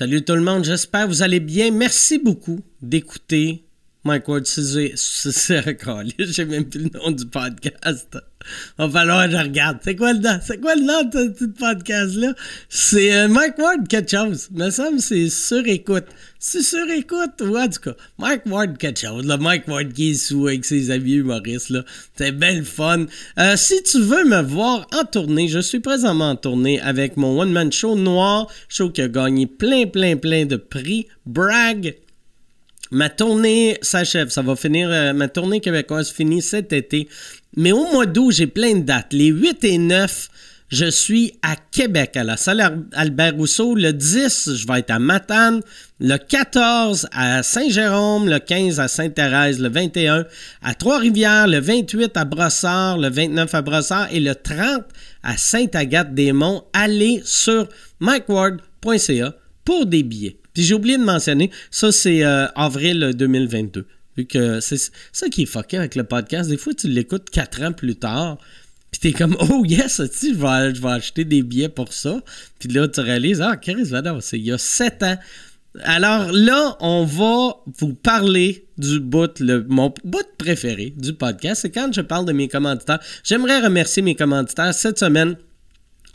Salut tout le monde, j'espère que vous allez bien. Merci beaucoup d'écouter Mike Ward. C'est J'ai même plus le nom du podcast. Va falloir que je regarde. C'est quoi le nom? C'est quoi le nom de ce podcast-là? C'est euh, Mike Ward quelque chose. Il me semble c'est sur écoute. C'est sur écoute, ou en cas, Mike Ward quelque chose. Mike Ward qui est sous avec ses amis humoristes. Là. C'est belle fun. Euh, si tu veux me voir en tournée, je suis présentement en tournée avec mon one-man show noir. Show qui a gagné plein, plein, plein de prix. Brag Ma tournée s'achève, ça va finir, euh, ma tournée québécoise finit cet été. Mais au mois d'août, j'ai plein de dates. Les 8 et 9, je suis à Québec, à la salle Albert Rousseau. Le 10, je vais être à Matane. Le 14, à Saint-Jérôme. Le 15, à Sainte-Thérèse. Le 21, à Trois-Rivières. Le 28, à Brossard. Le 29, à Brossard. Et le 30, à Sainte-Agathe-des-Monts. Allez sur mikeward.ca pour des billets. Puis j'ai oublié de mentionner, ça c'est euh, avril 2022. Vu que c'est ça qui est fucké avec le podcast. Des fois, tu l'écoutes quatre ans plus tard. Puis t'es comme, oh yes, je vais, je vais acheter des billets pour ça. Puis là, tu réalises, ah, Chris, c'est il y a sept ans. Alors là, on va vous parler du bout, le, mon bout préféré du podcast. C'est quand je parle de mes commanditaires. J'aimerais remercier mes commanditaires cette semaine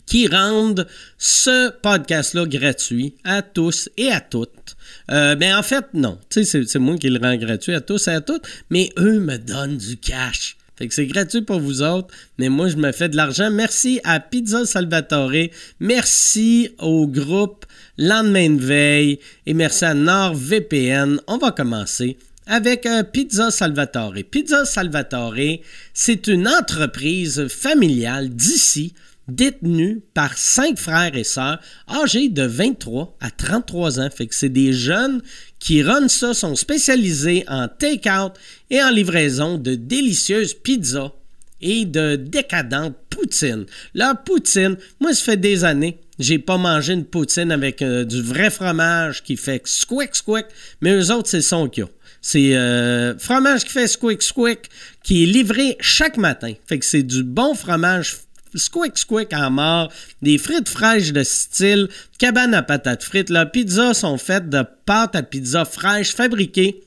qui rendent ce podcast-là gratuit à tous et à toutes. Euh, ben en fait, non. C'est moi qui le rends gratuit à tous et à toutes, mais eux me donnent du cash. Fait que c'est gratuit pour vous autres, mais moi je me fais de l'argent. Merci à Pizza Salvatore, merci au groupe Lendemain de veille et merci à NordVPN. On va commencer avec euh, Pizza Salvatore. Pizza Salvatore, c'est une entreprise familiale d'ici détenu par cinq frères et sœurs âgés de 23 à 33 ans. Fait que c'est des jeunes qui runnent ça, sont spécialisés en take-out et en livraison de délicieuses pizzas et de décadentes poutines. Leur poutine, moi, ça fait des années, j'ai pas mangé une poutine avec euh, du vrai fromage qui fait squick squick, mais eux autres, c'est son qu'il C'est euh, fromage qui fait squick squick qui est livré chaque matin. Fait que c'est du bon fromage squick squick en mort, des frites fraîches de style cabane à patates frites. Leurs pizzas sont faites de pâte à pizza fraîche fabriquées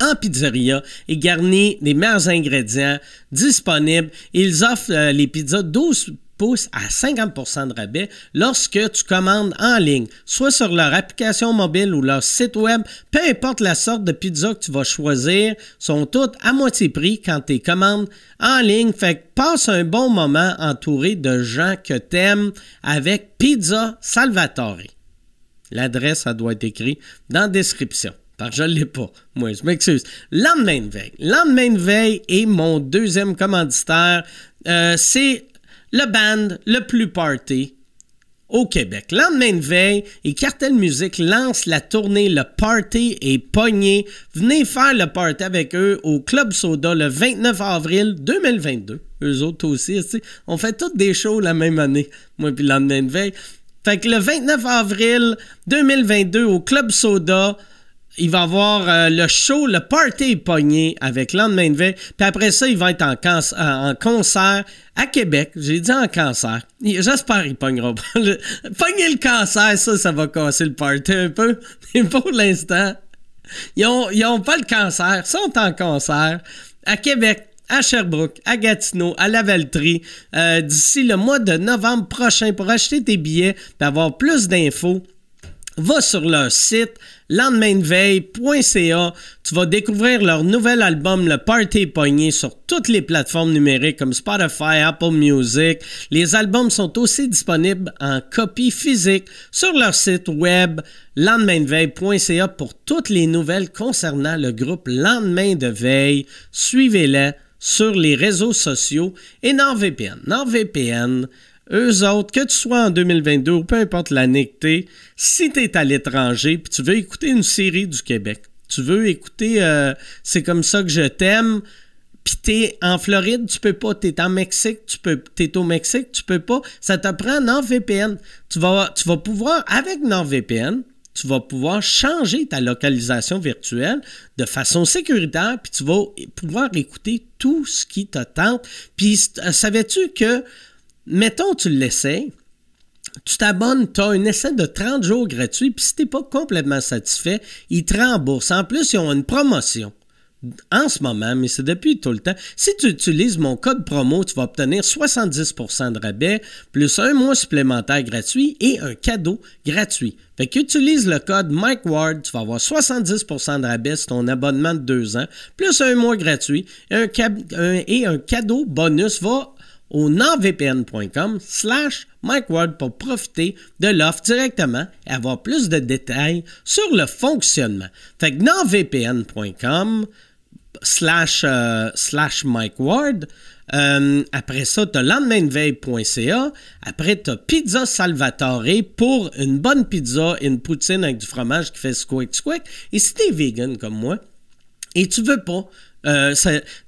en pizzeria et garnies des meilleurs ingrédients disponibles. Ils offrent euh, les pizzas 12 pouces à 50% de rabais lorsque tu commandes en ligne, soit sur leur application mobile ou leur site web, peu importe la sorte de pizza que tu vas choisir, sont toutes à moitié prix quand tu commandes en ligne. Fait que passe un bon moment entouré de gens que t'aimes avec Pizza Salvatore. L'adresse, ça doit être écrit dans la description. Parce que je ne l'ai pas. Moi, je m'excuse. Lendemain de veille. Lendemain de veille est mon deuxième commanditaire. Euh, c'est le band le plus party au Québec. Lendemain de veille, et Cartel Music lance la tournée Le Party et Pogné. Venez faire le party avec eux au Club Soda le 29 avril 2022. Eux autres aussi, on fait toutes des shows la même année, moi puis lendemain de veille. Fait que le 29 avril 2022 au Club Soda, il va avoir euh, le show, le party pogné avec Lendemain de veille. Puis après ça, il va être en, en concert à Québec. J'ai dit en cancer. J'espère qu'il pognera pas. Pogner le cancer, ça, ça va casser le party un peu. Mais pour l'instant, ils n'ont pas le cancer. Ils sont en concert à Québec à Sherbrooke, à Gatineau, à Lavaltrie, euh, d'ici le mois de novembre prochain pour acheter tes billets et avoir plus d'infos va sur leur site lendemaindeveille.ca. Tu vas découvrir leur nouvel album Le Party Pogné sur toutes les plateformes numériques comme Spotify, Apple Music. Les albums sont aussi disponibles en copie physique sur leur site web lendemaindeveille.ca pour toutes les nouvelles concernant le groupe Lendemain de Veille. Suivez-les sur les réseaux sociaux et NordVPN. NordVPN, eux autres, que tu sois en 2022 ou peu importe l'année que t'es, si t'es à l'étranger puis tu veux écouter une série du Québec, tu veux écouter euh, C'est comme ça que je t'aime, puis t'es en Floride, tu peux pas, t'es en Mexique, tu peux, t'es au Mexique, tu peux pas, ça te prend NordVPN. Tu vas, tu vas pouvoir, avec NordVPN, tu vas pouvoir changer ta localisation virtuelle de façon sécuritaire, puis tu vas pouvoir écouter tout ce qui te tente. Puis savais-tu que mettons, tu le laissais, tu t'abonnes, tu as un essai de 30 jours gratuit, puis si t'es pas complètement satisfait, ils te remboursent. En plus, ils ont une promotion en ce moment, mais c'est depuis tout le temps. Si tu utilises mon code promo, tu vas obtenir 70% de rabais, plus un mois supplémentaire gratuit et un cadeau gratuit. Fait qu'utilise le code Mike Ward, tu vas avoir 70% de rabais sur ton abonnement de deux ans, plus un mois gratuit et un cadeau bonus va au nordvpn.com slash MikeWard pour profiter de l'offre directement et avoir plus de détails sur le fonctionnement. Fait que nordvpn.com slash, euh, slash Mike Ward. Euh, après ça, tu as lendemainveille.ca. Après, tu as Pizza Salvatore pour une bonne pizza et une poutine avec du fromage qui fait squick squick. Et si tu es vegan comme moi et tu veux pas euh,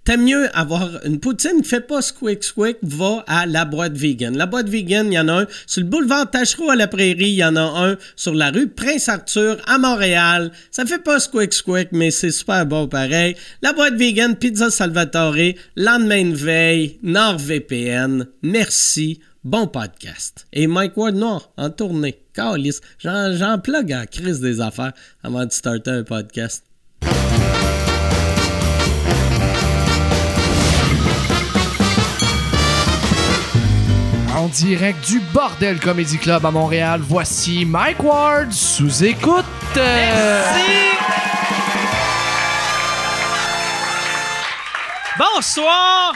T'aimes mieux avoir une poutine, fais pas squick squick, va à la boîte vegan. La boîte vegan, il y en a un sur le boulevard Tachereau à la Prairie, il y en a un sur la rue Prince-Arthur à Montréal. Ça fait pas squick squick, mais c'est super bon pareil. La boîte vegan, Pizza Salvatore, lendemain de veille, NordVPN. Merci. Bon podcast. Et Mike Ward Noir en tournée. Calice. J'en plug à crise des affaires avant de starter un podcast. En direct du Bordel Comedy Club à Montréal, voici Mike Ward sous écoute. Merci. Bonsoir.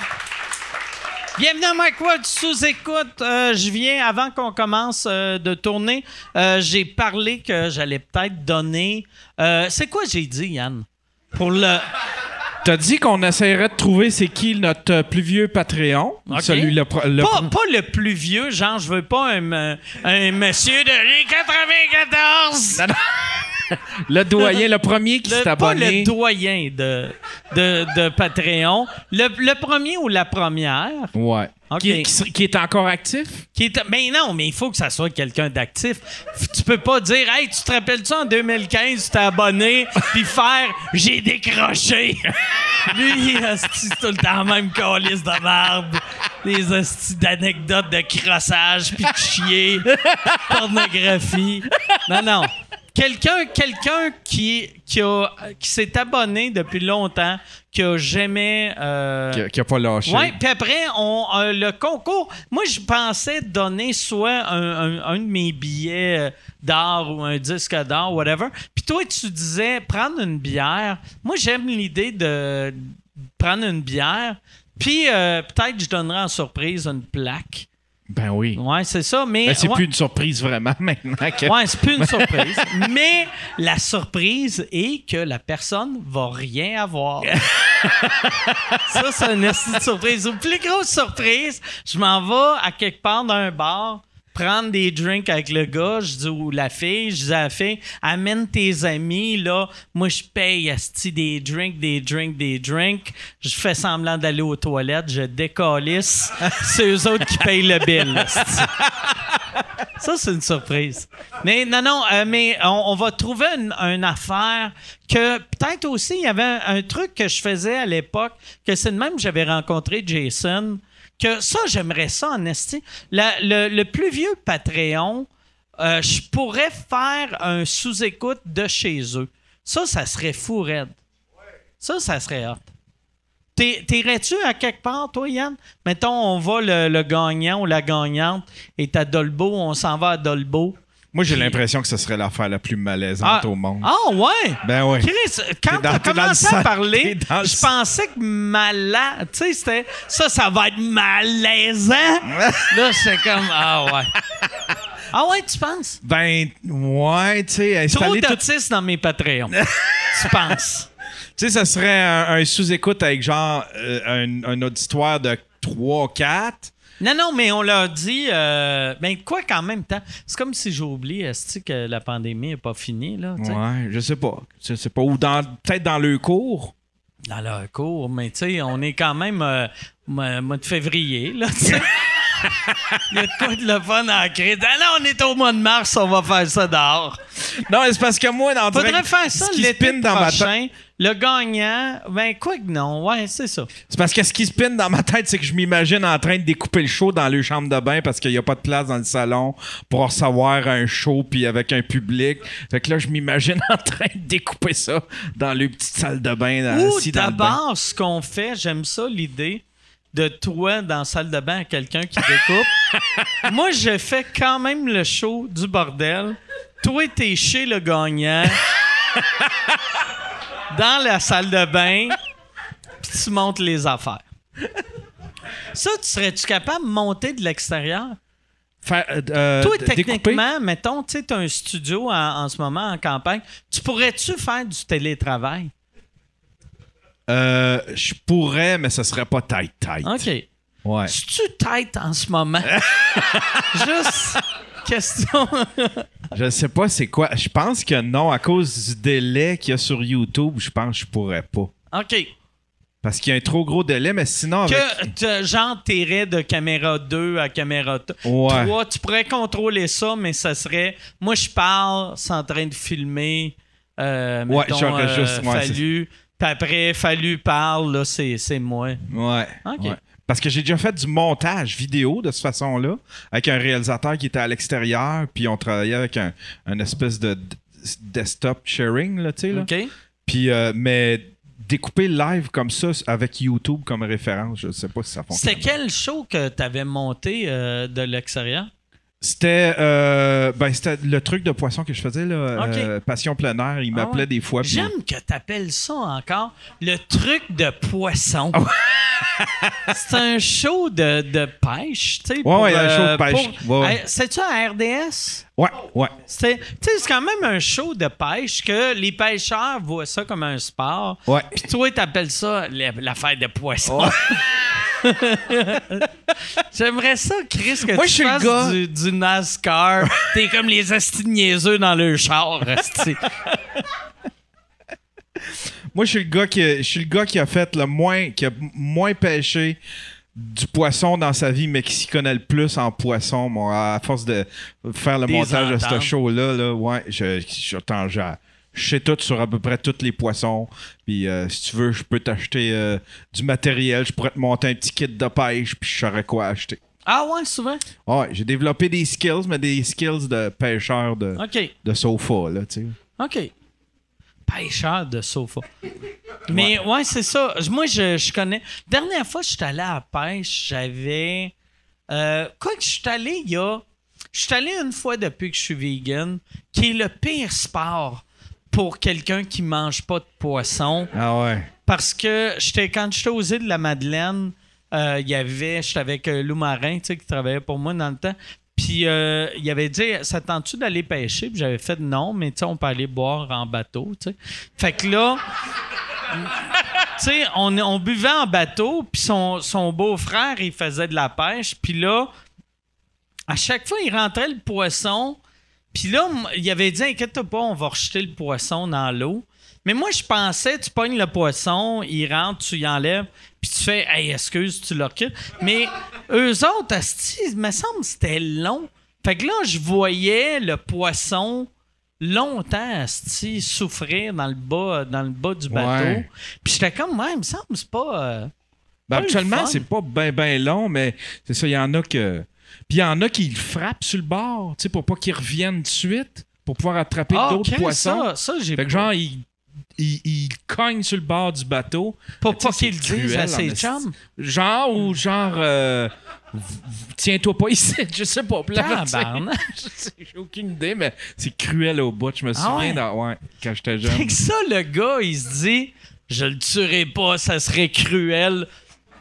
Bienvenue à Mike Ward sous écoute. Euh, je viens, avant qu'on commence euh, de tourner, euh, j'ai parlé que j'allais peut-être donner. c'est quoi j'ai dit, Yann? Pour le. T'as dit qu'on essaierait de trouver c'est qui notre plus vieux Patreon? Celui le, pas, le plus vieux, genre je veux pas un, un monsieur de 94. le doyen, le premier qui s'est abonné. Pas le doyen de, de, de Patreon. Le, le, premier ou la première? Ouais. Qui, est encore actif? Qui est, mais non, mais il faut que ça soit quelqu'un d'actif. Tu peux pas dire, hey, tu te rappelles-tu en 2015, tu t'es abonné, puis faire, j'ai décroché. Lui, c'est tout le temps même calice de merde. Des d'anecdotes de crossage, puis de chier, pornographie. Non, non. Quelqu'un quelqu'un qui, qui, qui s'est abonné depuis longtemps, qui a jamais. Euh, qui, a, pas lâché. Oui, puis après, on, euh, le concours. Moi, je pensais donner soit un, un, de mes billets euh, d'art ou un disque d'art, whatever. Puis toi, tu disais prendre une bière. Moi, j'aime l'idée de prendre une bière. Puis peut-être je donnerai en surprise une plaque. Ben oui. Ouais, c'est ça. Mais, ben, c'est plus une surprise vraiment maintenant. Que... Ouais, c'est plus une surprise. mais la surprise est que la personne va rien avoir. ça, c'est une surprise. Ou plus grosse surprise, je m'en vais à quelque part dans un bar prendre des drinks avec le gars, je dis, ou la fille, je dis à la fille, amène tes amis, là, moi je paye asti des drinks, des drinks, des drinks, je fais semblant d'aller aux toilettes, je décalisse, c'est eux autres qui payent le bill. Ça, c'est une surprise. Mais non, non, euh, mais on, va trouver une, affaire que peut-être aussi, il y avait un, truc que je faisais à l'époque, que c'est de même que j'avais rencontré Jason que ça, j'aimerais ça en. Le, plus vieux Patreon, euh, je pourrais faire un sous-écoute de chez eux. Ça, ça serait fou raide. Ça, ça serait hot. T'irais-tu à quelque part, toi, Yann? Mettons, on va le, gagnant ou la gagnante est à Dolbo, on s'en va à Dolbo. Moi, j'ai l'impression que ce serait l'affaire la plus malaisante ah. au monde. Ah, ouais? Ben oui. Chris, quand t'as commencé à parler, je pensais que malade, tu sais, c'était ça, ça va être malaisant. Là, c'est comme, ah ouais. Ah ouais, tu penses? Ben, ouais, tu sais, Trop d'autistes dans mes Patreons. tu penses? Tu sais, ça serait un, sous-écoute avec genre euh, un, un auditoire de 3-4 non, non, mais on l'a dit. Euh, ben, quoi qu'en même temps, c'est comme si j'oublie est-ce que la pandémie n'est pas finie. Là, ouais, je sais pas. Je sais pas. Ou dans, peut-être dans le cours. Dans leur cours, mais tu sais, on est quand même euh, mois de février, là, tu sais. Il y a de quoi de le fun créer. Ah non, on est au mois de mars, on va faire ça dehors. Non, c'est parce que moi, dans Faudrait faire ça l'été spin dans ma tête. prochain. Le gagnant, ben quoi que non, ouais, c'est ça. C'est parce que ce qui spin dans ma tête, c'est que je m'imagine en train de découper le show dans le chambre de bain parce qu'il n'y a pas de place dans le salon pour recevoir un show puis avec un public. Fait que là, je m'imagine en train de découper ça dans le petite salle de bain. Ou le bain. d'abord, ce qu'on fait, j'aime ça l'idée de toi dans la salle de bain à quelqu'un qui découpe. Moi, je fais quand même le show du bordel. Toi, t'es chez le gagnant. dans la salle de bain. Puis tu montes les affaires. Ça, tu serais-tu capable de monter de l'extérieur? Faire, euh, euh, Toi, découper? techniquement, mettons, tu sais, t'as un studio en, en ce moment en campagne. Tu pourrais-tu faire du télétravail? Euh, je pourrais, mais ce serait pas tight tight. OK. Ouais. Es-tu tête en ce moment? Juste question. Je sais pas c'est quoi. Je pense que non, à cause du délai qu'il y a sur YouTube, je pense que je pourrais pas. OK. Parce qu'il y a un trop gros délai, mais sinon avec... Que genre t'irais de caméra 2 à caméra 3. Ouais. tu pourrais contrôler ça, mais ça serait. Moi, je parle, c'est en train de filmer. Euh, Ouais, mettons, j'aurais euh, juste- ouais, fallu. Puis après, fallu parle, là, c'est, c'est moi. Ouais. Ok. ouais. Parce que j'ai déjà fait du montage vidéo de cette façon-là, avec un réalisateur qui était à l'extérieur, puis on travaillait avec un, un espèce de desktop sharing, là, tu sais, là. OK? Puis, euh, mais découper live comme ça avec YouTube comme référence, je sais pas si ça fonctionne. C'était quel show que t'avais monté euh, de l'extérieur? C'était euh, ben, c'était le truc de poisson que je faisais, là, euh, Passion plein air. Il Ah m'appelait ouais. des fois. J'aime que t'appelles ça encore le truc de poisson. Ah c'est un show de, de pêche, tu sais. Ouais, ouais, un show de euh, pêche. pour- Ouais, C'est-tu à RDS? Ouais, ouais. Tu c'est quand même un show de pêche que les pêcheurs voient ça comme un sport. Ouais. Puis toi, t'appelles ça la- l'affaire de poisson. J'aimerais ça, Chris, que Moi, tu je suis le fasses gars- du, du NASCAR. T'es comme les astis niaiseux dans le char, asti. Moi, je suis le gars qui, a- je suis le gars qui a fait le moins, qui a moins pêché du poisson dans sa vie, mais qui s'y connaît le plus en poisson. Moi, à force de faire le Des montage de ce show-là, là, ouais, je, je, je, je sais tout sur à peu près tous les poissons. Puis, euh, si tu veux, je peux t'acheter euh, du matériel. Je pourrais te monter un petit kit de pêche, puis je saurais quoi acheter. Ah ouais, souvent? Ouais, j'ai développé des skills, mais des skills de pêcheur de, de sofa, là, tu sais. OK. Pêcheur de sofa. Mais ouais, c'est ça. Moi, je, je connais. Dernière fois je suis allé à la pêche, j'avais. Euh, quoi que je suis allé, il y a. Je suis allé une fois depuis que je suis vegan, qui est le pire sport pour quelqu'un qui mange pas de poisson. Ah ouais. Parce que j'étais quand j'étais aux îles de la Madeleine, euh, il y avait, j'étais avec euh, Lou Marin, tu sais, qui travaillait pour moi dans le temps. Puis euh, il avait dit, ça te tente-tu d'aller pêcher? Puis j'avais fait non, mais tu sais, on peut aller boire en bateau, tu sais. Fait que là, tu sais, on, on buvait en bateau, puis son, son beau-frère, il faisait de la pêche. Puis là, à chaque fois, il rentrait le poisson. Puis là, il avait dit, inquiète-toi pas, on va rejeter le poisson dans l'eau. Mais moi, je pensais, tu pognes le poisson, il rentre, tu y enlèves, puis tu fais, hey, excuse, tu le recules. Mais eux autres, asti, il me semble que c'était long. Fait que là, je voyais le poisson longtemps, asti, souffrir dans le bas, dans le bas du bateau. Ouais. Puis j'étais comme, ouais, il me semble que c'est pas. euh, Ben, Pas habituellement, c'est pas bien ben long, mais c'est ça, il y en a que. Puis il y en a qui le frappent sur le bord, tu sais, pour pas qu'ils reviennent de suite, pour pouvoir attraper Ah, d'autres poissons. Ça, ça j'ai Fait que genre, ils il, il cognent sur le bord du bateau. Pour pas qu'il le c'est dise à ses chums? Genre, ou genre, euh, tiens-toi pas ici, je sais pas. Là, J'ai aucune idée, mais c'est cruel au bout. Je me Ah souviens, ouais? quand j'étais Fait jeune. que ça, le gars, il se dit Je le tuerai pas, ça serait cruel.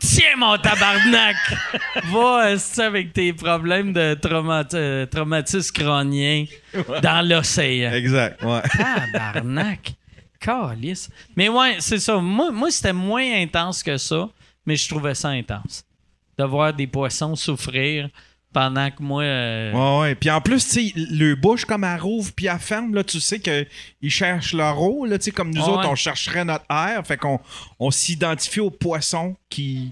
Tiens, mon tabarnak! Va, avec tes problèmes de trauma- euh, traumatisme crânien dans l'océan. Exact, ouais. Tabarnak! Calice. Mais ouais, c'est ça. Moi, moi c'était moins intense que ça, mais je trouvais ça intense. De voir des poissons souffrir pendant que moi. euh, Ouais, ouais. Puis en plus, tu sais, le bouche comme elle rouvre puis elle ferme, là, tu sais qu'ils cherchent leur eau, là, tu sais, comme nous Ouais, autres, ouais. on chercherait notre air. Fait qu'on on s'identifie au poisson qui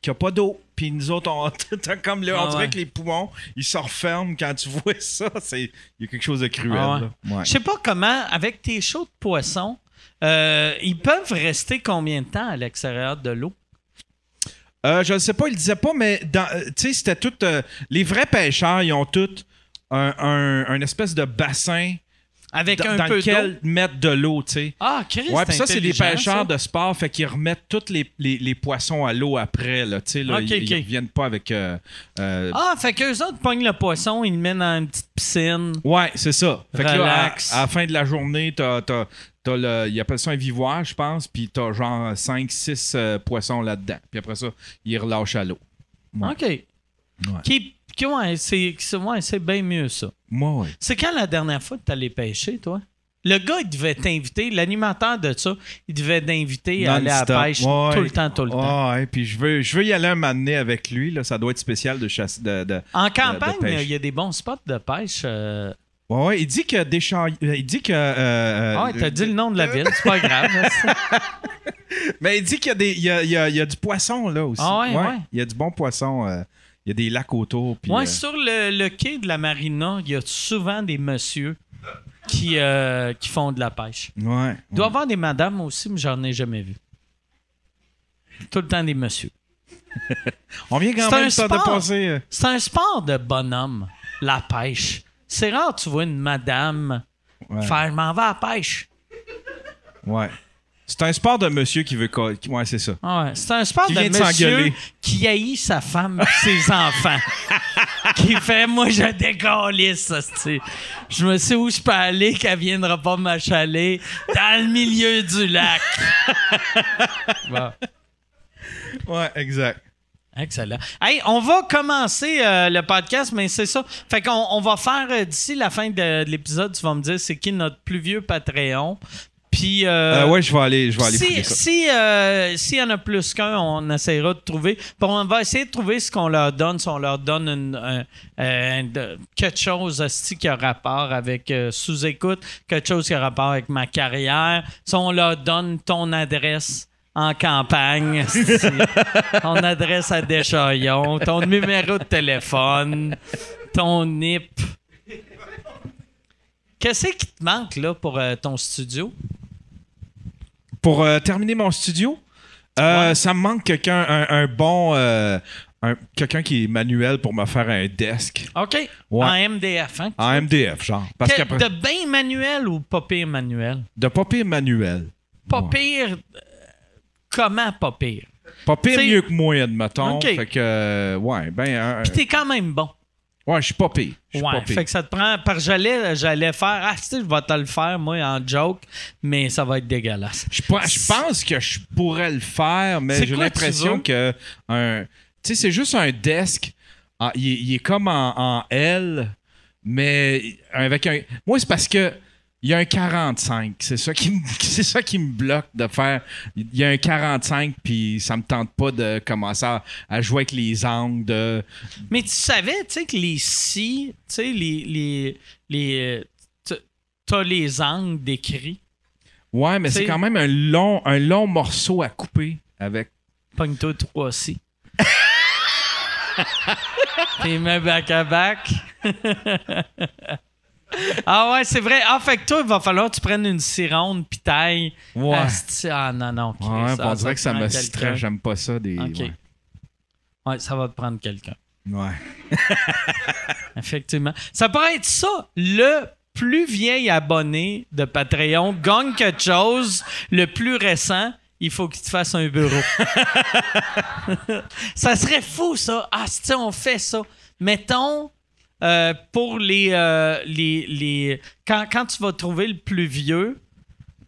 qui a pas d'eau. puis nous autres, on, t'as comme là, on Ah dirait ouais. que les poumons, ils se referment quand tu vois ça. C'est, il y a quelque chose de cruel. Ah. Je sais pas comment, avec tes shows de poissons, euh, ils peuvent rester combien de temps à l'extérieur de l'eau? Euh, je ne sais pas, il disait pas, mais euh, tu sais, c'était tout. euh, les vrais pêcheurs, ils ont tous un, un- un espèce de bassin Avec dans, un dans peu lequel mettre de l'eau, tu sais. Ah, Chris, Ouais, puis ça, c'est des pêcheurs ça. de sport, fait qu'ils remettent tous les, les, les poissons à l'eau après, là, tu sais, là, ils, ils ok. reviennent pas avec... euh, euh, Ah, fait qu'eux autres pognent le poisson, ils le mettent dans une petite piscine. Ouais, c'est ça. Fait que là, à, la fin de la journée, t'as, t'as, t'as le, ils appellent ça un vivoire, je pense, puis t'as genre 5-6 poissons là-dedans. Puis après ça, ils relâchent à l'eau. Ouais. OK. Qui, qui- ouais, c'est, c'est- ouais, c'est bien mieux, ça. Moi, ouais. C'est quand la dernière fois que allé pêcher, toi? Le gars, il devait t'inviter, l'animateur de ça, il devait t'inviter à aller à la pêche Ouais. tout le temps, tout le temps. Ouais, puis je veux, je veux y aller un moment donné avec lui. Là, ça doit être spécial de chasse. De, de- En de campagne, il y a des bons spots de pêche. euh, Ouais, ouais, il dit que des champs- Il dit que. euh, euh, Ah, ouais, t'as dit le nom de la ville, c'est pas grave. Mais il dit qu'il y a, des, il y a, il y a- il y a du poisson là aussi. Ah ouais, ouais. Il y a du bon poisson. euh, il y a des lacs autour. puis, Ouais, euh, sur le, le quai de la marina, il y a souvent des messieurs qui, euh, qui font de la pêche. ouais. Il doit y avoir des madames aussi, mais j'en ai jamais vu. Tout le temps des messieurs. On vient quand même de passer. euh, C'est un sport de bonhomme, la pêche. C'est rare, tu vois une madame Ouais. faire m'en vais à la pêche. Ouais. C'est un sport de monsieur qui veut. Ouais, c'est ça. Ouais, C'est un sport Qui de vient de monsieur qui haït sa femme et ses enfants. qui fait Moi, je décalisse, Je me sais où je peux aller qu'elle viendra pas m'achaler dans le milieu du lac. Bon. Ouais, exact. Excellent. Hey, on va commencer euh, le podcast, mais c'est ça. Fait qu'on on va faire euh, d'ici la fin de, de l'épisode, tu vas me dire c'est qui notre plus vieux Patreon. Puis. euh, Euh, ouais, je vais aller, je vais aller si ça. si, euh, s'il y en a plus qu'un, on essaiera de trouver. Puis on va essayer de trouver ce qu'on leur donne, si on leur donne une, un- un- de- quelque chose hostie, qui a rapport avec euh, sous-écoute, quelque chose qui a rapport avec ma carrière. Si on leur donne ton adresse en campagne, ton adresse à Deschaillons, ton numéro de téléphone, ton NIP. Qu'est-ce qui te manque là pour euh, ton studio? Pour euh, terminer mon studio, euh, Ouais. ça me manque quelqu'un, un, un bon. un- quelqu'un qui est manuel pour me faire un desk. OK. Ouais. En MDF, hein? En MDF, genre. Parce Que- qu'après. de bien manuel ou pas pire manuel? De pas pire manuel. Pas Ouais. pire. Euh, comment pas pire? Pas pire T'sais- mieux que moi, admettons. Ok. Fait que, euh, ouais, ben. un- Puis t'es quand même bon. ouais, je suis pas pire. Ouais. pas pire. Fait que ça te prend. Que j'allais, j'allais faire. Ah, tu sais, je vais te le faire, moi, en joke, mais ça va être dégueulasse. Je, pe- je pense que je pourrais le faire, mais j'ai l'impression que un, tu sais, c'est juste un desk. est- il est comme en, en L, mais avec un. Moi, c'est parce que il y a un 45. C'est ça qui me, c'est ça qui me bloque de faire. Il y a un 45, puis ça me tente pas de commencer à, à jouer avec les angles de. Mais tu savais, tu sais, que les si, tu sais, les. les, les T'as les angles décrits. Ouais, mais c'est quand même un long, un long morceau à couper avec. Pogne-toi trois si. T'es mis back à back. ah ouais, c'est vrai. Ah, fait que toi, il va falloir que tu prennes une scie ronde pis taille. Ouais. Asti- Ah non, non. Ouais, ah, on dirait que ça me stresse. J'aime pas ça des. OK. Ouais. Ouais, ça va te prendre quelqu'un. Ouais. Effectivement. Ça pourrait être ça. Le plus vieil abonné de Patreon gagne quelque chose. Le plus récent, il faut qu'il te fasse un bureau. ça serait fou, ça. Ah, si on fait ça. Mettons, euh, pour les. euh, les, les quand, quand tu vas trouver le plus vieux,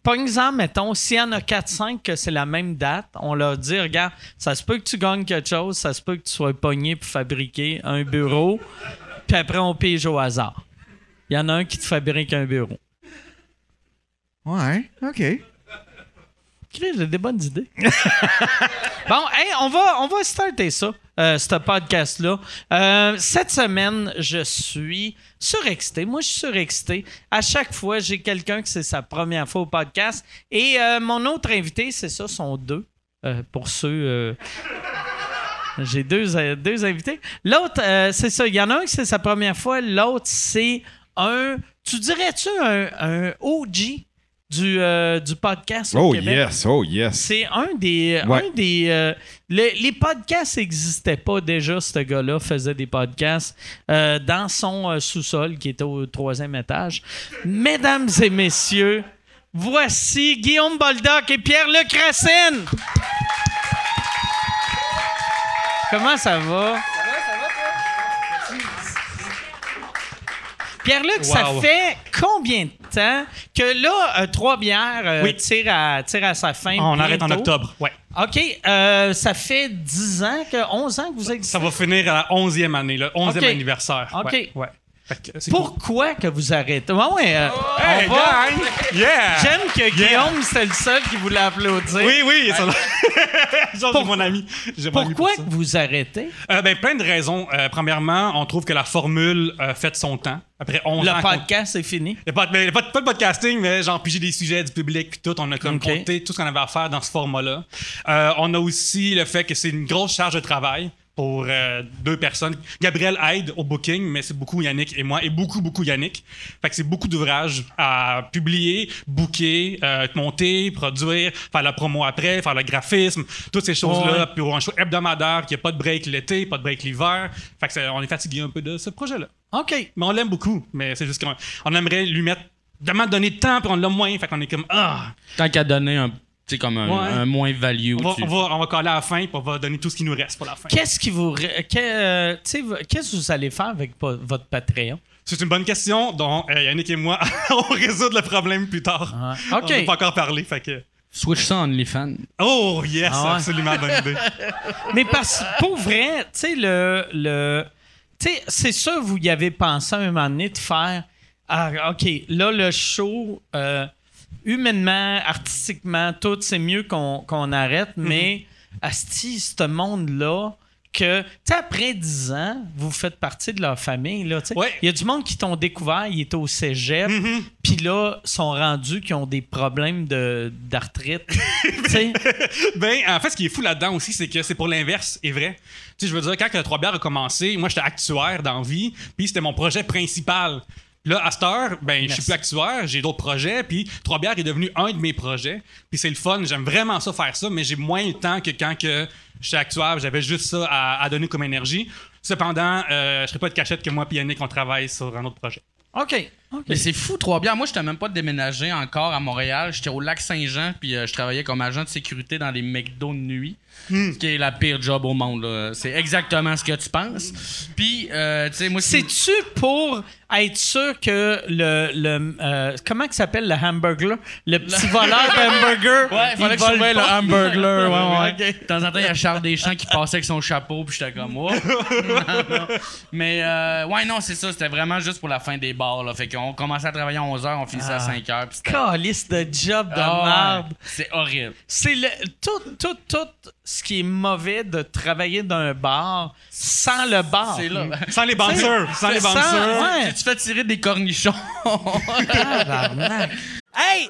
par exemple, mettons, s'il y en a 4-5 que c'est la même date, on leur dit, regarde, ça se peut que tu gagnes quelque chose, ça se peut que tu sois pogné pour fabriquer un bureau, puis après on pige au hasard. Il y en a un qui te fabrique un bureau. Ouais, OK. J'ai des bonnes idées. bon, hey, on va, on va starter ça, euh, ce podcast-là. Euh, cette semaine, je suis surexcité. Moi, je suis surexcité. À chaque fois, j'ai quelqu'un que c'est sa première fois au podcast. Et euh, mon autre invité, c'est ça, sont deux. pour ceux. J'ai deux, deux invités. L'autre, c'est ça. Il y en a un qui c'est sa première fois. L'autre, c'est un. Tu dirais-tu un, un OG du, euh, du podcast au Oh Québec? yes, oh yes. C'est un des. Ouais. Un des euh, le- les podcasts n'existaient pas déjà. Ce gars-là faisait des podcasts euh, dans son euh, sous-sol qui était au troisième étage. Mesdames et messieurs, voici Guillaume Boldoc et Pierre-Luc Racine. Comment ça va? Pierre-Luc, ça fait combien de temps que là, euh, Trois Bières euh, Oui. tire, à, tire à sa fin? On arrête en bientôt? octobre. Ouais. OK. euh, ça fait 10 ans, que, 11 ans que vous existez? Ça va finir à la 11e année, le 11e Ok. anniversaire. Ok. Ouais. ouais. C'est cool. Pourquoi que vous arrêtez? Ouais, ouais, euh, Hey! Yeah! J'aime que Guillaume, c'était le seul qui voulait applaudir. Oui, oui, ça Genre, Pour- c'est mon ami. Pourquoi pour que vous arrêtez? Euh, ben, plein de raisons. Euh, premièrement, on trouve que la formule fait son temps. Après 11 ans. Le podcast est fini. Pas, mais de podcasting, mais genre piger des sujets du public puis tout. On a comme compté tout ce qu'on avait à faire dans ce format-là. On a aussi le fait que c'est une grosse charge de travail pour euh, deux personnes. Gabriel aide au booking, mais c'est beaucoup Yannick et moi, et beaucoup, beaucoup Yannick. Fait que c'est beaucoup d'ouvrages à publier, booker, euh, monter, produire, faire la promo après, faire le graphisme, toutes ces choses-là. Puis un show hebdomadaire, qu'il n'y a pas de break l'été, pas de break l'hiver. Fait que c'est- on est fatigué un peu de ce projet-là. OK. Mais on l'aime beaucoup. Mais c'est juste qu'on on aimerait lui mettre vraiment donner de temps, puis on l'a moins. Fait qu'on est comme, ah, Tant qu'à donner un, tu sais, comme un, Ouais. un moins value. on va, tu- on, va, on va coller à la fin, puis on va donner tout ce qui nous reste pour la fin. Qu'est-ce qui vous. euh, Qu'est-ce que vous allez faire avec votre Patreon? C'est une bonne question dont euh, Yannick et moi, on résout le problème plus tard. Ah. On n'a pas encore parlé, fait que... Switch ça en OnlyFans. Oh, yes, Ah ouais. absolument bonne idée. Mais parce pour vrai, tu sais, le. le tu sais, c'est sûr, vous y avez pensé à un moment donné de faire. Ah, OK, là, le show, euh, humainement, artistiquement, tout, c'est mieux qu'on qu'on arrête, mais, Asti, ce monde-là, que, tu sais, après 10 ans, vous faites partie de leur famille, là, tu sais. Ouais. Il y a du monde qui t'ont découvert, ils étaient au cégep, puis là, sont rendus qui ont des problèmes de- d'arthrite. tu sais. ben, en fait, ce qui est fou là-dedans aussi, c'est que c'est pour l'inverse, est vrai. Tu sais, je veux dire, quand Trois Bières a commencé, moi, j'étais actuaire dans vie, puis c'était mon projet principal. Là, à cette heure, ben, je suis plus actuaire, j'ai d'autres projets, puis Trois Bières est devenu un de mes projets. Puis c'est le fun, j'aime vraiment ça faire ça, mais j'ai moins le temps que quand que j'étais actuaire, j'avais juste ça à, à donner comme énergie. Cependant, euh, je serais pas de cachette que moi et Yannick, on travaille sur un autre projet. OK. Mais c'est fou, trois bières. Moi, je même pas déménagé encore à Montréal. J'étais au lac Saint-Jean, puis euh, je travaillais comme agent de sécurité dans les McDo de nuit, ce qui est la pire job au monde. C'est exactement ce que tu penses. Puis, euh, tu sais, moi, c'est C'est-tu pour être sûr que le. le euh, comment il s'appelle le hamburger? Le petit voleur d'hamburger. Ouais, il fallait que je le hamburger. Ouais, ouais. De temps en temps, il y a Charles Deschamps qui passait avec son chapeau, puis j'étais comme, oh. Non, non. Mais, euh, ouais, non, c'est ça. C'était vraiment juste pour la fin des bars. Là. Fait qu'on commençait à travailler à 11h, on finissait à 5h. Puis c'était. Calice de job de Ah, ouais. merde. C'est horrible. C'est le, tout, tout, tout ce qui est mauvais de travailler dans un bar sans le bar. C'est là. Sans les bouncers, sans les bouncers. ouais. Tu te fais tirer des cornichons. Hey,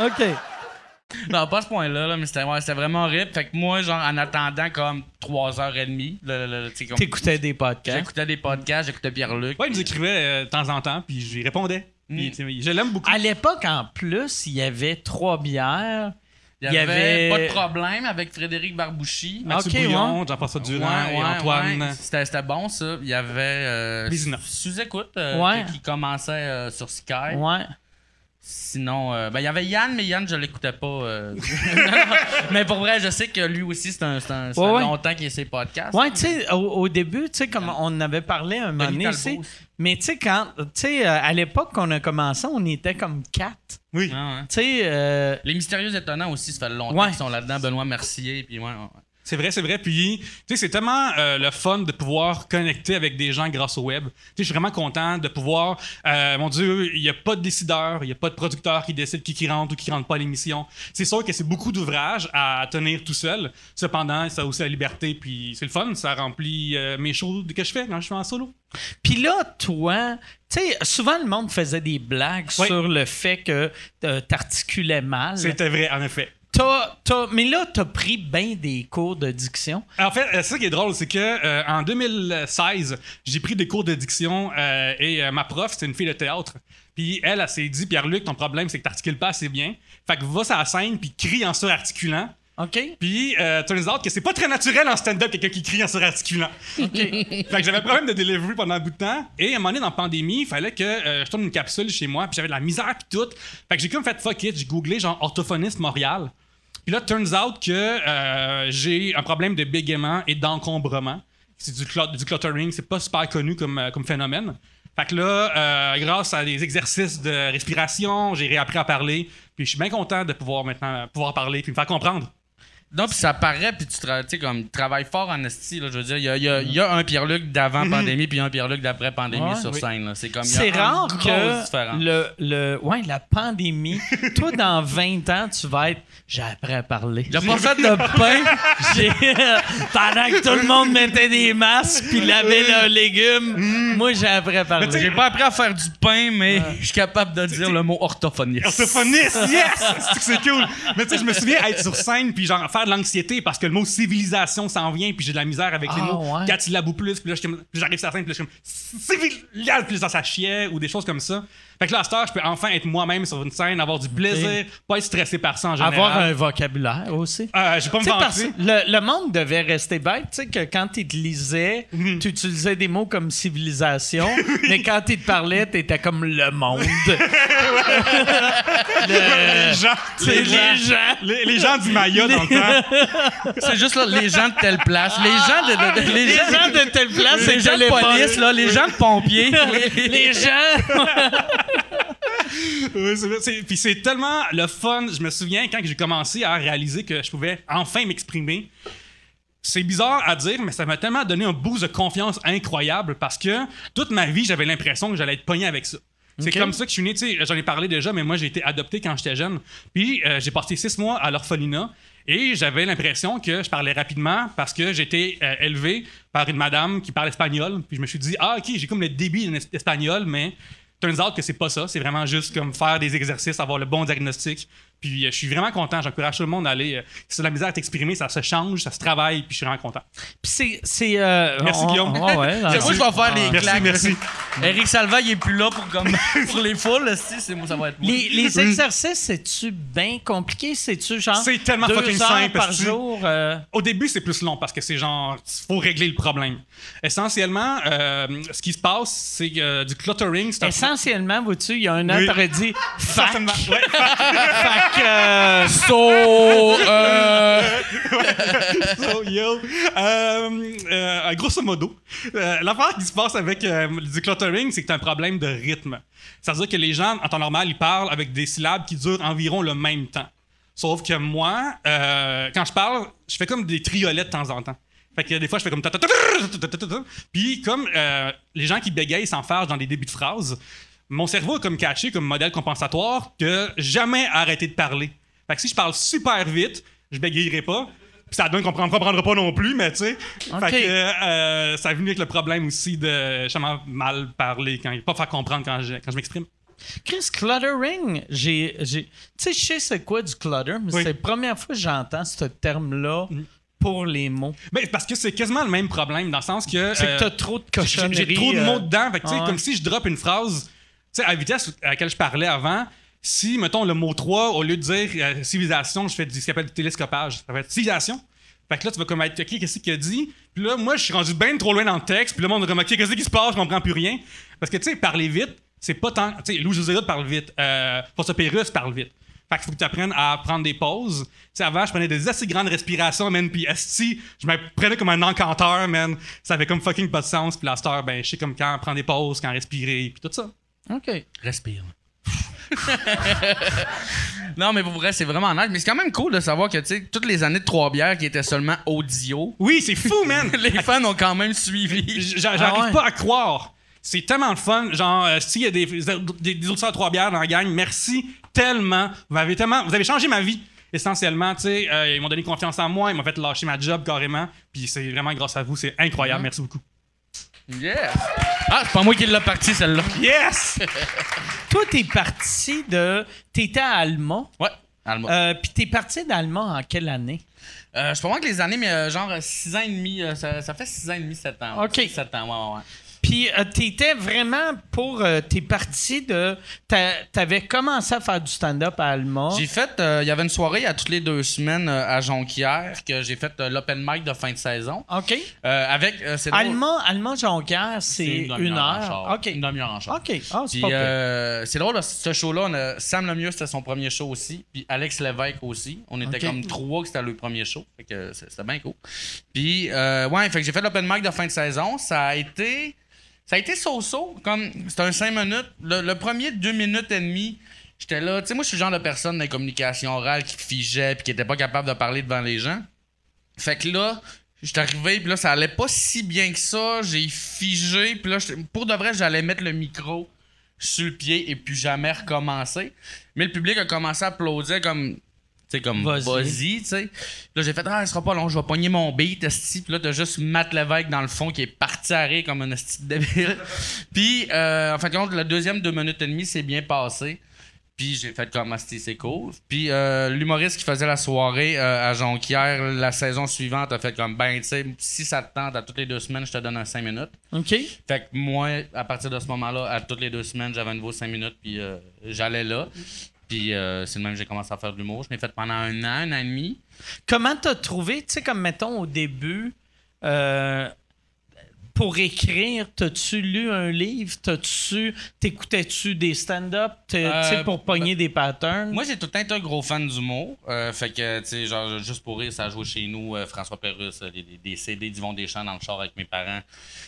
OK. non, pas à ce point-là, là, mais c'était ouais, c'était vraiment horrible. Fait que moi, genre, en attendant comme 3h30, le, le- le- tu sais, comme- T'écoutais des podcasts. j'écoutais des podcasts, j'écoutais Pierre-Luc. Ouais, il nous écrivait euh, de temps en temps, puis j'y répondais. Puis, tu sais, je l'aime beaucoup. À l'époque, en plus, il y avait trois bières. Il y avait, pas de problème avec Frédéric Barbouchi. Mathieu ok, Bouillon, Jean-François Durand et Antoine. ouais. C'était, c'était bon, ça. Il y avait euh, Vézina. sous-écoute euh, Ouais. qui commençait euh, sur Sky. Ouais. Sinon, euh, ben, il y avait Yann, mais Yann, je l'écoutais pas. euh. Mais pour vrai, je sais que lui aussi, c'est un, c'est un- ça Ouais, fait ouais. longtemps qu'il a ses podcasts. Ouais, tu sais, au, au début, tu sais, comme on en avait parlé un moment donné, mais tu sais, quand, tu sais, euh, à l'époque qu'on a commencé, on était comme quatre. Oui. Ah, ouais. Tu sais, euh, Les Mystérieux Étonnants aussi, ça fait longtemps Ouais. qu'ils sont là-dedans. Benoît Mercier, puis ouais, ouais. C'est vrai, c'est vrai. Puis, tu sais, c'est tellement euh, le fun de pouvoir connecter avec des gens grâce au web. Tu sais, je suis vraiment content de pouvoir. euh, mon Dieu, il n'y a pas de décideur, il n'y a pas de producteur qui décide qui, qui rentre ou qui rentre pas à l'émission. C'est sûr que c'est beaucoup d'ouvrages à tenir tout seul. Cependant, ça a aussi la liberté, puis c'est le fun. Ça remplit euh, mes shows que je fais quand je suis en solo. Puis là, toi, tu sais, souvent le monde faisait des blagues Oui. sur le fait que t'articulais mal. C'était vrai, en effet. T'as- t'as- mais là, t'as pris bien des cours de diction. En fait, euh, c'est ça qui est drôle, c'est que euh, en 2016, j'ai pris des cours de diction euh, et euh, ma prof, c'est une fille de théâtre. Puis elle, elle s'est dit, Pierre-Luc, ton problème, c'est que t'articules pas assez bien. Fait que va sur la scène puis crie en surarticulant. OK? Puis, euh, turns out que c'est pas très naturel en stand-up quelqu'un qui crie en surarticulant. OK. Fait que j'avais un problème de delivery pendant un bout de temps. Et à un moment donné, dans la pandémie, il fallait que euh, je tourne une capsule chez moi. Puis j'avais de la misère puis tout. Fait que j'ai comme fait fuck it. J'ai googlé genre orthophoniste Montréal. Puis là, turns out que euh, j'ai un problème de bégaiement et d'encombrement. C'est du, du cluttering. C'est pas super connu comme, euh, comme phénomène. Fait que là, euh, grâce à des exercices de respiration, j'ai réappris à parler. Puis je suis bien content de pouvoir maintenant pouvoir parler puis me faire comprendre. Non, puis ça paraît, puis tu tra- tu sais, comme, travailles fort en esti, là, je veux dire. Il y a, il y a- il y a un Pierre-Luc d'avant pandémie, puis un Pierre-Luc d'après pandémie Ouais. sur Oui. scène. là. C'est comme, il y a C'est rare grosse que différence. le, le, ouais, la pandémie, toi, dans 20 ans, tu vas être j'ai appris à parler. J'ai pas fait de pain. J'ai- pendant que tout le monde mettait des masques puis lavait leurs légumes, Mm. moi, j'ai appris à parler. J'ai pas appris à faire du pain, mais je suis capable de dire le mot orthophoniste. Orthophoniste, yes! C'est cool. Mais tu sais, je me souviens être sur scène puis genre faire de l'anxiété parce que le mot civilisation s'en vient puis j'ai de la misère avec les Ah, mots. ouais. Quatre syllabes ou plus, puis là, j'arrive sur la scène puis là, je suis comme civil, puis là, ça chiait ou des choses comme ça. Fait que là, à cette heure, je peux enfin être moi-même sur une scène, avoir du plaisir, pas être stressé par ça en général. Avoir un vocabulaire aussi. Euh, j'ai pas me Tu sais, parce vanter. que le, le monde devait rester bête, tu sais, que quand il te lisait, Mhm. tu utilisais des mots comme civilisation, mais quand il te parlait, t'étais comme le monde. Le- Les gens, les gens. les, les gens du Maya dans le temps. C'est juste là, les gens de telle place. Les gens de, de- de- les Les gens, gens de telle place, les gens de police, là, les gens de pompiers. les- Les gens. Oui, c'est Puis c'est tellement le fun. Je me souviens quand j'ai commencé à réaliser que je pouvais enfin m'exprimer. C'est bizarre à dire, mais ça m'a tellement donné un boost de confiance incroyable parce que toute ma vie, j'avais l'impression que j'allais être pogné avec ça. C'est comme ça que je suis né, j'en ai parlé déjà, mais moi j'ai été adopté quand j'étais jeune. Puis euh, j'ai passé six mois à l'orphelinat et j'avais l'impression que je parlais rapidement parce que j'étais euh, élevé par une madame qui parle espagnol. Puis je me suis dit, ah ok, j'ai comme le débit d'un es- espagnol, mais turns out que c'est pas ça. C'est vraiment juste comme faire des exercices, avoir le bon diagnostic. Puis euh, je suis vraiment content. J'encourage tout le monde à aller. euh, si la misère à t'exprimer, ça se change, ça se travaille, puis je suis vraiment content. Puis c'est. c'est, euh, Merci, on- Guillaume. ouais, ouais, C'est moi, je vais faire les Merci, claques. merci. Eric Salva, il est plus là pour comme pour les foules. esti, C'est moi, ça va être moi. Les, les exercices, c'est-tu bien compliqué? C'est-tu genre. C'est tellement deux fucking heures simple, par jour? euh, Au début, c'est plus long parce que c'est genre, faut régler le problème. Essentiellement, euh, ce qui se passe, c'est euh, du cluttering. C'est Essentiellement, vois-tu, il y a un an, Oui. t'aurais dit fac. Certainement. Ouais. fac, euh, So, yo. Euh, euh, grosso modo, l'affaire qui se passe avec du cluttering, c'est que t'as un problème de rythme. C'est-à-dire que les gens, en temps normal, ils parlent avec des syllabes qui durent environ le même temps. Sauf que moi, quand je parle, je fais comme des triolets de temps en temps. Fait que des fois, je fais comme... Puis comme les gens qui bégayent s'enfargent dans des débuts de phrases, mon cerveau a comme caché comme modèle compensatoire que jamais arrêter de parler. Fait que si je parle super vite, je bégayerai pas. Puis ça donne qu'on ne comprendra pas non plus, mais tu sais. Fait que euh, ça a venu avec le problème aussi de justement mal parler, quand, pas faire comprendre quand je, quand je m'exprime. Chris, cluttering, j'ai. j'ai- Tu sais, je sais c'est quoi du clutter, mais Oui. c'est la première fois que j'entends ce terme-là pour les mots. Ben, parce que c'est quasiment le même problème, dans le sens que. C'est que euh, t'as trop de j'ai- cochonneries. J'ai trop de euh, mots dedans. Fait que, tu sais, ouais. comme si je drop une phrase, sais, à la vitesse à laquelle je parlais avant, si, mettons, le mot 3, au lieu de dire euh, civilisation, je fais du, ce qu'on appelle du télescopage. Ça va être civilisation. Fait que là, tu vas comme être, OK, qu'est-ce qu'il a dit? Puis là, moi, je suis rendu bien trop loin dans le texte. Puis le monde OK, qu'est-ce qui se passe? Je comprends plus rien. Parce que, tu sais, parler vite, c'est pas tant. Tu sais, Lou José parle vite. Euh, Force Pérus parle vite. Fait qu'il faut que tu apprennes à prendre des pauses. Tu sais, avant, je prenais des assez grandes respirations, man. Puis, esti, je me prenais comme un encanteur, man. Ça avait comme fucking pas de sens. Puis, la star, ben, je sais comme quand prendre des pauses, quand respirer, puis tout ça. OK. respire. Non, mais pour vrai, c'est vraiment nice. Mais c'est quand même cool de savoir que, tu sais, toutes les années de Trois-Bières qui étaient seulement audio, Oui, c'est fou, man. les fans ont quand même suivi. J'arrive Ah ouais. pas à croire. C'est tellement le fun. Genre, euh, s'il y a des, des, des auditeurs à trois bières dans la gang, merci tellement. Vous avez tellement. Vous avez changé ma vie. Essentiellement, tu sais, euh, ils m'ont donné confiance en moi, ils m'ont fait lâcher ma job carrément. Puis c'est vraiment grâce à vous, c'est incroyable. Merci beaucoup. Yes! Ah, c'est pas moi qui l'ai parti, celle-là. Yes! Toi, t'es parti de. T'étais à Alma. Ouais. Alma. Euh, Puis t'es parti d'Alma en quelle année? Euh, je sais pas moi que les années, mais euh, genre 6 ans et demi, euh, ça, ça fait 6 ans et demi, 7 ans. Ok. 7 ans, ouais, ouais, ouais. Puis euh, t'étais vraiment pour. euh, t'es parti de. t'a- T'avais commencé à faire du stand-up à Alma. J'ai fait, euh, il y avait une soirée à toutes les deux semaines euh, à Jonquière que j'ai fait euh, l'open mic de fin de saison. OK. Euh, avec, euh, c'est drôle. Alma, Alma Jonquière, c'est une, en heure. char. OK. Une demi-heure en char. OK. Ah, c'est Puis pas pire. euh, c'est drôle, ce show-là, on a- Sam Lemieux, c'était son premier show aussi. Puis Alex Lévesque aussi. On était Ok. comme trois que c'était le premier show. Fait que c'est- c'était bien cool. Puis, euh, ouais, fait que j'ai fait l'open mic de fin de saison. Ça a été. Ça a été so-so. Comme, c'était un 5 minutes. Le, le premier deux minutes et demie, j'étais là. Tu sais, moi, je suis le genre de personne dans les communications orales qui figeait puis qui était pas capable de parler devant les gens. Fait que là, j'étais arrivé, puis là, ça allait pas si bien que ça. J'ai figé, puis là, pour de vrai, j'allais mettre le micro sur le pied et puis jamais recommencer. Mais le public a commencé à applaudir comme. Tu sais, comme Vas-y. tu sais. Là, j'ai fait, ah, ce sera pas long, je vais pogner mon beat, esti. Puis là, t'as juste Matt Lévesque dans le fond qui est parti rire comme un esti de débile. puis, euh, en fin de compte, le deuxième deux minutes et demie s'est bien passé. Puis j'ai fait comme esti, c'est cool. Puis euh, l'humoriste qui faisait la soirée euh, à Jonquière la saison suivante a fait comme, ben, tu sais, si ça te tente, à toutes les deux semaines, je te donne un 5 minutes. OK. Fait que moi, à partir de ce moment-là, à toutes les deux semaines, j'avais un nouveau 5 minutes, puis euh, j'allais là. Euh, c'est le même j'ai commencé à faire de l'humour. Je l'ai fait pendant un an, un an et demi. Comment t'as trouvé, tu sais, comme mettons au début, euh, pour écrire, t'as-tu lu un livre? T'as-tu, t'écoutais-tu des stand-up? T'as- Tu sais, Euh, pour pogner des patterns? Moi, j'ai tout le temps été un gros fan d'humour. Euh, fait que, tu sais, genre, juste pour rire, ça joué chez nous, euh, François Pérusse, euh, des, CD d'Yvon Deschamps dans le char avec mes parents.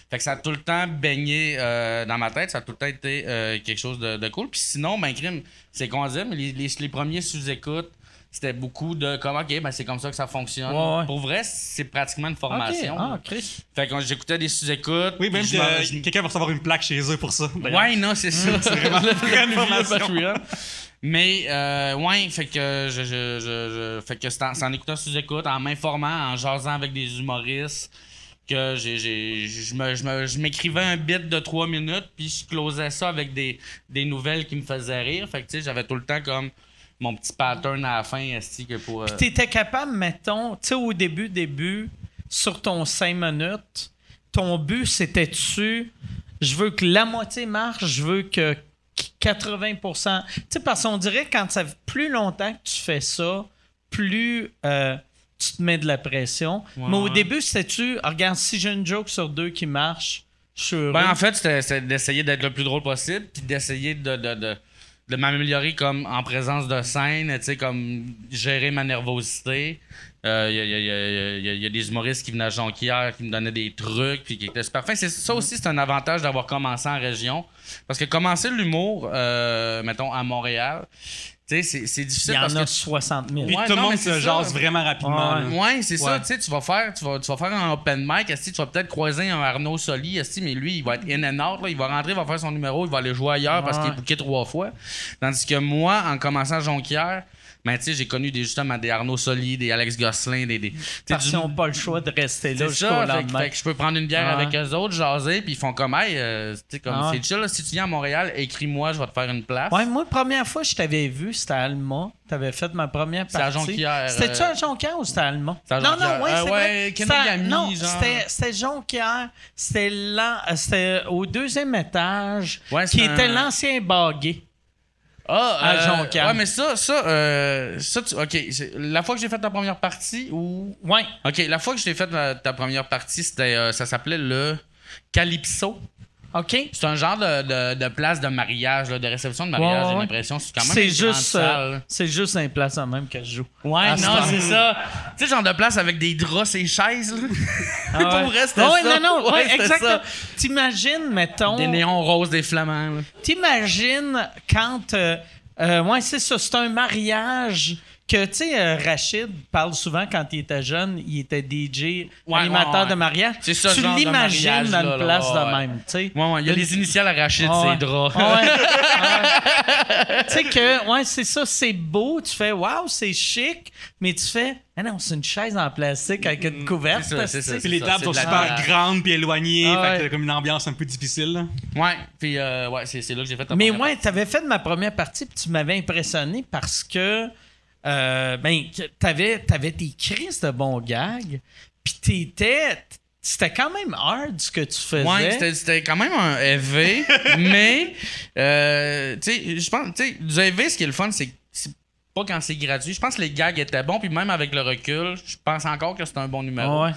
Fait que ça a tout le temps baigné euh, dans ma tête. Ça a tout le temps été quelque chose de, de cool. Puis sinon, ben, crime, c'est qu'on disait, mais les, les, les premiers sous-écoutes, c'était beaucoup de comme, OK, ben, c'est comme ça que ça fonctionne. Ouais, ouais. Pour vrai, c'est pratiquement une formation. Ah, Chris. Fait que j'écoutais des sous-écoutes. Oui, même que je- quelqu'un va recevoir une plaque chez eux pour ça. Ouais, non, c'est ça. C'est vraiment information. Patreon. Mais, euh, ouais, fait que je, je, je, je- fait que c'est en, écoutant sous-écoute, en m'informant, en jasant avec des humoristes, que j'ai, j'ai- je me- je me- je m'écrivais un bit de trois minutes, puis je closais ça avec des, des nouvelles qui me faisaient rire. Fait que, tu sais, j'avais tout le temps comme mon petit pattern à la fin, esti, que pour... euh, T'étais capable, mettons, tu sais, au début, début, sur ton 5 minutes, ton but, c'était-tu, je veux que la moitié marche, je veux que 80%. Tu sais, parce qu'on dirait que quand ça plus longtemps que tu fais ça, plus euh, tu te mets de la pression. Mais au ouais. début, c'était-tu, regarde, si j'ai une joke sur deux qui marche, je suis heureux. Ben, en fait, c'était c'était d'essayer d'être le plus drôle possible, puis d'essayer de, de, de, de m'améliorer comme en présence de scène, tu sais, comme gérer ma nervosité. Il y, a, y y y y a des humoristes qui venaient à Jonquière, qui me donnaient des trucs, puis qui étaient super fins. Ça aussi, c'est un avantage d'avoir commencé en région. Parce que commencer l'humour, euh, mettons, à Montréal, tu sais, c'est- c'est Il difficile y en parce a que 60 000. Puis Ouais, tout le monde se jase vraiment rapidement. Ouais. c'est ça, Ouais. tu sais, tu vas faire, tu vas, tu vas faire un open mic, esti, tu vas peut-être croiser un Arnaud Soli, esti, mais lui, il va être in and out, là, il va rentrer, il va faire son numéro, il va aller jouer ailleurs parce qu'il est booké trois fois. Tandis que moi, en commençant à Jonquière, ben, tu sais, j'ai connu des, justement des Arnaud Soli, des Alex Gosselin, des. des Parce du- qu'ils n'ont pas le choix de rester là c'est jusqu'au lendemain. fait que je peux prendre une bière Ah. avec eux autres, jaser, puis ils font comme, hey, euh, tu sais, comme, Ah. c'est chill, là, si tu viens à Montréal, écris-moi, je vais te faire une place. Ouais, moi, première fois que je t'avais vu, c'était à Alma. T'avais fait ma première C'est à partie. Jonquière, C'était-tu euh, à Jonquière ou c'était à à non, non, ouais, Euh, c'est ouais, vrai. Non, c'était- Jonquière. C'était au deuxième étage, Ouais, qui était un- l'ancien baguet. Ah, À euh, Jonquière. Ouais, mais ça, ça, euh, ça tu- OK. La fois que j'ai fait ta première partie ou? Ouais. OK, la fois que j'ai fait ta, ta première partie, c'était, euh, ça s'appelait le Calypso. OK? C'est un genre de, de, de place de mariage, là, de réception de mariage, Ouais, j'ai l'impression. C'est quand même C'est juste, euh, c'est juste un place en même que je joue. Ouais, non, c'est- ça. Tu sais, genre de place avec des draps et chaises, là. Ah ouais. Pour Ah ouais, ça. non, non, Ouais, exactement. T'imagines, mettons. Des néons roses, des flamands, là. T'imagines quand euh, Euh, ouais, c'est ça. C'est un mariage que, tu sais, euh, Rachid parle souvent quand il était jeune, il était DJ, Ouais, animateur ouais, ouais. de mariage. C'est ça, Tu l'imagines dans une là, place ouais, de même, tu sais. Ouais, ouais, il y a les initiales. Ah ouais. Ah ouais. tu sais que, ouais, c'est ça, c'est beau. Tu fais, waouh, c'est chic, mais tu fais, ah non, c'est une chaise en plastique avec une couverte. c'est ça, c'est ça. Puis les tables c'est sont super grandes puis éloignées. Ah fait ouais. que t'as comme une ambiance un peu difficile. là. Ouais, puis euh, ouais, c'est c'est là que j'ai fait la Mais première ouais, tu avais fait ma première partie, puis tu m'avais impressionné parce que, euh, ben, t'avais, t'avais tes crises de bons gags, puis t'étais. C'était quand même hard ce que tu faisais. Ouais, c'était- c'était quand même un EV, mais euh, tu sais, je pense, tu sais, du EV, ce qui est le fun, c'est c'est pas quand c'est gratuit. Je pense que les gags étaient bons, puis même avec le recul, je pense encore que c'est un bon numéro. Ouais.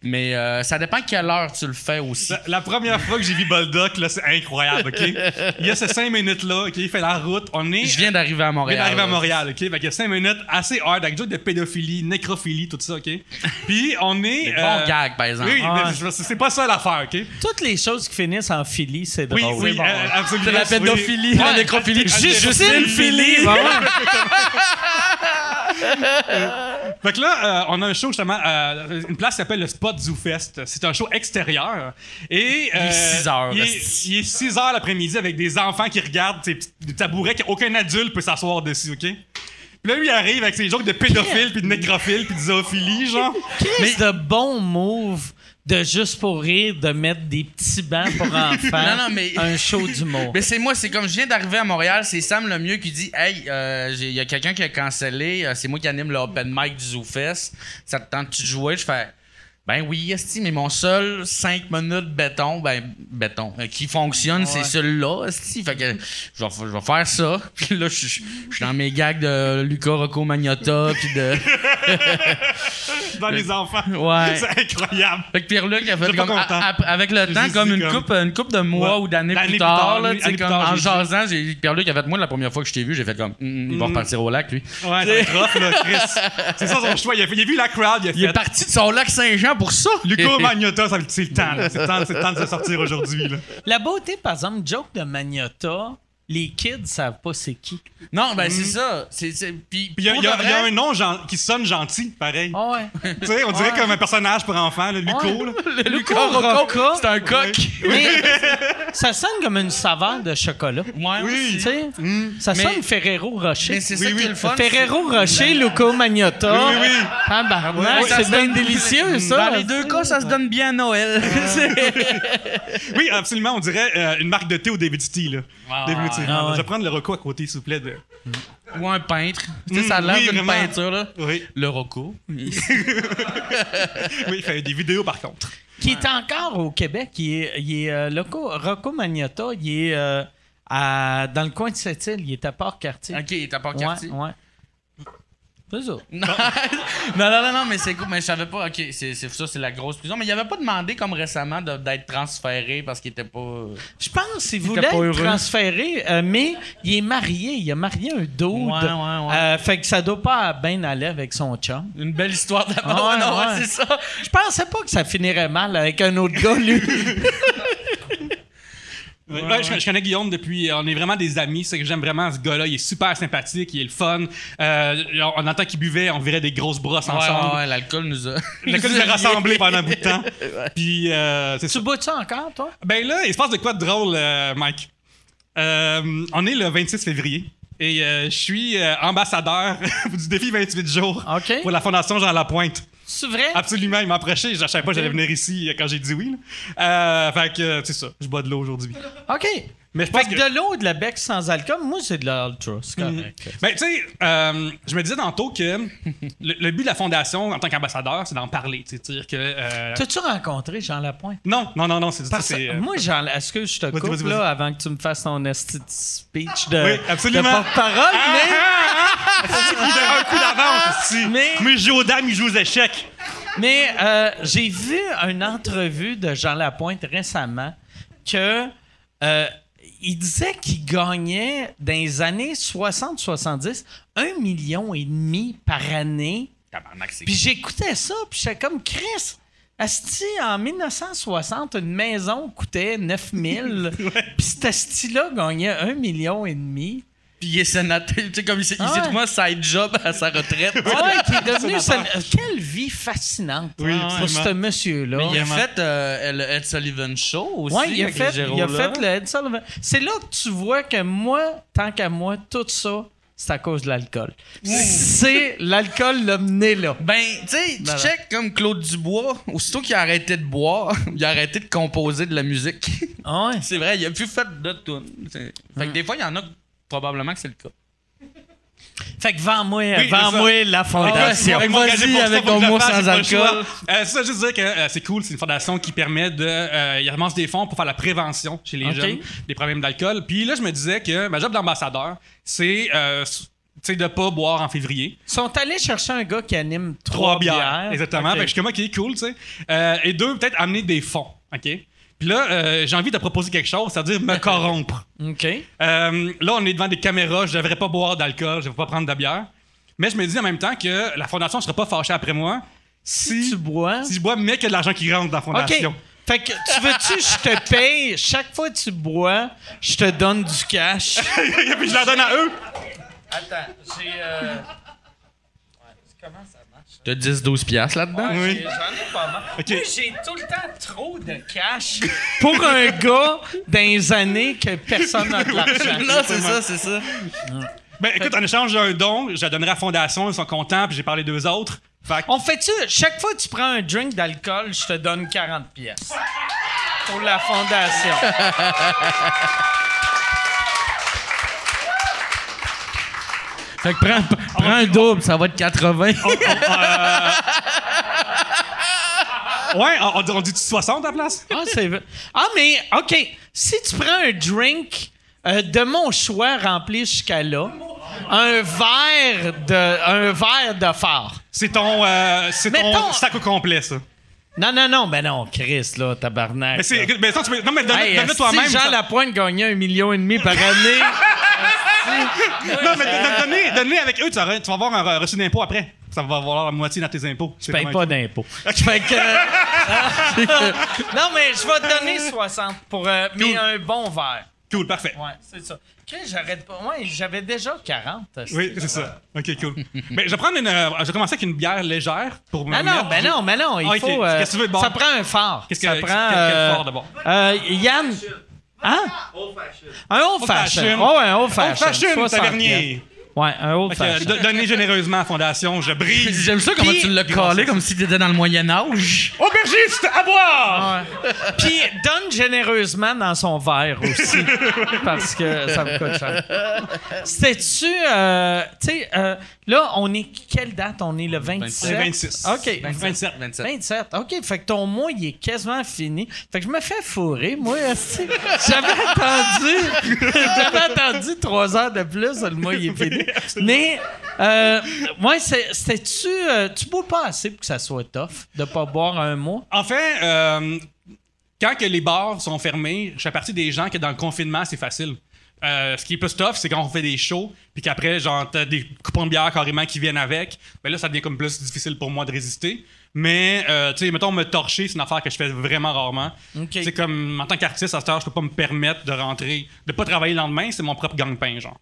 Mais euh, ça dépend quelle heure tu le fais aussi. La, la première fois que j'ai vu Boldock, là, c'est incroyable, OK? Il y a ces cinq minutes-là, OK? Il fait la route. On est... Je viens d'arriver à Montréal. vient d'arriver à. Montréal, OK? Fait qu'il y a 5 minutes assez hard avec joke de pédophilie, nécrophilie, tout ça, OK? Puis on est. Des euh, bons gags, par exemple. Oui, Ah. mais c'est pas ça l'affaire, OK? Toutes les choses qui finissent en filie, c'est Oui, drôle. oui, C'est bon. euh, absolument. C'est la oui. pédophilie, la Ouais. nécrophilie. Ah, Juste Justine Philly. Ouais. Fait que là, euh, on a un show justement, euh, une place qui s'appelle le Spot Zoo Fest. C'est un show extérieur. Et, euh, Il est 6 heures, Il est, il est 6 heures l'après-midi avec des enfants qui regardent ces petits tabourets qu'aucun adulte peut s'asseoir dessus, OK? Puis là, lui, il arrive avec ses jokes de pédophile, puis de nécrophile, puis de zoophilie, genre. Mais de bons moves de juste pour rire, de mettre des petits bancs pour enfants. Non, non, mais- Un show d'humour. Mais c'est moi, c'est comme je viens d'arriver à Montréal, c'est Sam Lemieux qui dit Hey, euh, il y a quelqu'un qui a cancellé, euh, c'est moi qui anime le open mic du ZooFest. Ça te tente-tu de jouer? Je fais Ben oui, esti, mais mon seul 5 minutes béton, ben béton, euh, qui fonctionne, c'est celui-là, esti. Fait que je vais, je vais faire ça. Puis là, je je- je suis dans mes gags de Luca Rocco Magnotta, puis de. dans les enfants. Ouais. C'est incroyable. Fait que Pierre-Luc a fait comme, content. a- a- avec le temps, comme une comme- coupe, une coupe de mois Ouais. ou d'années plus plus tard, là, année plus comme tard, en jasant, Pierre-Luc a fait moi la première fois que je t'ai vu, j'ai fait comme, Hum, hum, il va repartir au lac lui. Ouais, c'est rough, là, Chris. C'est ça son choix. Il a, il a vu la crowd, il a Il est fait. parti de son lac Saint-Jean pour ça. Luco Magnotta, c'est le temps. C'est le temps, de se sortir aujourd'hui. La beauté, par exemple, joke de Magnotta, les kids savent pas c'est qui. Non, ben c'est ça. C'est, c'est, puis, Puis il y, a- pour il y a- de il y a vrai, un nom gen- qui sonne gentil, pareil. Ah ouais. Tu sais, on dirait comme un personnage pour enfants, là, Luco, là. le Luca Luca Rocco, Rocco, c'est un coq. Mais ça sonne comme une saveur de chocolat. Ouais, Oui. Tu sais, ça Mais- sonne Ferrero Rocher. Mais c'est ça oui. qui est le fun. Ferrero Rocher, Luco Magnotta. Oui, oui, oui. Ah, Ouais, ça c'est se bien donne- délicieux, ça. Dans les deux cas, ça se donne bien à Noël. Oui, absolument, on dirait euh, une marque de thé au David Tea, là. Ah, ouais. Je vais prendre le Rocco à côté, s'il vous plaît. de- Ou un peintre. Tu sais, ça a Mm, l'air oui, d'une vraiment. peinture, là. Oui, Le Rocco. oui, il fait des vidéos, par contre. Qui est encore au Québec. Il est, il est, euh, Loco- Rocco Magnotta, il est euh, à- dans le coin de Sept-Îles. Il est à Port-Cartier. Ok, t'as pas Ouais, quartier. ouais. C'est ça. Non, non, non, non, mais c'est cool. Mais je savais pas. Ok, c'est ça, c'est la grosse prison. Mais il avait pas demandé, comme récemment, d'être transféré parce qu'il était pas. Je pense qu'il voulait être transféré, euh, mais il est marié. Il a marié un dude. Ouais, ouais, ouais. Euh, fait que ça doit pas bien aller avec son chum. Une belle histoire ouais, non, c'est ça. Je pensais pas que ça finirait mal avec un autre gars, lui. Ouais, ouais, je, je connais Guillaume depuis. On est vraiment des amis. C'est que j'aime vraiment ce gars-là. Il est super sympathique. Il est le fun. Euh, on entend qu'il buvait. On verrait des grosses brosses Ouais, ensemble. ouais, l'alcool nous a. Gars nous a rassemblés pendant un bout de temps. Puis, euh, c'est tu ça. bois ça encore, toi? Ben là, il se passe de quoi de drôle, euh, Mike? Euh, on est le 26 février. Et euh, je suis euh, ambassadeur du défi 28 jours pour la Fondation Jean Lapointe. C'est vrai? Absolument, il m'a approché. Je savais pas que j'allais venir ici euh, quand j'ai dit oui. là. Euh, fait que, euh, c'est ça. Je bois de l'eau aujourd'hui. OK. Mais je pense Fait que que... de l'eau et de la bec sans alcool, moi, c'est de l'ultra. C'est correct. Ben, tu sais, euh, je me disais tantôt que le, le but de la fondation en tant qu'ambassadeur, c'est d'en parler. tu dire que. euh, T'as-tu rencontré Jean Lapointe? Non, non, non, non, c'est. Parce euh, moi, Jean, est-ce que je te coupe là avant que tu me fasses ton speech de, Oui, absolument. de porte-parole? mais un coup d'avance, si. Mais- Mais je joue aux dames, il joue aux échecs. Mais euh, j'ai vu une entrevue de Jean Lapointe récemment que euh, il disait qu'il gagnait dans les années 60-70 un million et demi par année. Puis j'écoutais ça, puis j'étais comme Chris. Asti, en 1960, une maison coûtait 9000. Puis cet Asti-là gagnait un million et demi. Puis il est sénateur. Tu sais, comme il s'est Ah ouais. trouvé un side job à sa retraite. Ouais, qui est devenu. Quelle vie fascinante Oui, hein, pour ce monsieur-là. Mais il a fait euh, le Ed Sullivan Show aussi. Ouais, il a fait, il a fait le Ed Sullivan. C'est là que tu vois que moi, tant qu'à moi, tout ça, c'est à cause de l'alcool. C'est l'alcool l'a mené là. Ben, tu sais, tu check comme Claude Dubois, aussitôt qu'il a arrêté de boire, il a arrêté de composer de la musique. Ah ouais. c'est vrai, il a plus fait de tunes. C'est- Fait que des fois, il y en a probablement que c'est le cas. Fait que vends-moi Oui, vends-moi c'est la fondation. ouais, Ils m'ont engagé Vas-y avec ton mot sans alcool. Euh, c'est ça, juste dire que euh, c'est cool, c'est une fondation qui permet de. Euh, il ramasse des fonds pour faire la prévention chez les Ok. jeunes des problèmes d'alcool. Puis là, je me disais que ma job d'ambassadeur, c'est euh, tu sais, de pas boire en février. Ils sont allés chercher un gars qui anime trois, Trois bières. Exactement. Ok. Fait que je suis comme, OK, cool, tu sais. Euh, et deux, peut-être amener des fonds. OK? Puis là, euh, j'ai envie de proposer quelque chose, c'est-à-dire me corrompre. OK. Euh, là, on est devant des caméras, je devrais pas boire d'alcool, je devrais pas prendre de bière. Mais je me dis en même temps que la fondation ne sera pas fâchée après moi si, Tu bois. si je bois, mais qu'il y a de l'argent qui rentre dans la OK. fondation. Fait que tu veux-tu, je te paye, chaque fois que tu bois, je te donne du cash. Et puis je la donne à eux. Attends, j'ai. Euh... Comment ça? T'as 10-12 piastres là-dedans? Oui. J'en ai pas mal. Moi, j'ai tout le temps trop de cash pour un gars dans les années que personne n'a de l'argent. Non, c'est ça, c'est ça. Ben écoute, en échange d'un don, je la donnerai à la fondation, ils sont contents, puis j'ai parlé d'eux autres. Fait que- On fait-tu, chaque fois que tu prends un drink d'alcool, je te donne 40 pièces pour la fondation. Fait que prends, prends un double, ça va être 80. Ouais, on, on, on dit 60 à la place? Ah, c'est vrai. Ah, mais, OK. Si tu prends un drink euh, de mon choix rempli jusqu'à là, un verre de, un verre de phare. C'est ton, euh, c'est ton sac au complet, ça. Non, non, non, ben non, Chris, là, tabarnak. Mais c'est, là. écoute, ben, ça, tu peux- non, mais Hey, donne-le esti, toi-même. Jean ça- Lapointe gagnait un million et demi par année? Non, mais don- donne-les avec eux, tu vas, tu vas avoir un re- reçu d'impôt après. Ça va valoir la moitié dans tes impôts. Je paye pas d'impôts. Fait que. euh, non, mais je vais te donner 60 pour. euh, mais Cool. un bon verre. Cool, parfait. Ouais, c'est ça. J'arrête pas. Ouais, j'avais déjà 40. esti. Oui, c'est ça. OK, cool. mais je vais prendre une. euh, je vais commencer avec une bière légère pour me Non, non, ben non, ben non, il Ah, faut. euh, Qu'est-ce que tu veux de bon? Ça prend un phare. Qu'est-ce que- ça prend. quel phare d'abord? euh, Yann? Hein? Un old fashion. fashion. Oh, un old Old fashion. fashion, 60 tavernier. Ouais, un do- donnez généreusement à la fondation, je brise. J'aime ça comment tu l'as collé comme si t'étais dans le Moyen-Âge. Aubergiste, à boire! Ouais. Puis donne généreusement dans son verre aussi. parce que ça me coûte cher. C'était-tu. euh, tu sais, euh, là, on est. Quelle date? On est le 27. Le 26. OK. 27. 27. 27. OK. Fait que ton mois, il est quasiment fini. Fait que je me fais fourrer, moi. esti. J'avais attendu. J'avais attendu trois heures de plus. Le mois, il est fini. Mais, euh, ouais, c'était-tu. euh, tu bois pas assez pour que ça soit tough de pas boire un mois? En fait, euh, quand que les bars sont fermés, je fais partie des gens que dans le confinement, c'est facile. Euh, ce qui est plus tough, c'est quand on fait des shows, puis qu'après, genre, t'as des coupons de bière carrément qui viennent avec. Ben là, ça devient comme plus difficile pour moi de résister. Mais, euh, tu sais, mettons, me torcher, c'est une affaire que je fais vraiment rarement. C'est comme, en tant qu'artiste, à cette heure, je peux pas me permettre de rentrer, de pas travailler le lendemain, c'est mon propre gang-pain, genre.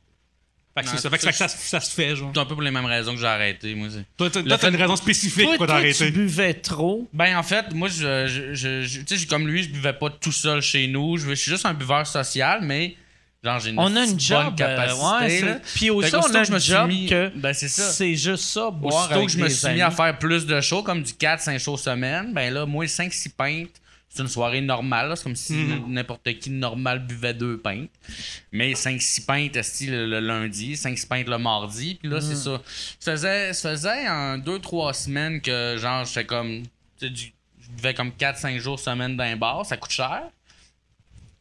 Fait que ça. Fait que ça, ça, ça, ça se fait, genre. C'est un peu pour les mêmes raisons que j'ai arrêté, moi. Toi, t'as fait- une raison spécifique Toi, pour toi, t'arrêter. tu buvais trop. Ben, en fait, moi, je, je, je, je- tu sais, comme lui, je buvais pas tout seul chez nous. Je, je suis juste un buveur social, mais genre, j'ai une, On a une bonne job. euh, capacité. ouais, c'est- là. Puis aussi, on a que je me une suis job mis- que ben, c'est ça. c'est juste ça, boire Aussitôt avec que je me suis mis à faire plus de shows, comme du 4-5 shows semaine, ben là, moi, 5-6 pintes, c'est une soirée normale. C'est comme si Mhm. n'importe qui de normal buvait deux pintes. Mais 5-6 pintes le, le lundi, 5-6 pintes le mardi. Puis là, c'est Mhm. ça. Ça faisait, ça faisait un 2-3 semaines que, genre, j'étais comme. tu sais, du- Je buvais comme 4-5 jours semaine d'un bar, ça coûte cher.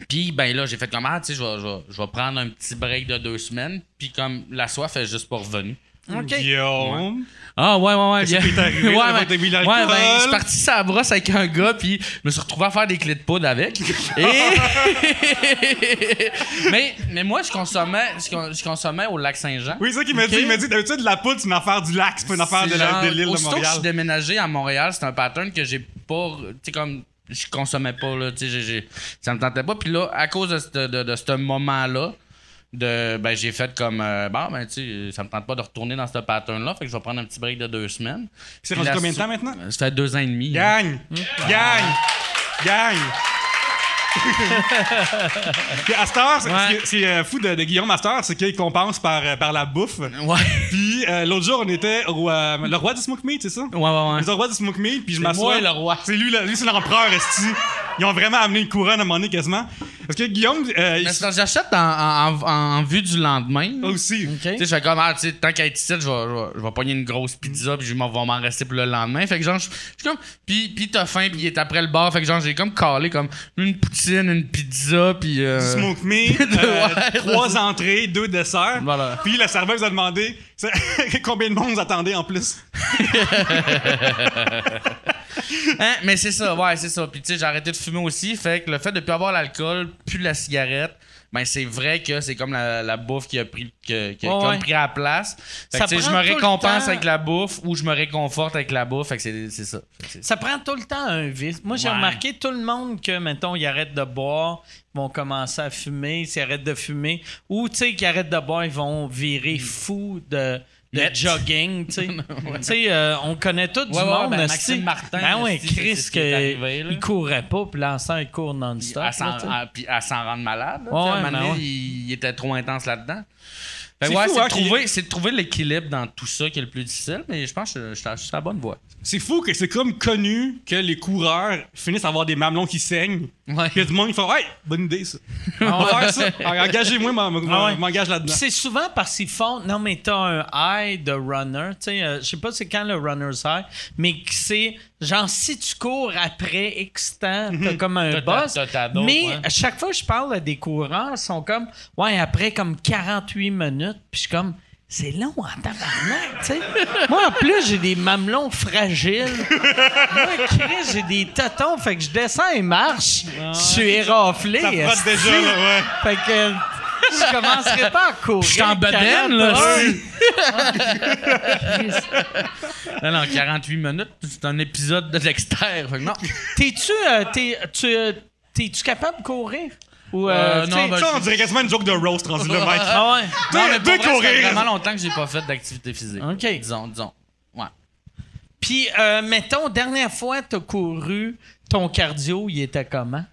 Puis, ben là, j'ai fait comme, ah, tu sais, je vais, je vais- je vais prendre un petit break de deux semaines. Puis, comme la soif est juste pas revenue. OK. Guillaume. Ah ouais ouais ouais bien. arrivé? ouais, ben, ouais ben je suis parti sur la brosse avec un gars puis je me suis retrouvé à faire des clés de poudre avec. Et mais mais moi je consommais je, con- je consommais au lac Saint-Jean. Oui, c'est ça qu'il m'a dit. Il m'a dit d'habitude, la poudre, c'est une affaire du lac, c'est pas une affaire de, genre, l'île de aussitôt que je Montréal. suis déménagé à Montréal, c'est un pattern que j'ai pas tu sais comme je consommais pas là, tu sais ça me tentait pas puis là à cause de ce de, de ce moment-là de ben j'ai fait comme euh, bon ben tu sais ça me tente pas de retourner dans ce pattern là fait que je vais prendre un petit break de deux semaines C'est rendu combien de temps maintenant? Euh, ça fait deux ans et demi Gagne! Gagne! Gagne! Puis à cette heure, c'est- Ouais. ce qui est- c'est fou de, de Guillaume heure, c'est qu'il compense par, euh, par la bouffe. ouais Puis euh, l'autre jour, on était au euh, le roi du smoke meat, c'est ça? ouais ouais, ouais. Le roi du smoke meat, puis je C'est m'assois. moi le roi. C'est lui, lui c'est l'empereur, esti. Ils ont vraiment amené une couronne à un moment donné, quasiment. Parce que Guillaume, euh, il j'achète en, en, en- en vue du lendemain Ah, aussi. Tu sais, je fais comme, ah, tu sais, tant qu'à être ici, je vais, je vais, je vais pogner une grosse pizza, puis je m'en- va m'en rester pour le lendemain. Fait que genre, je suis comme, puis, puis t'as faim, puis il est après le bar. Fait que genre, j'ai comme calé comme une poutine, une pizza, puis. euh, Du smoke meat, euh, Ouais. trois entrées, deux desserts. Voilà. Puis la serveuse a demandé combien de monde vous attendez en plus? Hein, mais c'est ça, ouais, c'est ça. Puis tu sais, j'ai arrêté de fumer aussi. Fait que le fait de plus avoir l'alcool, plus la cigarette, ben c'est vrai que c'est comme la, la bouffe qui a pris, que- qui a Ouais, comme ouais. pris à la place. Fait que je me récompense avec la bouffe ou je me réconforte avec la bouffe. Fait que c'est c'est ça. Que Ça prend tout le temps un vice. Moi, j'ai Ouais. remarqué tout le monde que, mettons, ils arrêtent de boire, ils vont commencer à fumer, s'ils arrêtent de fumer, ou, tu sais, qu'ils arrêtent de boire, ils vont virer fous de, de jogging, tu sais. Tu sais, euh, on connaît tout du Ouais, monde. ben. Maxime Martin, Ben c'est Chris, il courait pas, puis l'instant, il court non-stop. à s'en, puis à rendre malade. là, à un moment ben donné, il, il était trop intense là-dedans. Que C'est ouais, hein, trouver, trouver l'équilibre dans tout ça qui est le plus difficile, mais je pense que je, je, je suis sur la bonne voie. C'est fou que c'est comme connu que les coureurs finissent à avoir des mamelons qui saignent. Ouais. Puis du monde qui fait Hey, bonne idée ça. On va faire ça. Engagez-moi, Ah ouais. m'engage Puis là-dedans. c'est souvent parce qu'ils font. Non, mais t'as un high de runner. Tu sais, euh, je sais pas c'est quand le runner's high, mais c'est genre si tu cours après X temps, t'as comme un boss. mais ouais. à chaque fois que je parle à des coureurs, ils sont comme ouais après comme 48 minutes, puis je suis comme c'est long en tabarnak, tu sais. Moi, en plus, j'ai des mamelons fragiles. Moi, Chris, j'ai des tatons, fait que je descends et marche. Je suis éraflé. Ça frotte déjà, là, ouais. Fait que je commencerai pas à courir. Je suis en bedaine, là. 40 heures. Non, non, 48 minutes, c'est un épisode de Dexter. Fait que non. T'es-tu euh, t'es, tu, euh, t'es-tu capable de courir? Ou, euh, Euh, non, ben, Ça, on dirait quasiment une joke de roast rendu là, mec. Ah ouais. Non, mais deux vrai, ça fait courir. vraiment longtemps que j'ai pas fait d'activité physique. OK. Disons, disons. Ouais. Puis, euh, mettons, dernière fois t'as couru, ton cardio, il était comment?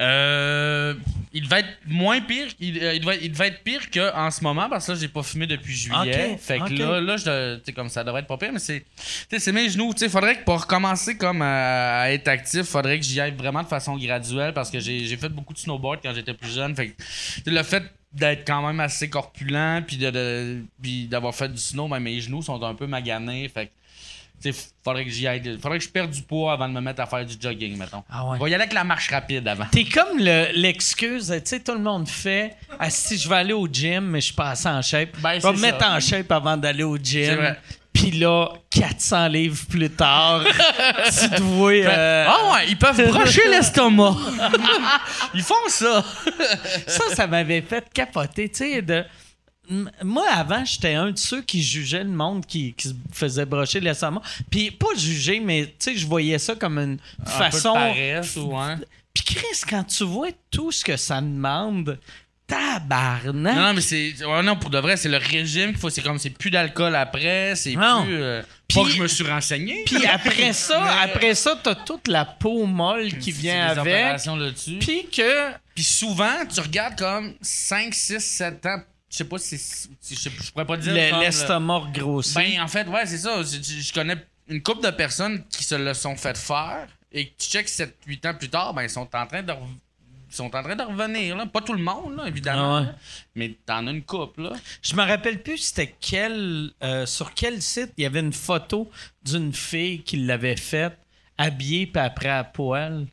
Euh, il devait être moins pire. Il, euh, il devait, il devait être pire qu'en ce moment parce que là, j'ai pas fumé depuis juillet. Fait que là, là je, comme ça devrait être pas pire, mais c'est, mes genoux. Faudrait que pour recommencer comme à, à être actif, faudrait que j'y aille vraiment de façon graduelle parce que j'ai, fait beaucoup de snowboard quand j'étais plus jeune. Fait que, le fait d'être quand même assez corpulent puis de, d'avoir fait du snow, ben, mes genoux sont un peu maganés. Fait que, sais, faudrait que j'y aille. Faudrait que je perde du poids avant de me mettre à faire du jogging, mettons. Ah ouais. On va y aller avec la marche rapide avant. T'es comme le- l'excuse, tu sais, tout le monde fait ah, si je vais aller au gym, mais je suis pas assez en shape. Ben, je vais me mettre ça. en shape avant d'aller au gym. Puis là, 400 livres plus tard, tu te vois. euh, Ah ouais, ils peuvent brocher l'estomac. ils font ça. ça, ça m'avait fait capoter, tu sais, de... Moi, avant, j'étais un de ceux qui jugeait le monde qui, qui se faisait brocher l'estomac. Puis pas juger, mais tu sais, je voyais ça comme une façon... Peu de paresse ou hein. Puis Chris, quand tu vois tout ce que ça demande, tabarnak! Non, non, mais c'est. ouais, non, pour de vrai, c'est le régime qu'il faut. C'est comme c'est plus d'alcool après, c'est Non. plus. euh, Puis- pas que je me suis renseigné. Puis après ça, Mais- après ça, t'as toute la peau molle qui vient avec. Puis, Puis que... souvent, tu regardes comme 5, 6, 7 ans. Je sais pas si. c'est- si- Je, pourrais pas dire. le- comme le- L'estomac grossit. Ben, en fait, ouais, c'est ça. Je, connais une couple de personnes qui se le sont fait faire et que tu checkes 7-8 ans plus tard, ben, ils sont en train de. sont en train de revenir, là. Pas tout le monde, là, évidemment. Ah ouais. Mais t'en as une couple, là. Je me rappelle plus c'était quel euh, sur quel site il y avait une photo d'une fille qui l'avait faite habillée puis après à poil.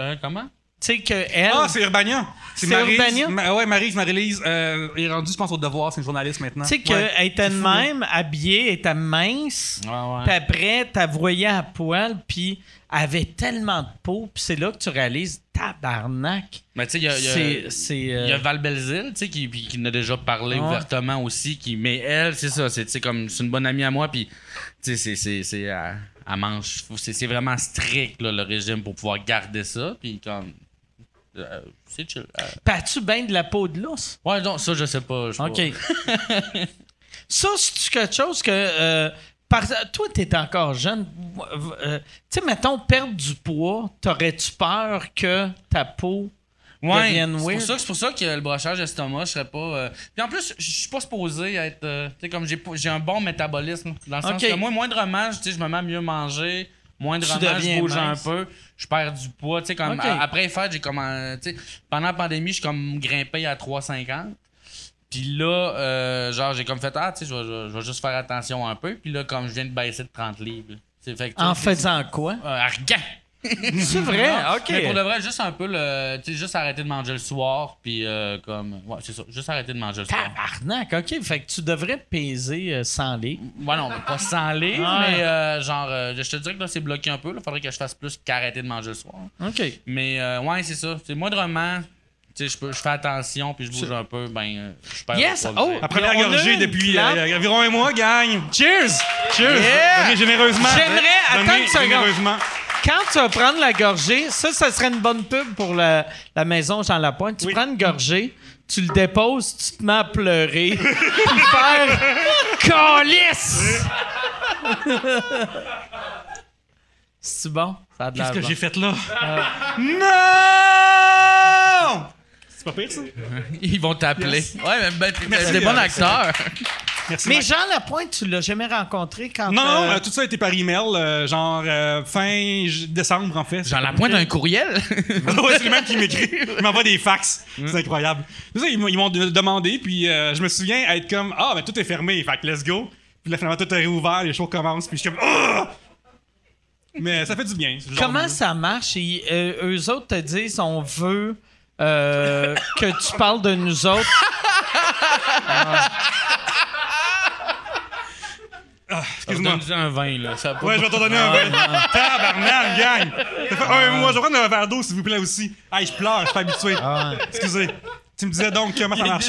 Euh, comment? Tu sais que elle Ah, c'est Urbania. C'est Urbania? Ma- ouais, Marie, Marie-Lise, euh, est rendue, je pense, au devoir. C'est une journaliste maintenant. tu sais Ouais. qu'elle était de même habillée, elle était mince. Ouais, ouais. Puis après, t'as voyé à poil, puis elle avait tellement de peau, puis c'est là que tu réalises, tabarnak. Mais tu sais, il y a, il y a- euh, il y a Val Belzile, tu sais, qui, puis qui en a déjà parlé Ouais. ouvertement aussi. Qui, mais elle, c'est ça, c'est tu sais, comme c'est une bonne amie à moi, puis tu sais, c'est c'est c'est elle, elle mange, c'est c'est vraiment strict là, le régime pour pouvoir garder ça, puis comme euh, c'est chill. Euh, Pas-tu bien de la peau de l'ours? ouais, non, ça, je sais pas. je OK. pas. ça, c'est quelque chose que. euh, par- toi, t'es encore jeune. Euh, tu sais, mettons, perdre du poids, t'aurais-tu peur que ta peau Ouais, c'est pour, ça, c'est pour ça que le brochage d'estomac, je serais pas. euh, Puis en plus, je suis pas supposé être. euh, tu sais, comme j'ai pas- j'ai un bon métabolisme. Dans le sens Ok. que moi, moindrement, je tu sais, je me mets à mieux manger. Moindrement, je bouge un peu. Je perds du poids. Tu sais, comme après fêtes, j'ai comme. tu sais, pendant la pandémie, je suis comme grimpé à 3,50. Puis là, euh, genre, j'ai comme fait, ah, tu sais, je vais- juste faire attention un peu. Puis là, comme je viens de baisser de 30 livres. C'est fait que, En faisant quoi? euh. C'est vrai? OK. Mais pour le vrai, juste un peu le. Tu sais, juste arrêter de manger le soir, puis euh, comme. Ouais, c'est ça. Juste arrêter de manger le soir. Tabarnak, OK. Fait que tu devrais peser euh, 100 livres. Ouais, non, pas sans livres, Ouais. mais euh, genre, euh, je te dirais que là, c'est bloqué un peu. Il faudrait que je fasse plus qu'arrêter de manger le soir. OK. Mais euh, ouais, c'est ça. C'est moindrement. Tu sais, je peux- je fais attention, puis je bouge un peu, ben, euh, je perds Yes! le Oh! j'ai. La gorgée depuis euh, environ un mois, gang. Cheers! Cheers! Yeah! Donnez généreusement. J'aimerais- attends une seconde. généreusement. Quand tu vas prendre la gorgée, ça, ça serait une bonne pub pour la, la maison Jean Lapointe. Tu Oui. prends une gorgée, tu le déposes, tu te mets à pleurer, puis faire calice! C'est bon? Ça Qu'est-ce que j'ai fait là? Non! C'est pas pire, ça? Ils vont t'appeler. Ouais, mais ben, t'es t'es bon euh, acteur. Merci. Mais Mike. Jean Lapointe, tu l'as jamais rencontré quand... Non, non, euh, euh, tout ça a été par email, euh, genre euh, fin j- décembre, en fait. Jean Lapointe a un courriel? ouais, c'est le même qui m'écrit. Il m'envoie des fax. C'est incroyable. C'est ça, ils m'ont- ils m'ont de- demandé, puis euh, je me souviens être comme Ah, mais tout est fermé, fait que let's go. Puis là, finalement, tout est réouvert, les shows commencent, puis je suis comme Ah! Mais ça fait du bien. ce genre Comment de- ça marche? Euh, eux autres te disent on veut euh, que tu parles de nous autres. Excuse-moi. Donne-nous un vin, là. Ça Ouais, je vais t'en donner un verre. Tabarnak, gang! Ça fait un mois, je vais prendre un verre d'eau, s'il vous plaît, aussi. Hey, je pleure, je suis pas habitué. Excusez. Tu me disais donc comment ça marche?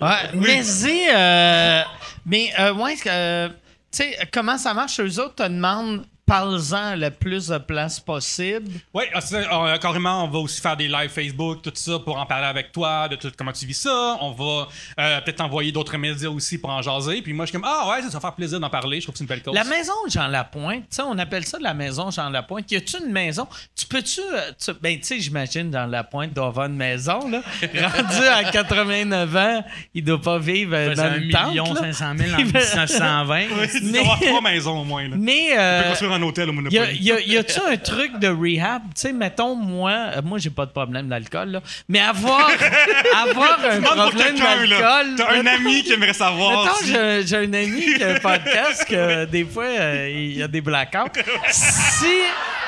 Ouais, Mais dis, euh, mais euh, ouais, euh, tu sais, comment ça marche? Eux autres te demandent parle-en le plus de place possible. Oui, euh, carrément, on va aussi faire des lives Facebook, tout ça, pour en parler avec toi, de tout comment tu vis ça. On va euh, peut-être t'envoyer d'autres médias aussi pour en jaser. Puis moi, je suis comme, ah ouais, ça va faire plaisir d'en parler. Je trouve que c'est une belle cause. La maison Jean Lapointe, tu sais, on appelle ça la maison Jean Lapointe. Y a-tu une maison? Tu peux-tu. euh, tu- ben, tu sais, j'imagine dans Lapointe, doit avoir une maison, là. Rendu à 89 ans, il doit pas vivre euh, dans un une tente. million là. 500 000 en 1920. Oui, il doit Mais- avoir trois maisons au moins. Là. Mais. Euh, un hôtel au Y a, Monopoly. y a- y a-tu un truc de rehab? Tu sais, mettons, moi, euh, moi, j'ai pas de problème d'alcool, là. Mais avoir, avoir un problème d'alcool. T'as un ami qui aimerait savoir. Mettons, si- j'ai, un ami qui a un podcast que des fois, euh, il y a des blackouts. Si,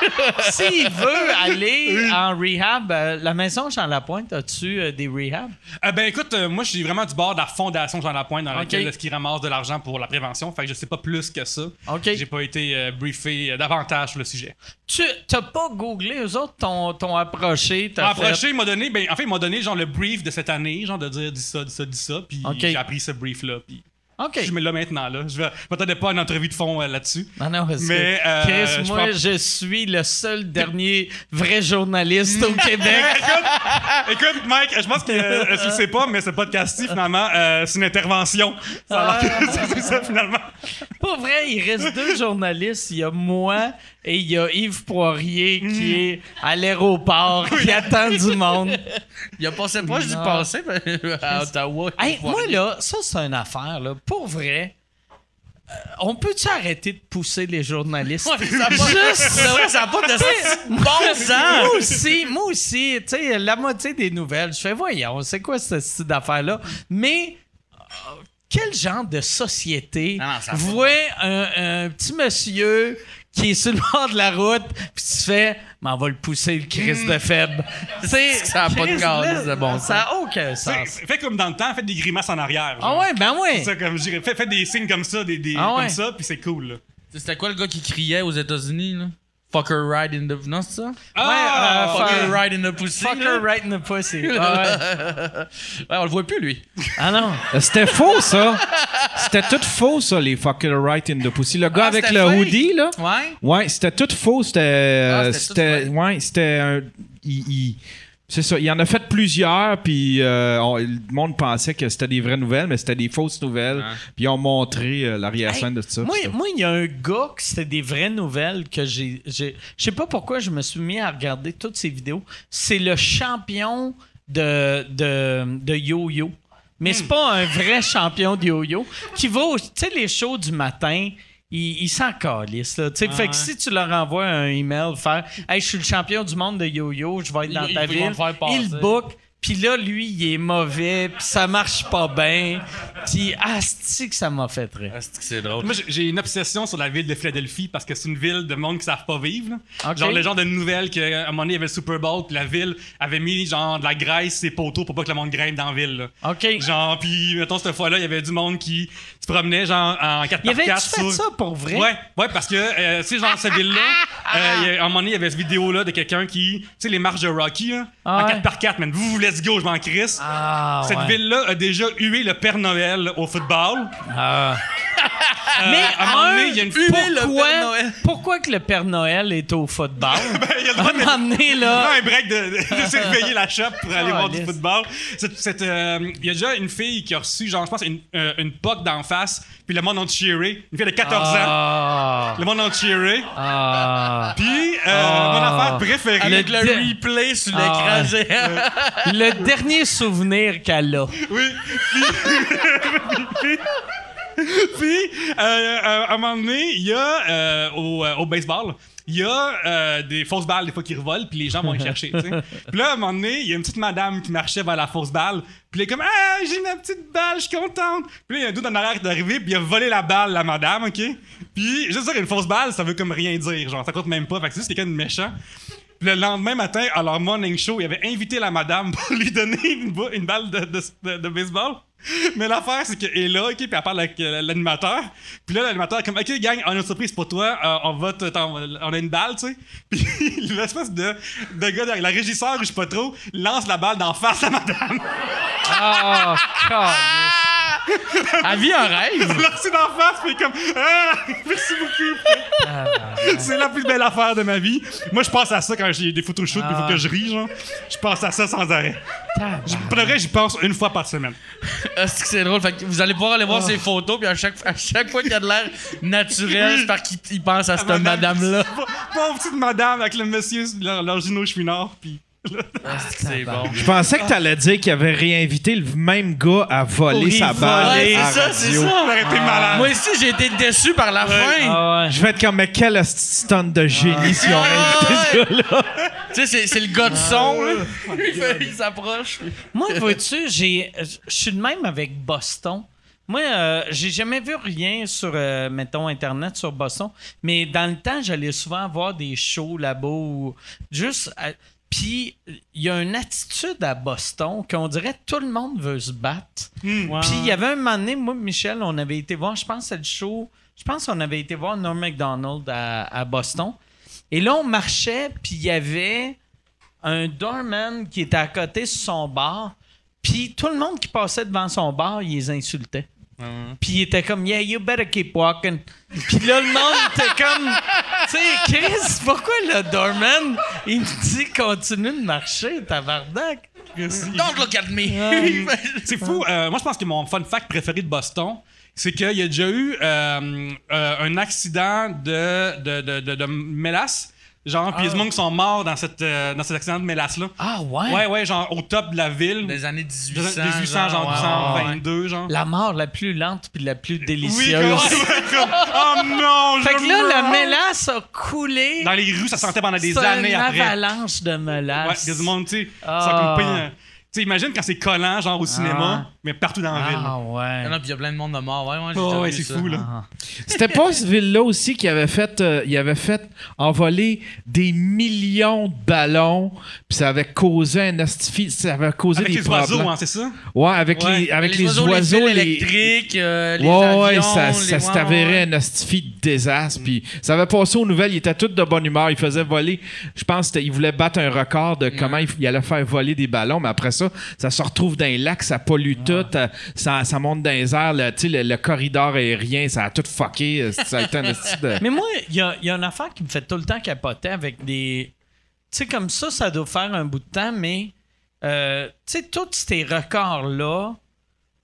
s'il veut aller en rehab, euh, la maison Jean Lapointe, as-tu euh, des rehabs? Euh, ben écoute, euh, moi je suis vraiment du bord de la fondation Jean Lapointe dans Ok. laquelle est-ce qu'ils ramassent de l'argent pour la prévention. Fait que je sais pas plus que ça. OK. J'ai pas été euh, briefé euh, davantage sur le sujet. Tu t'as pas googlé, eux autres t'ont, t'ont approché, t'as fait- Approché, il m'a donné, ben en fait il m'a donné genre le brief de cette année, genre de dire dis ça, dis ça, dis ça, puis Ok. j'ai appris ce brief là, puis Je suis là maintenant là. Je vais- je m'attendais pas à une entrevue de fond euh, là-dessus. Non, non, Mais, euh, Chris, je moi, pense- je suis le seul dernier vrai journaliste au Québec. Écoute, Mike, je pense que euh, tu le sais pas, mais ce podcast-ci finalement euh, c'est une intervention. Ça a l'air que c'est ça finalement. Pas vrai, il reste deux journalistes. Il y a moi et il y a Yves Poirier qui est à l'aéroport, qui attend du monde. Il a passé proche du passé à Ottawa. Hey, moi, là, ça, c'est une affaire, là. Pour vrai, euh, on peut-tu arrêter de pousser les journalistes? ça pas- Juste- C'est vrai, ça n'a pas de bon Moi sens. aussi, moi aussi, tu sais, la moitié des nouvelles, je fais, voyons, c'est quoi ce style d'affaire-là? Mais euh, quel genre de société Non, non, voit un, un petit monsieur qui est sur le bord de la route, puis tu fais, mais on va le pousser, le Christ de faible. Tu sais, Ça a pas de là, de bon Ça n'a aucun Fais, sens. fais comme dans le temps, faites des grimaces en arrière. Ah ouais, ben ouais. C'est ça, comme je dirais. Fais, fais des signes comme ça, des, des- Ah ouais. comme ça, puis c'est cool. Là. C'était quoi le gars qui criait aux États-Unis, là? Fucker ride in the. Non, c'est ça? Ah, euh, Fucker fuck- ride in the pussy. Fucker right in the pussy. Ah ouais. Ouais, on le voit plus, lui. Ah non. C'était faux, ça. C'était tout faux, ça, les fucking right in the pussy. Le gars Ah, avec le fake? hoodie, là. Ouais. Ouais, c'était tout faux. C'était. euh, Ah, c'était tout c'était. Ouais, c'était un. il- il- C'est ça. Il en a fait plusieurs, puis euh, on- le monde pensait que c'était des vraies nouvelles, mais c'était des fausses nouvelles. Puis ils ont montré euh, l'arrière-scène de ça. Moi, il y a un gars que c'était des vraies nouvelles que j'ai. Je sais pas pourquoi je me suis mis à regarder toutes ces vidéos. C'est le champion de, de, de yo-yo. Mais c'est pas un vrai champion de yo-yo qui va au- Tu sais, les shows du matin. Ils il s'en calissent, là. Tu sais, fait que si tu leur envoies un email, faire Hey, je suis le champion du monde de yo-yo, je vais être dans Ils- ta ils vont ville. le faire passer. Il book, puis là, lui, il est mauvais, puis ça marche pas bien. Puis, asti que ça m'a fait rire? Ah, c'est que c'est drôle? Moi, j'ai- une obsession sur la ville de Philadelphie parce que c'est une ville de monde qui savent pas vivre. là. Genre, le genre de nouvelles qu'à un moment donné, il y avait le Super Bowl, puis la ville avait mis genre de la graisse ses poteaux pour pas que le monde grimpe dans la ville. là. OK. Genre, puis mettons, cette fois-là, il y avait du monde qui se promenait genre en 4x4 Il fait sur- ça pour vrai? Ouais, ouais, parce que, euh, tu sais, genre, cette ville-là, euh, à un moment donné, il y avait cette vidéo-là de quelqu'un qui, tu sais, les marches de Rocky, là, Ah en ouais. 4x4, man, vous, let's go, je m'en crisse. Ah, Cette ouais. ville-là a déjà hué le Père Noël au football. Ah. Euh, Mais à un moment donné, il y a une pourquoi, pourquoi que le Père Noël est au football? il y a le droit de- donné, là... un break de, de, surveiller la shop pour aller voir du football. Euh, Il y a déjà une fille qui a reçu, genre, je pense, une, euh, une poque d'en face, puis le monde a cheeré. Une fille de 14 ans. Ah. Le monde a cheeré. Ah. Puis, euh, Ah. mon affaire préférée. Avec le replay sur Ah, l'écran géant. Le dernier souvenir qu'elle a. Oui. Puis, puis, euh, euh, à un moment donné, il y a euh, au, au baseball, il y a euh, des fausses balles des fois qui revolent, puis les gens vont les chercher. tu sais. Puis là, à un moment donné, il y a une petite madame qui marchait vers la fausse balle, puis elle est comme Ah, j'ai ma petite balle, je suis contente. Puis là, il y a un doute en arrière qui est arrivé, puis il a volé la balle, la madame, ok? Puis, juste dire, une fausse balle, ça veut comme rien dire, genre, ça compte même pas, fait que c'est juste quelqu'un de méchant. Puis le lendemain matin, à leur morning show, il avait invité la madame pour lui donner une, ba- une balle de, de- de- de baseball. Mais l'affaire, c'est qu'elle est là, OK, puis elle parle avec euh, l'animateur. Puis là, l'animateur est comme, OK, gang, on a une surprise pour toi. euh, on va te, on a une balle, tu sais. Puis l'espèce de, de gars, derrière- la régisseur, je sais pas trop, lance la balle d'en face à madame. Ah, Elle vit un rêve. Lancé d'en face, puis comme, ah, merci beaucoup. c'est la plus belle affaire de ma vie. Moi, je pense à ça quand j'ai des photoshoots, puis il faut que je ris, genre. Je pense à ça sans arrêt. Je- Pour le vrai, j'y pense une fois par semaine. Ah, c'est que c'est drôle. Fait que vous allez pouvoir aller voir ses photos, puis à chaque, à chaque fois qu'il y a de l'air naturel, c'est parce qu'il il pense à cette Madame- madame-là. Pauvre petite madame avec le monsieur, leur, leur Gino Chouinard, puis. C'est bon. Je pensais que t'allais dire qu'il avait réinvité le même gars à voler Oui, sa balle. Ouais, c'est ça, c'est ça. Ça aurait été malade. Moi aussi, j'ai été déçu par la fin. Ah ouais. Je vais être comme, mais quel stunt de génie si on réinvité ce gars-là? Tu sais, c'est- le gars de son, là. Il s'approche. Moi, vois-tu, j'ai, je suis de même avec Boston. Moi, euh, j'ai jamais vu rien sur, euh, mettons, Internet sur Boston. Mais dans le temps, j'allais souvent voir des shows là-bas où juste. euh, puis, il y a une attitude à Boston qu'on dirait tout le monde veut se battre. Puis, il y avait un moment donné, moi, Michel, on avait été voir, je pense, c'est le show. Je pense qu'on avait été voir Norm MacDonald à, à Boston. Et là, on marchait, puis il y avait un doorman qui était à côté sur son bar. Puis tout le monde qui passait devant son bar, il les insultait. Puis il était comme, yeah, you better keep walking. Puis là, le monde était comme, tu sais, Chris, pourquoi le doorman, il me dit, continue de marcher, tabarnak? Don't look at me. C'est fou. Euh, moi, je pense que mon fun fact préféré de Boston, c'est qu'il y a déjà eu euh, euh, un accident de, de, de, de, de mélasse. Genre, puis il y a du monde qui sont morts dans, cette, euh, dans cet accident de mélasse-là. Ah ouais? Ouais, ouais, genre au top de la ville. Des années Des 1800. 1800, genre ouais, ouais. 1822, genre. La mort la plus lente puis la plus délicieuse. comme- oh non, fait que là, meurs. la mélasse a coulé. Dans les rues, ça sentait pendant des C'est années une après. avalanche de Ouais, mélasse. il y a du monde, tu sais. Ah. ça a comme pris, euh, Tu sais, imagine quand c'est collant, genre au cinéma, Ah. mais partout dans la ville. Ah ouais. Ah non, puis il y a plein de monde de mort. Ouais, ouais, Oh, ouais, c'est fou, là. Ah. C'était pas cette ville-là aussi qui avait fait, euh, il avait fait envoler des millions de ballons, puis ça avait causé un astifi- ça avait causé Avec des les problèmes. oiseaux, hein, c'est ça? Ouais, avec Ouais. les, avec les, les, oiseaux, oiseaux, les électriques, euh, les ouais, avions, ouais, ça, les- ça s'est avéré ouais. un astifi de désastre. Puis ça avait passé aux nouvelles. Il était tout de bonne humeur. Il faisait voler. Je pense qu'il voulait battre un record de comment il, il allait faire voler des ballons. Mais après ça, ça se retrouve dans les lacs, ça pollue tout. euh, Ça, ça monte dans les airs. Le, le, le corridor aérien, ça a tout fucké. euh, Ça a été un de... Mais moi, il y a, y a une affaire qui me fait tout le temps capoter avec des. Tu sais, comme ça, ça doit faire un bout de temps, mais euh, tu sais, tous ces records-là,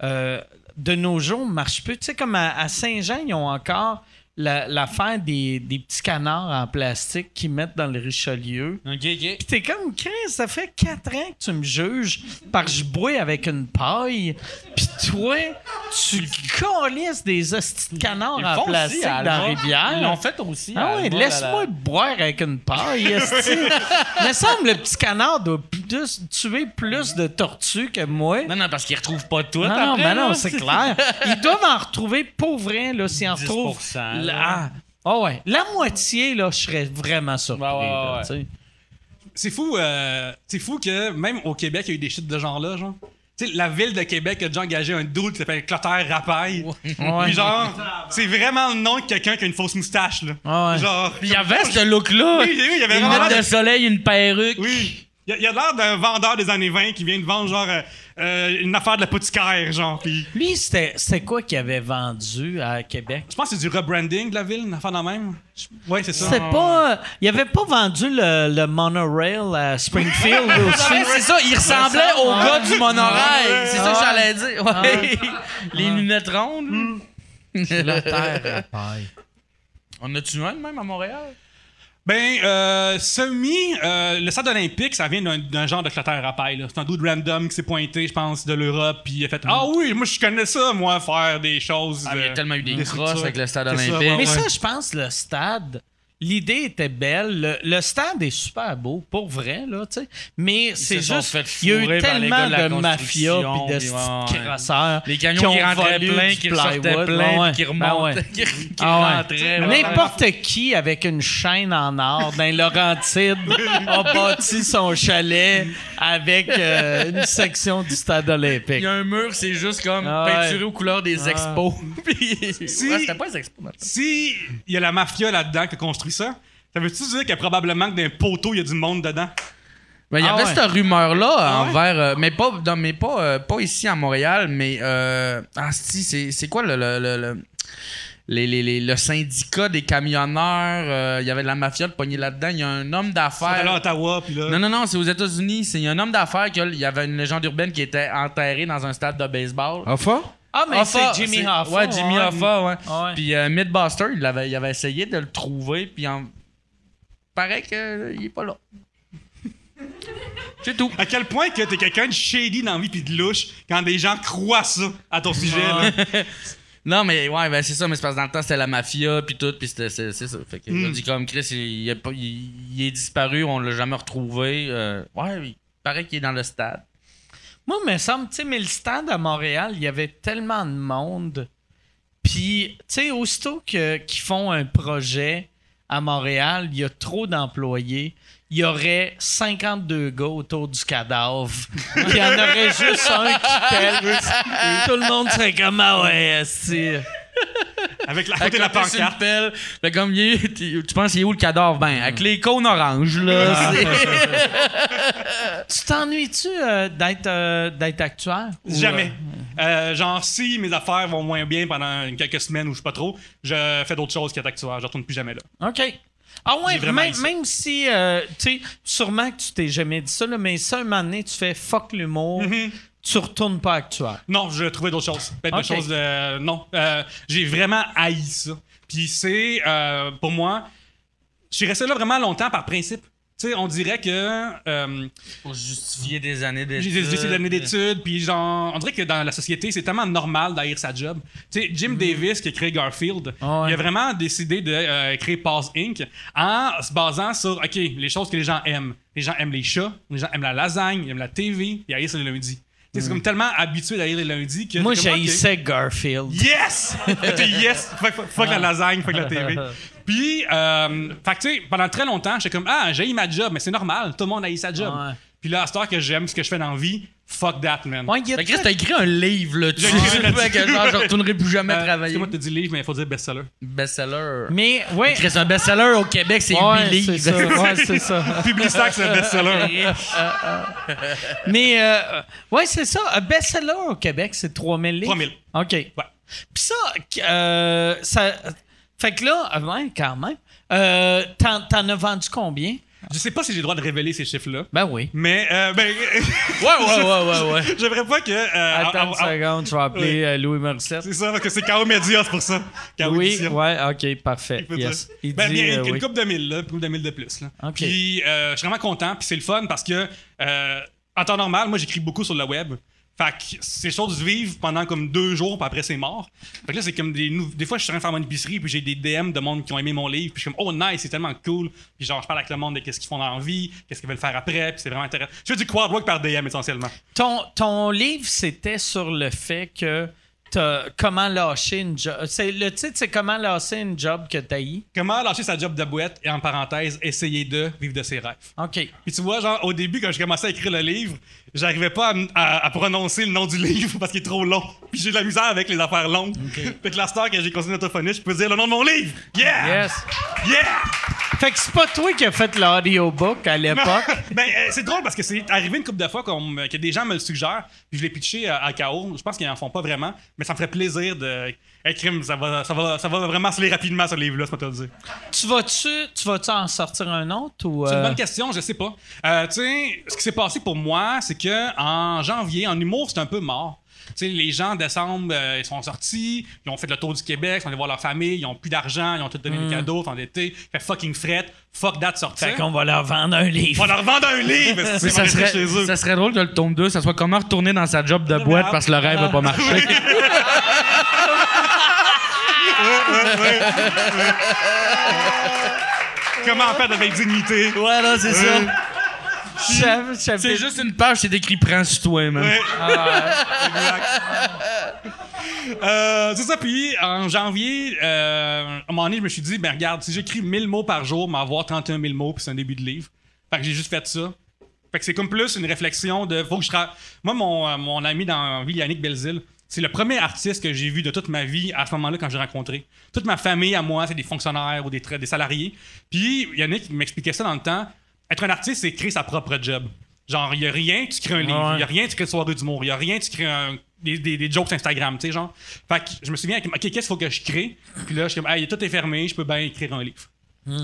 euh, de nos jours, ne marchent plus. Tu sais, comme à, à Saint-Jean, ils ont encore la- l'affaire des, des petits canards en plastique qu'ils mettent dans le Richelieu. Ok, ok. Puis t'es comme, Chris, ça fait 4 ans que tu me juges parce que je bois avec une paille. Puis toi, tu calisses des hosties de canards Ils en font aussi plastique à dans la Alma. rivière. Ils l'ont fait aussi. Ah Alma, laisse-moi là, là. boire avec une paille, esti. Il me semble le petit canard doit plus, tuer plus de tortues que moi. Non, non, parce qu'ils retrouvent pas tout. Non, non, après, ben non, là. c'est clair. Ils doivent en retrouver pour vrai, là, s'ils en 10%, retrouvent. là. la- Ah, ah ouais. La moitié, là, je serais vraiment surpris. Ouais, ouais, ouais, là, ouais. tu sais. C'est fou, euh, c'est fou que même au Québec, il y a eu des chutes de genre-là, genre. La ville de Québec a déjà engagé un dude qui s'appelle Clotaire Rapaille. Ouais. Puis genre, c'est vraiment le nom de quelqu'un qui a une fausse moustache, là. Ah ouais. Genre. Il y avait ce look-là. Oui, oui, il y avait Une vraiment. de soleil, une perruque. Oui. Il y a- il y a l'air d'un vendeur des années 20 qui vient de vendre, genre, euh, euh, une affaire de l'apothicaire, genre. Lui, c'était c'était quoi qu'il avait vendu à Québec? je pense que c'est du rebranding de la ville, une affaire de la même. Ouais, c'est ça. Pas. Il avait pas vendu le, le monorail à Springfield aussi. C'est ça, il ressemblait au gars du monorail. Ouais. C'est ça que j'allais dire. Ouais. Les lunettes rondes. La terre à paille. On a-tu un de même à Montréal? Ben, euh, semi, euh, le stade olympique, ça vient d'un, d'un genre de clotaire à paille. là. C'est un dude random qui s'est pointé, je pense, de l'Europe, puis il a fait Ah oui, moi je connais ça, moi, faire des choses. Ah, mais il y a euh, tellement eu des, des crosses avec le stade ça, olympique. ouais, Mais ouais. ça, je pense, le stade, l'idée était belle. Le, le stade est super beau, pour vrai, là, tu sais. Mais c'est juste. Il y a eu tellement de de mafia puis de crasseurs. Les camions qui qui, ont rentraient du qui pleins, Ouais, puis qui ben remontaient, ouais. qui, qui Ah ouais. rentraient. ouais. N'importe qui avec une chaîne en or dans les Laurentides a bâti son chalet avec euh, une section du stade olympique. Il y a un mur, c'est juste comme Ah ouais. peinturé aux couleurs des Ah. expos. Puis- Si- Ouais, c'était pas les expos. maintenant. Si il y a la mafia là-dedans qui a construit ça, ça veut-tu dire qu'il y a probablement que dans un poteau, il y a du monde dedans? Ben, il y Ah avait ouais. cette rumeur-là Ah ouais? envers. euh, mais pas, non, mais pas, euh, pas ici à Montréal, mais. Euh, ah, si, c'est c'est quoi le. le, le, le- les- les- les- le syndicat des camionneurs, euh, il y avait de la mafia de pogné là-dedans. Il y a un homme allé à d'affaires. Ottawa, puis là. Non, non, non, c'est aux États-Unis. C'est il y a un homme d'affaires qui il y avait une légende urbaine qui était enterrée dans un stade de baseball. Enfin? Ah, mais Hoffa, c'est Jimmy c'est- Hoffa. Ouais, Jimmy ouais. Hoffa, ouais. Ouais. Puis euh, Mythbuster, il avait, il avait essayé de le trouver, puis en... paraît qu'il est pas là. C'est tout. À quel point que t'es quelqu'un de shady dans la vie puis de louche quand des gens croient ça à ton sujet, là? Non, mais ouais, ben c'est ça, mais c'est parce que dans le temps, c'était la mafia, puis tout, puis c'était c'est, c'est ça. Fait que il a Mm. dit comme Chris, il, il est pas- il- il est disparu, on l'a jamais retrouvé. euh, ouais, il paraît qu'il est dans le stade. Moi, il me semble, tu sais, mais le stade à Montréal, il y avait tellement de monde. Puis, tu sais, aussitôt qu'ils font un projet à Montréal, il y a trop d'employés. Il y aurait 52 gars autour du cadavre. Il y en aurait juste un qui pèle. Tout le monde serait comme, ah ouais, c'est. Avec la côté de la pancarte. pelle. Fait comme, il est- tu penses, il est où le cadavre? Ben, avec les cônes oranges, là. c'est- Tu t'ennuies-tu euh, d'être euh, d'être actuaire? Ou, Jamais. euh, Euh, genre, si mes affaires vont moins bien pendant quelques semaines ou je sais pas trop, je fais d'autres choses qu'être actuaire. Je retourne plus jamais là. OK. Ah ouais, même, même si, euh, tu sais, sûrement que tu t'es jamais dit ça, là, mais ça, un moment donné, tu fais fuck l'humour, Mhm. Tu retournes pas actuaire? Non, je trouvais d'autres choses. Peut-être choses. euh, non. Euh, j'ai vraiment haï ça. Puis c'est, euh, pour moi, je suis resté là vraiment longtemps par principe. Tu sais, on dirait que euh, Pour justifier des années d'études. j'ai des des années d'études, puis genre, on dirait que dans la société, c'est tellement normal d'haïr sa job. Tu sais, Jim Davis qui a créé Garfield, Ah ouais. il a vraiment décidé de euh, créer Pause Inc. en se basant sur, OK, les choses que les gens aiment. Les gens aiment les chats, les gens aiment la lasagne, ils aiment la TV, ils haïssent les lundis. Sais, C'est comme tellement habitué d'haïr les lundis que. Moi, t'es j'haïssais Garfield. Yes! T'es yes! Fuck, fuck- fuck la lasagne, fuck la TV. Puis, euh, fait que tu sais, pendant très longtemps, j'étais comme, ah, j'ai ma job, mais c'est normal, tout le monde a sa job. Ouais. Puis là, à cette heure que j'aime ce que je fais dans la vie, fuck that, man. Ouais, Fait que t'as écrit un livre, là. Tu sais que genre, je retournerai plus jamais Euh, travailler. C'est moi qui te dis livre, mais il faut dire best-seller. Best-seller. Mais, ouais. Chris, un best-seller au Québec, c'est Ouais, 8 c'est livres. ça. Ouais, c'est ça. Publistax, c'est un best-seller. Mais, euh, ouais, c'est ça. Un best-seller au Québec, c'est 3000 livres. 3000. OK. Puis ça, euh, ça. Fait que là, euh, ouais, quand même. Euh, t'en as vendu combien? Je sais pas si j'ai le droit de révéler ces chiffres-là. Ben oui. Mais, euh, ben. Ouais, ouais, ouais, ouais, ouais. J'aimerais pas que. euh, Attends une seconde, je vais appeler euh, Louis Morissette. C'est ça, parce que c'est KO Media, c'est pour ça. KO Oui, ouais, ok, parfait. Il Yes. Il Ben, dit, bien, euh, une oui. coupe de mille, là, une coupe de mille de plus. Là. Ok. Puis, euh, je suis vraiment content, puis c'est le fun parce que, euh, en temps normal, moi, j'écris beaucoup sur le web. Fait que ces choses vivent pendant comme deux jours, puis après, c'est mort. Fait que là, c'est comme des. Des fois, je suis en train de faire mon épicerie, puis j'ai des DM de monde qui ont aimé mon livre, puis je suis comme, oh nice, c'est tellement cool. Puis genre, je parle avec le monde de qu'est-ce qu'ils font dans la vie, qu'est-ce qu'ils veulent faire après, puis c'est vraiment intéressant. Je fais du quad work par DM essentiellement. Ton, ton livre, c'était sur le fait que t'as comment lâcher une job. C'est, le titre, c'est comment lâcher une job que t'as eu. Comment lâcher sa job de boîte et en parenthèse, essayer de vivre de ses rêves. OK. Puis tu vois, genre, au début, quand je commençais à écrire le livre, j'arrivais pas à, à- à prononcer le nom du livre parce qu'il est trop long. Puis j'ai de la misère avec les affaires longues. Fait que la star que j'ai continué l'autophoniste, je peux dire le nom de mon livre. Yeah! Yes. Yeah! Fait que c'est pas toi qui as fait l'audiobook à l'époque. ben, euh, c'est drôle parce que c'est arrivé une couple de fois que des gens me le suggèrent, puis je l'ai pitché à, à KO. Je pense qu'ils en font pas vraiment, mais ça me ferait plaisir de. Hey, crime, ça va, ça, va, ça va vraiment se lire rapidement ce livre-là, le dire. tu vas-tu tu vas-tu en sortir un autre ou C'est une euh, bonne question, je sais pas. Euh, tu sais, ce qui s'est passé pour moi, c'est que en janvier, en humour, c'est un peu mort. Tu sais, les gens, en décembre, euh, ils sont sortis, ils ont fait le tour du Québec, ils sont allés voir leur famille, ils ont plus d'argent, ils ont tout donné des cadeaux, ils sont endettés, fait fucking fret, fuck that sortir. Fait qu'on va leur vendre un On livre. va leur vendre un livre, Mais c'est ça serait, chez eux. ça serait drôle que le tome 2, ça soit comment retourner dans sa job de boîte parce que le rêve n'a pas marché. Comment faire avec dignité? Ouais, là, c'est ça. Chef, chef, C'est juste une page, c'est écrit Prends sur toi, man. Ouais. Exact. Euh, c'est ça, puis en janvier, euh, à un moment donné, je me suis dit, ben regarde, si j'écris 1000 mots par jour, m'avoir 31 000 mots, puis c'est un début de livre. Fait que j'ai juste fait ça. Fait que c'est comme plus une réflexion de, faut que je tra- Moi, mon, euh, mon ami dans la vie, Yannick Belzile, c'est le premier artiste que j'ai vu de toute ma vie à ce moment-là quand j'ai rencontré. Toute ma famille à moi, c'est des fonctionnaires ou des, des salariés. Puis Yannick m'expliquait ça dans le temps. Être un artiste, c'est créer sa propre job. Genre, il y a rien, tu crées un livre. Il Ouais. y a rien, tu crées une soirée d'humour. Il y a rien, tu crées un- des, des, des jokes Instagram, tu sais, genre. Fait que je me souviens, OK, qu'est-ce qu'il faut que je crée? Puis là, je suis comme, hey, tout est fermé, je peux bien écrire un livre.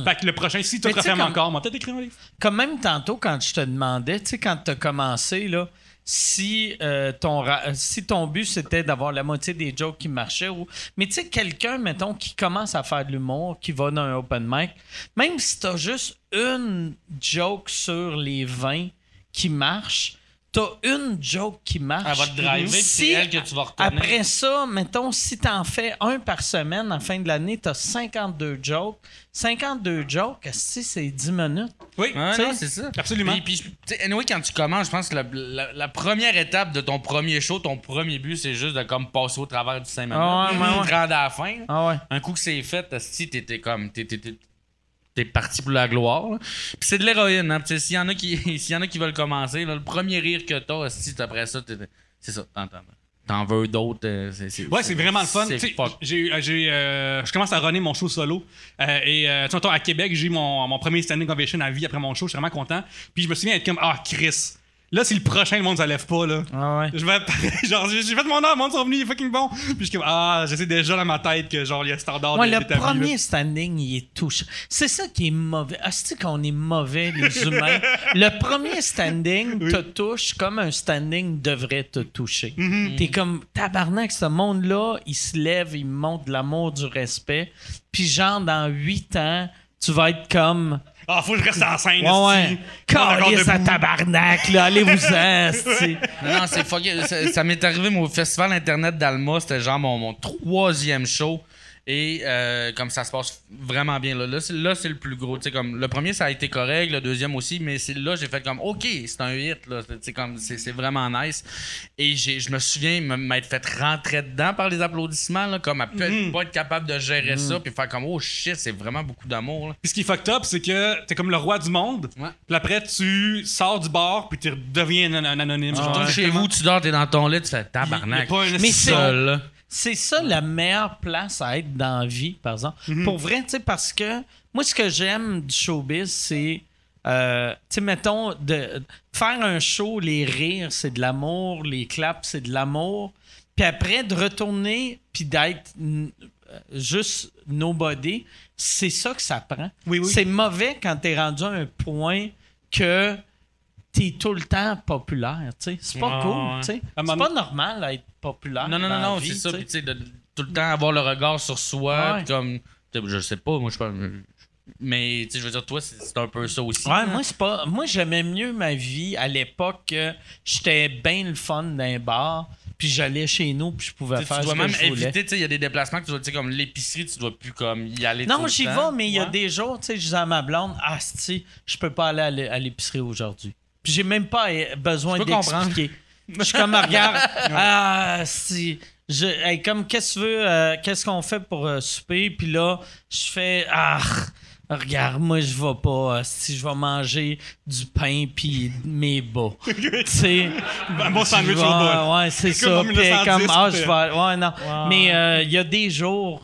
Fait que le prochain, si Hmm. Tu sais, referme comme- encore, moi, peut-être écrire un livre. Comme même tantôt, quand je te demandais, tu sais, quand tu as commencé, là, si, euh, ton, ra- si ton but c'était d'avoir la moitié des jokes qui marchaient, ou... mais tu sais, quelqu'un, mettons, qui commence à faire de l'humour, qui va dans un open mic, même si tu as juste une joke sur les 20 qui marche, tu as une joke qui marche. Elle va te driver, puis c'est Si- elle que tu vas retenir. Après ça, mettons, si tu en fais un par semaine, à la fin de l'année, tu as 52 jokes. 52 jokes, si c'est 10 minutes? Oui, c'est ça. Absolument. Puis, puis, tu sais, anyway, quand tu commences, je pense que la, la- la première étape de ton premier show, ton premier but, c'est juste de comme passer au travers du 5 minutes. Ah ouais, ouais, ouais. À la fin. Ah ouais. Un coup que c'est fait, si t'étais comme. T'es- t'es parti pour la gloire. là. Puis c'est de l'héroïne. Hein. S'il y, en a qui- s'il y en a qui veulent commencer, là, le premier rire que t'as, si après ça, t'es- c'est ça. T'en, t'en- veux d'autres. euh, c'est, Ouais, c'est vraiment le fun. C'est Tu sais, fuck. J'ai, eu- j'ai, eu, euh, je commence à runner mon show solo. Euh, et euh, tu sais, mettons, à Québec, j'ai eu mon, mon premier standing ovation à vie après mon show. Je suis vraiment content. Puis je me souviens être comme, ah, Chris. Là, si le prochain, le monde ne lève pas, là. Ah ouais. Je vais genre, j'ai fait mon âme, le monde sont venus, il est fucking bon. Puis je suis comme, ah, je sais déjà dans ma tête que, genre, il y a standard Ouais, de- le là. premier standing, il est touché. C'est ça qui est mauvais. Ah, c'est qu'on est mauvais, les humains? le premier standing te touche comme un standing devrait te toucher. Mm-hmm. T'es comme, tabarnak, ce monde-là, il se lève, il montre de l'amour, du respect. Puis genre, dans huit ans, tu vas être comme... Ah, faut que je reste en scène. Ouais, ouais. Calisse à tabarnak, là. Allez-vous-en. Non, non, c'est fucké. Ça, ça m'est arrivé moi, au Festival Internet d'Alma. C'était genre mon, mon troisième show. Et euh, comme ça se passe vraiment bien là. Là, c'est, là, c'est le plus gros. Tu sais, comme, le premier, ça a été correct. Le deuxième aussi. Mais c'est là, j'ai fait comme OK, c'est un hit. Là. Comme, c'est, c'est vraiment nice. Et j'ai, je me souviens m'être fait rentrer dedans par les applaudissements. Là, comme à peut pas être capable de gérer ça. Puis faire comme Oh shit, c'est vraiment beaucoup d'amour. là. Puis ce qui est fucked up, c'est que t'es comme le roi du monde. Ouais. Puis après, tu sors du bar, puis tu deviens un, un anonyme. Tu genre. retournes chez vous, tu dors, t'es dans ton lit, tu fais tabarnak. pas un Mais c'est- Seul. C'est ça la meilleure place à être dans la vie, par exemple. Pour vrai, tu sais, parce que moi, ce que j'aime du showbiz, c'est, euh, tu sais, mettons, de faire un show, les rires, c'est de l'amour, les claps, c'est de l'amour. Puis après, de retourner, puis d'être mm, juste nobody, c'est ça que ça prend. Oui, oui. C'est mauvais quand t'es rendu à un point que t'es tout le temps populaire, tu sais. C'est pas Ouais, cool, tu sais. C'est pas normal d'être populaire. Non, non, non, non, vie, c'est ça. tu Puis, sais. tu sais, de tout le temps avoir le regard sur soi. Comme, je sais pas, moi, je pas. Mais, tu sais, je veux dire, toi, c'est un peu ça aussi. Ouais, hein. moi, c'est pas. Moi, j'aimais mieux ma vie à l'époque que j'étais bien le fun d'un bar, puis j'allais chez nous, puis je pouvais Tu sais, faire tu dois ce même que je voulais. éviter, tu sais, il y a des déplacements que tu dois, tu comme l'épicerie, tu dois plus comme y aller Non, j'y vais, mais il y a des jours, tu sais, je disais à ma blonde, ah, si, je peux pas aller à l'épicerie aujourd'hui. Puis j'ai même pas euh, besoin d'expliquer. Je suis comme, regarde, ah, si. Je, hey, comme, qu'est-ce que tu veux, euh, qu'est-ce qu'on fait pour euh, souper? Puis là, je fais, ah, regarde, moi, je vais pas, euh, si je vais manger du pain puis mes bas. tu sais. Un bon sandwich au bol. Ouais, c'est ça. Puis 1910, comme, ah, je vais. Ouais, non. Mais euh, il y a des jours,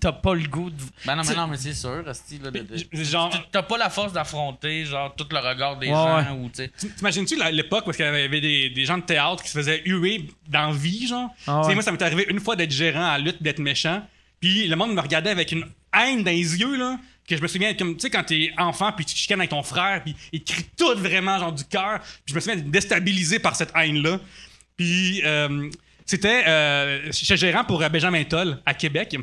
t'as pas le goût de. Ben non, mais non, mais c'est sûr, Asti, là, de- de- Genre, Tu- T'as pas la force d'affronter, genre, tout le regard des Ouais, gens, ou, tu sais. T'imagines-tu l'époque où il y avait des, des gens de théâtre qui se faisaient huer dans la vie, genre? Ah Tu sais, ouais. Moi, ça m'est arrivé une fois d'être gérant à la lutte, d'être méchant. Puis le monde me regardait avec une haine dans les yeux, là. Que je me souviens, comme, tu sais, quand t'es enfant, puis tu te chicanes avec ton frère, puis il crie tout vraiment, genre, du cœur. Puis je me souviens d'être déstabilisé par cette haine-là. Puis euh, c'était. Euh, j'étais gérant pour euh, Benjamin Toll à Québec.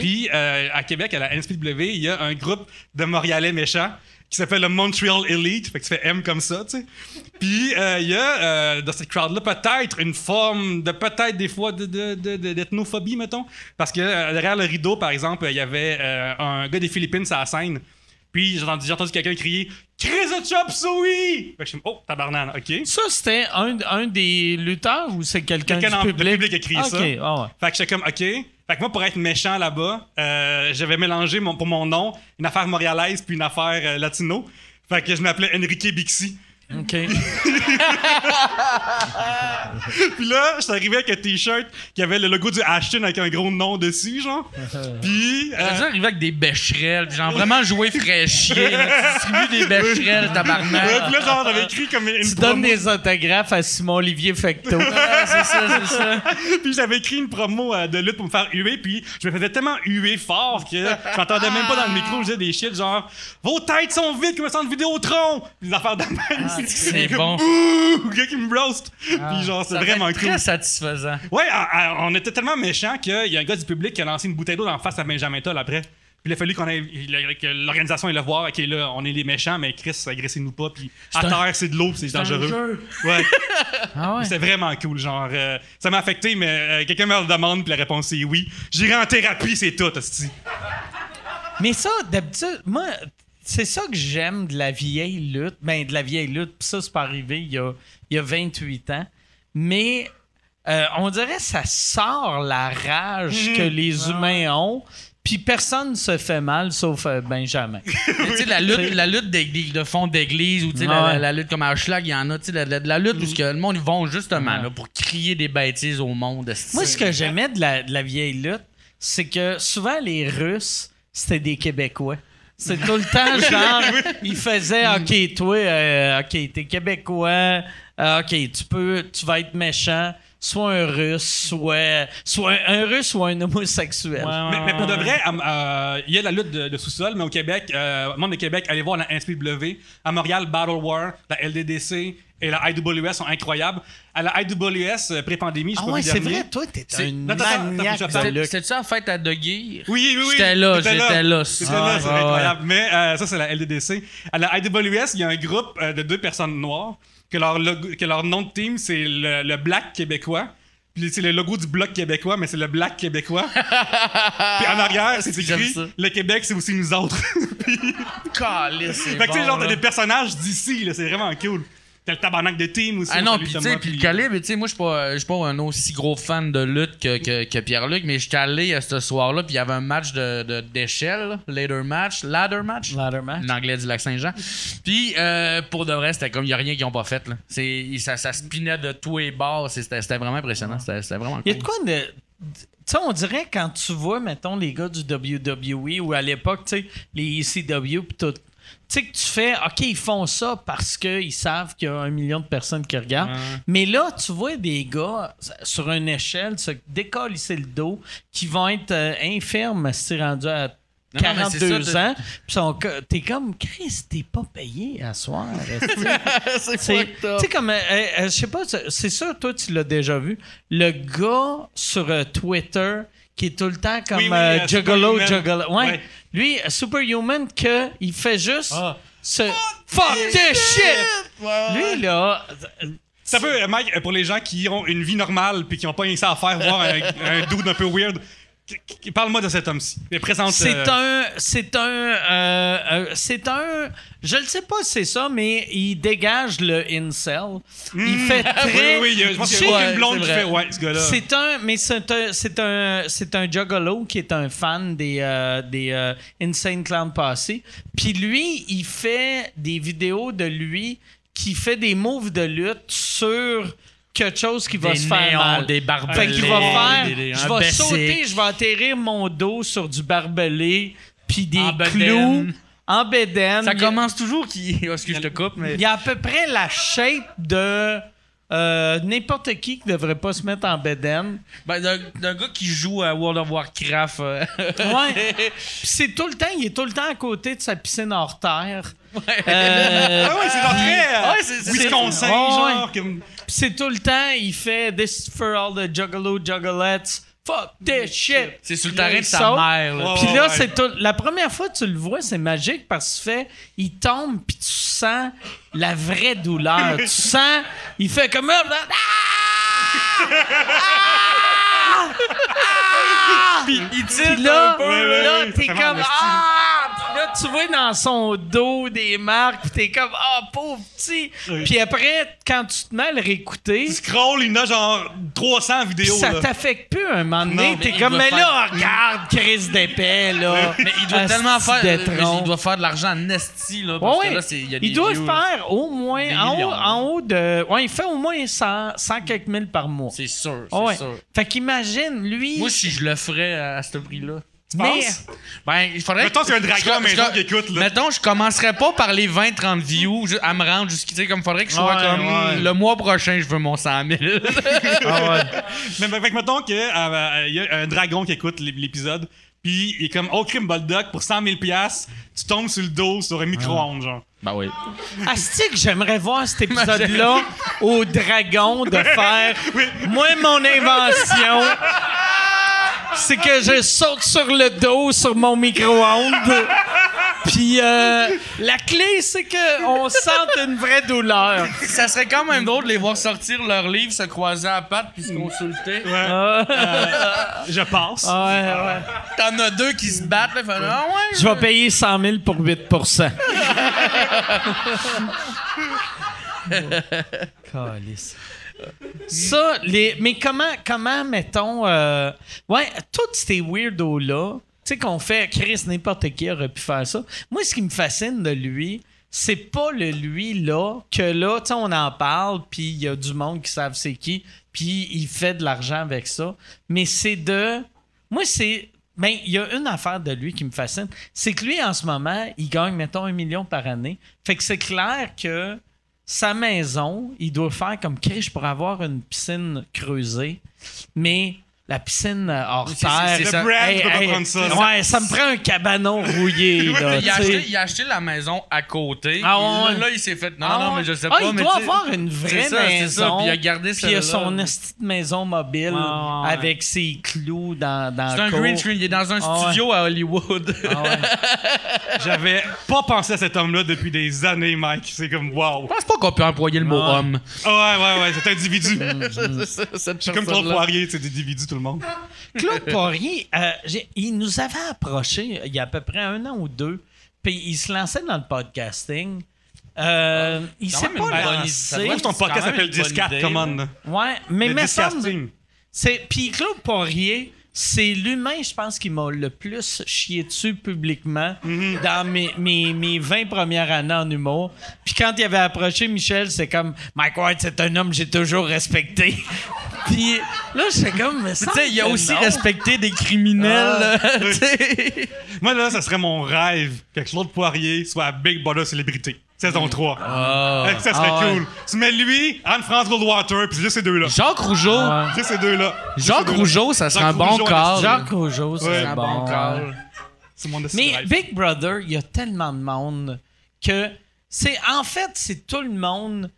Puis euh, à Québec, à la NSPW, il y a un groupe de Montréalais méchants qui s'appelle le Montreal Elite. Fait que tu fais M comme ça, tu sais. Puis euh, il y a euh, dans cette crowd-là peut-être une forme de peut-être des fois de, de, de- de- d'ethnophobie, mettons. Parce que euh, derrière le rideau, par exemple, il y avait un gars des Philippines sur la scène. Puis j'ai entendu, quelqu'un crier Chris de Chop Suey! Fait que je suis Oh, tabarnane, ok. Ça, c'était un, un des lutteurs ou c'est quelqu'un du Quelqu'un dans le public? public a crié ça. ah ouais. Fait que j'étais comme, OK. Fait que moi, pour être méchant là-bas, euh, j'avais mélangé mon, pour mon nom une affaire montréalaise puis une affaire euh, latino. Fait que je m'appelais Enrique Bixi. OK. Puis là, j'étais arrivé avec un t-shirt qui avait le logo du Ashton avec un gros nom dessus, genre. Puis. euh, dû arriver avec des bécherelles, genre vraiment jouer fraîchier, distribues des bécherelles, ouais, tabarnak. puis là, genre, j'avais écrit comme une Tu donnes promo. des autographes à Simon-Olivier Fecto. Ouais, c'est ça, c'est ça. puis j'avais écrit une promo euh, de lutte pour me faire huer, puis je me faisais tellement huer fort que j'entendais même pas dans le micro, je disais des shit genre Vos têtes sont vides comme un centre Vidéotron! Des affaires de même. C'est bon. Ouh! Gars qui me roast! puis genre, c'est vraiment cool. très satisfaisant. Ouais, à- à- on était tellement méchants qu'il y a un gars du public qui a lancé une bouteille d'eau la face à Benjamin Toll après. Puis il a fallu qu'on que l'organisation aille le voir. Ok, là, on est les méchants, mais Chris, agressez-nous pas. Puis à terre, c'est de l'eau, c'est dangereux. Ouais. Ah ouais? C'était vraiment cool. Genre, euh, ça m'a affecté, mais euh, quelqu'un me le demande, puis la réponse c'est oui. J'irai en thérapie, c'est tout, hostie. Mais ça, d'habitude, moi, c'est ça que j'aime de la vieille lutte. Ben, de la vieille lutte. Puis ça, c'est pas arrivé il y a, il y a 28 ans. Mais euh, on dirait que ça sort la rage que les humains ont. Puis personne se fait mal, sauf euh, Benjamin. Tu sais, la lutte, la lutte d'église, de fond d'église, ou tu sais, la, Ouais. la- la lutte comme à Schlag, il y en a, tu sais, la, la- la lutte où ce que le monde, ils vont justement là, pour crier des bêtises au monde. Moi, ce que j'aimais de la, de la vieille lutte, c'est que souvent les Russes, c'était des Québécois. C'est tout le temps, genre, ils faisaient, OK, toi, euh, OK, t'es Québécois, euh, OK, tu peux, tu vas être méchant, soit un Russe, soit, soit un, un Russe ou un homosexuel. Mais, mais pour de vrai, euh, il y a la lutte de, de sous-sol, mais au Québec, euh, monde de Québec, allez voir la NSPW. À Montréal, Battle War, la LDDC et la IWS sont incroyables. À la IWS, euh, pré-pandémie, je Ah ouais, c'est vrai, toi, t'es C'est- un maniaque lutte. C'était-tu la fête à De? Oui, oui, oui. J'étais là, j'étais là. C'était là, c'est ouais, incroyable. Mais euh, ça, c'est la LDDC. À la IWS, il y a un groupe euh, de deux personnes noires que leur, logo- que leur nom de team, c'est le, le Black québécois. Puis c'est le logo du Bloc québécois, mais c'est le Black québécois. Puis en arrière, c'est écrit ça. Le Québec, c'est aussi nous autres. Calisse, c'est fait que tu sais, bon, genre, t'as des personnages d'ici, là, c'est vraiment cool. T'as le tabarnak de team aussi. Ah on non, puis tu sais, puis le calibre, tu sais, moi, je suis pas, je suis pas un aussi gros fan de lutte que, que, que Pierre-Luc, mais j'étais allé à ce soir-là, puis il y avait un match de, de- d'échelle, ladder match, ladder match? Ladder match. L'anglais du lac Saint-Jean. Puis, euh, pour de vrai, c'était comme, il y a rien qu'ils ont pas fait, là. C'est, ça, ça spinait de tous les bords, c'était, c'était vraiment impressionnant. C'était, c'était vraiment Il y a cool. de quoi de. Tu sais, on dirait quand tu vois, mettons, les gars du WWE ou à l'époque, tu sais, les ECW pis tout, sais que tu fais, OK, ils font ça parce qu'ils savent qu'il y a un million de personnes qui regardent. Mais là, tu vois des gars sur une échelle se décoller le dos qui vont être euh, infirmes si rendu à Non, non, mais c'est 42 ça, ans. Puis t'es comme, Chris, t'es pas payé à soir. c'est. Tu sais, comme, euh, euh, je sais pas, c'est c'est sûr, toi, tu l'as déjà vu. Le gars sur euh, Twitter qui est tout le temps comme Oui, oui, euh, euh, Juggalo, Superhuman. Juggalo. Ouais. Ouais. Lui, Superhuman, que il fait juste Ah. ce fuck this shit. Lui, là, Ça peut, Mike, euh, pour les gens qui ont une vie normale puis qui n'ont pas rien ça à faire, voir un, un dude un peu weird, parle-moi de cet homme-ci. Il Présente. c'est euh, un. C'est un. euh, euh, c'est un. Je ne sais pas si c'est ça, mais il dégage le incel. Il fait Hmm. Oui, très. oui, oui, il je pense qu'il y a aucune blonde c'est qui fait. Ouais, ce gars-là. C'est un, mais c'est un, c'est un, c'est un juggalo qui est un fan des, euh, des euh, Insane Clown Posse. Puis lui, il fait des vidéos de lui qui fait des moves de lutte sur quelque chose qui va Des se faire néons, mal. des Fait barbelés, qu'il va faire, des- je vais sauter, je vais atterrir mon dos sur du barbelé, puis des En bedaine. clous en bédaine. Ça y a- commence toujours qui. Excuse, je te coupe, mais. il y a à peu près la shape de euh, n'importe qui qui devrait pas se mettre en bédaine. Ben, d'un gars qui joue à World of Warcraft. euh, Ouais. Puis c'est tout le temps, il est tout le temps à côté de sa piscine hors terre. Euh, Ah ouais, c'est genre très. euh, Ouais, c'est- c'est- Wisconsin, Ouais, ouais. genre. comme- Puis c'est tout le temps, il fait This is for all the juggalo juggalettes. Fuck this shit. C'est sur le terrain il de sa saute. mère. là. Ouais, Puis là, ouais. c'est tout. La première fois que tu le vois, c'est magique parce qu'il fait, il tombe puis tu sens la vraie douleur. tu sens, il fait comme ah! Puis il Puis tire là, un peu. Ouais, ouais, là, ouais, t'es comme ah! Là, tu vois dans son dos des marques, puis t'es comme ah pauvre petit. Oui. Puis après, quand tu te mets à le réécouter, Tu scrolls, il y en a genre 300 Puis vidéos. ça t'affecte plus un moment donné. Non, T'es comme, mais faire- là, regarde, crise d'épais, là. Mais il doit Asti tellement faire. d'étron. Il doit faire de l'argent en esti, là. Parce Ouais, que là, c'est- il y a des il doit views, faire au moins, en haut, millions, en haut de. Ouais, il fait au moins 100, 100 quelques mille par mois. C'est sûr, c'est Ouais. sûr. Fait qu'imagine, lui. Moi, si je le ferais à, à ce prix-là. Mais, penses? Ben, il faudrait. Mettons, que- c'est un dragon je- qui écoute, là. Mettons, je commencerais pas par les 20-30 views à me rendre jusqu'ici. Tu sais, Comme faudrait que je sois Ouais, comme. ouais. Le mois prochain, je veux mon 100 000. Mais, mais, fait que mettons qu'il y a un dragon qui écoute l'ép- l'épisode, puis il est comme, oh, crime Boldock, pour 100 000 piastres, tu tombes sur le dos sur un micro-ondes, genre. ben oui. Asti que j'aimerais voir cet épisode-là au dragon de faire. Moi, mon invention, c'est que je saute sur le dos sur mon micro-ondes. Puis euh, la clé, c'est que on sente une vraie douleur. Ça serait quand même drôle de les voir sortir leur livre, se croiser à pattes puis se consulter. Je passe. Ah ouais, ouais. T'en as deux qui se battent, là. fait, ah ouais. Je vais payer 100 000 pour 8% Calice. Ça, les, mais comment, comment mettons, euh, ouais, tous ces weirdos-là, tu sais, qu'on fait, Chris, n'importe qui aurait pu faire ça. Moi, ce qui me fascine de lui, c'est pas le lui-là, que là, tu sais, on en parle, puis il y a du monde qui savent c'est qui, puis il fait de l'argent avec ça, mais c'est de. Moi, c'est. Ben, il y a une affaire de lui qui me fascine. C'est que lui, en ce moment, il gagne, mettons, un million par année. Fait que c'est clair que sa maison, il doit faire comme Chris, pourrais avoir une piscine creusée, mais la piscine euh, hors terre. c'est Le ça. brand prendre ça. Ouais, ça me prend un cabanon rouillé. là, il, a acheté, il a acheté la maison à côté. Ah ouais. Là, il s'est fait. Non, Ah non, mais je sais Ah, pas. il mais doit avoir une vraie ça, c'est maison. ça. Puis il a gardé Puis il a son esti de maison mobile ouais, avec ses clous dans, dans C'est le un green screen. Il est dans un Ah ouais. studio à Hollywood. Ah ouais. J'avais pas pensé à cet homme-là depuis des années, Mike. C'est comme, wow. Je pense pas qu'on peut employer le mot homme. Ouais, ouais, ouais, c'est un individu. C'est comme Claude Poirier, c'est des individus, tout le monde. Claude Poirier, euh, il nous avait approché il y a à peu près un an ou deux, puis il se lançait dans le podcasting. Euh, il s'est pas lancé. Moi, ton podcast s'appelle une bonne 10-4, idée, come on. là. Ouais, mais mais c'est puis Claude Poirier, c'est l'humain, je pense, qui m'a le plus chié dessus publiquement dans mes, mes, mes 20 premières années en humour. Puis quand il avait approché Michel, c'est comme Mike White, c'est un homme que j'ai toujours respecté. Puis là, j'étais comme, mais Tu sais, il a aussi respecté des Ah. criminels. sais. Moi, là, ça serait mon rêve que Claude Poirier soit à Big Brother Célébrité. Saison 3. Eh, ça serait Ah ouais. cool. Tu mets lui, Anne-France Goldwater, puis c'est juste ces deux-là. Jacques Rougeau. C'est ces deux-là. Jacques. Rougeau, ça serait un bon call. Jacques Rougeau, Ouais. c'est Un bon. ouais. destin Mais rêve. Big Brother, il y a tellement de monde que c'est en fait c'est tout le monde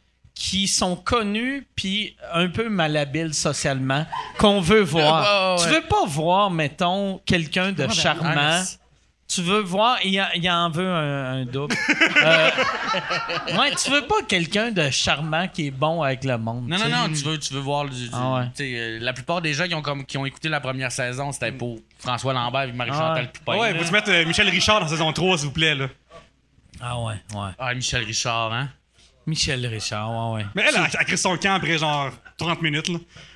qui sont connus puis un peu malhabiles socialement qu'on veut voir. Ouais, Tu veux pas voir mettons quelqu'un de charmant. Nice. Tu veux voir, il, y a- il en veut un, un double. Euh, ouais, tu veux pas quelqu'un de charmant qui est bon avec le monde. Non, non, non, tu veux, tu veux voir. Du, du- Ah ouais. euh, la plupart des gens qui ont, comme, qui ont écouté la première saison, c'était pour François Lambert et Marie-Chantal Ah Poupin. Ouais, faut-tu mettre euh, Michel Richard dans saison 3, s'il vous plaît, là. Ah ouais, ouais. Ah, Michel Richard, hein? Michel Richard, ouais, ouais. Mais elle, elle, elle crée son camp après genre 30 minutes, là.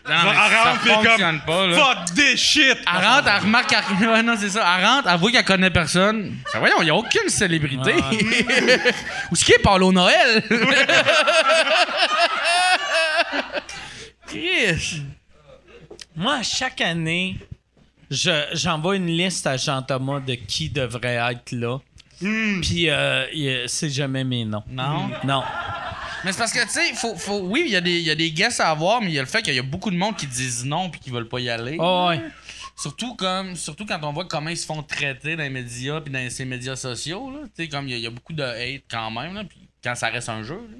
Non, Genre, mais elle ça rentre, puis elle est fonctionne comme, pas, là. Fuck this shit! Elle rentre, elle remarque qu'elle... Ouais, non, c'est ça. Elle rentre, elle voit qu'elle connaît personne. Ça, voyons, il n'y a aucune célébrité. Où est-ce qu'il est, Paulo Noël? Chris. Moi, chaque année, je- j'envoie une liste à Jean-Thomas de qui devrait être là. Puis, euh, il- c'est jamais mes noms. Non? Non. Mais c'est parce que, tu sais, faut, faut, oui, il y, a des- il y a des guests à avoir, mais il y a le fait qu'il y a beaucoup de monde qui disent non puis qui veulent pas y aller. Oh, ouais. Surtout comme surtout quand on voit comment ils se font traiter dans les médias puis dans ces médias sociaux tu sais comme il y, a- il y a beaucoup de hate quand même là, puis quand ça reste un jeu là.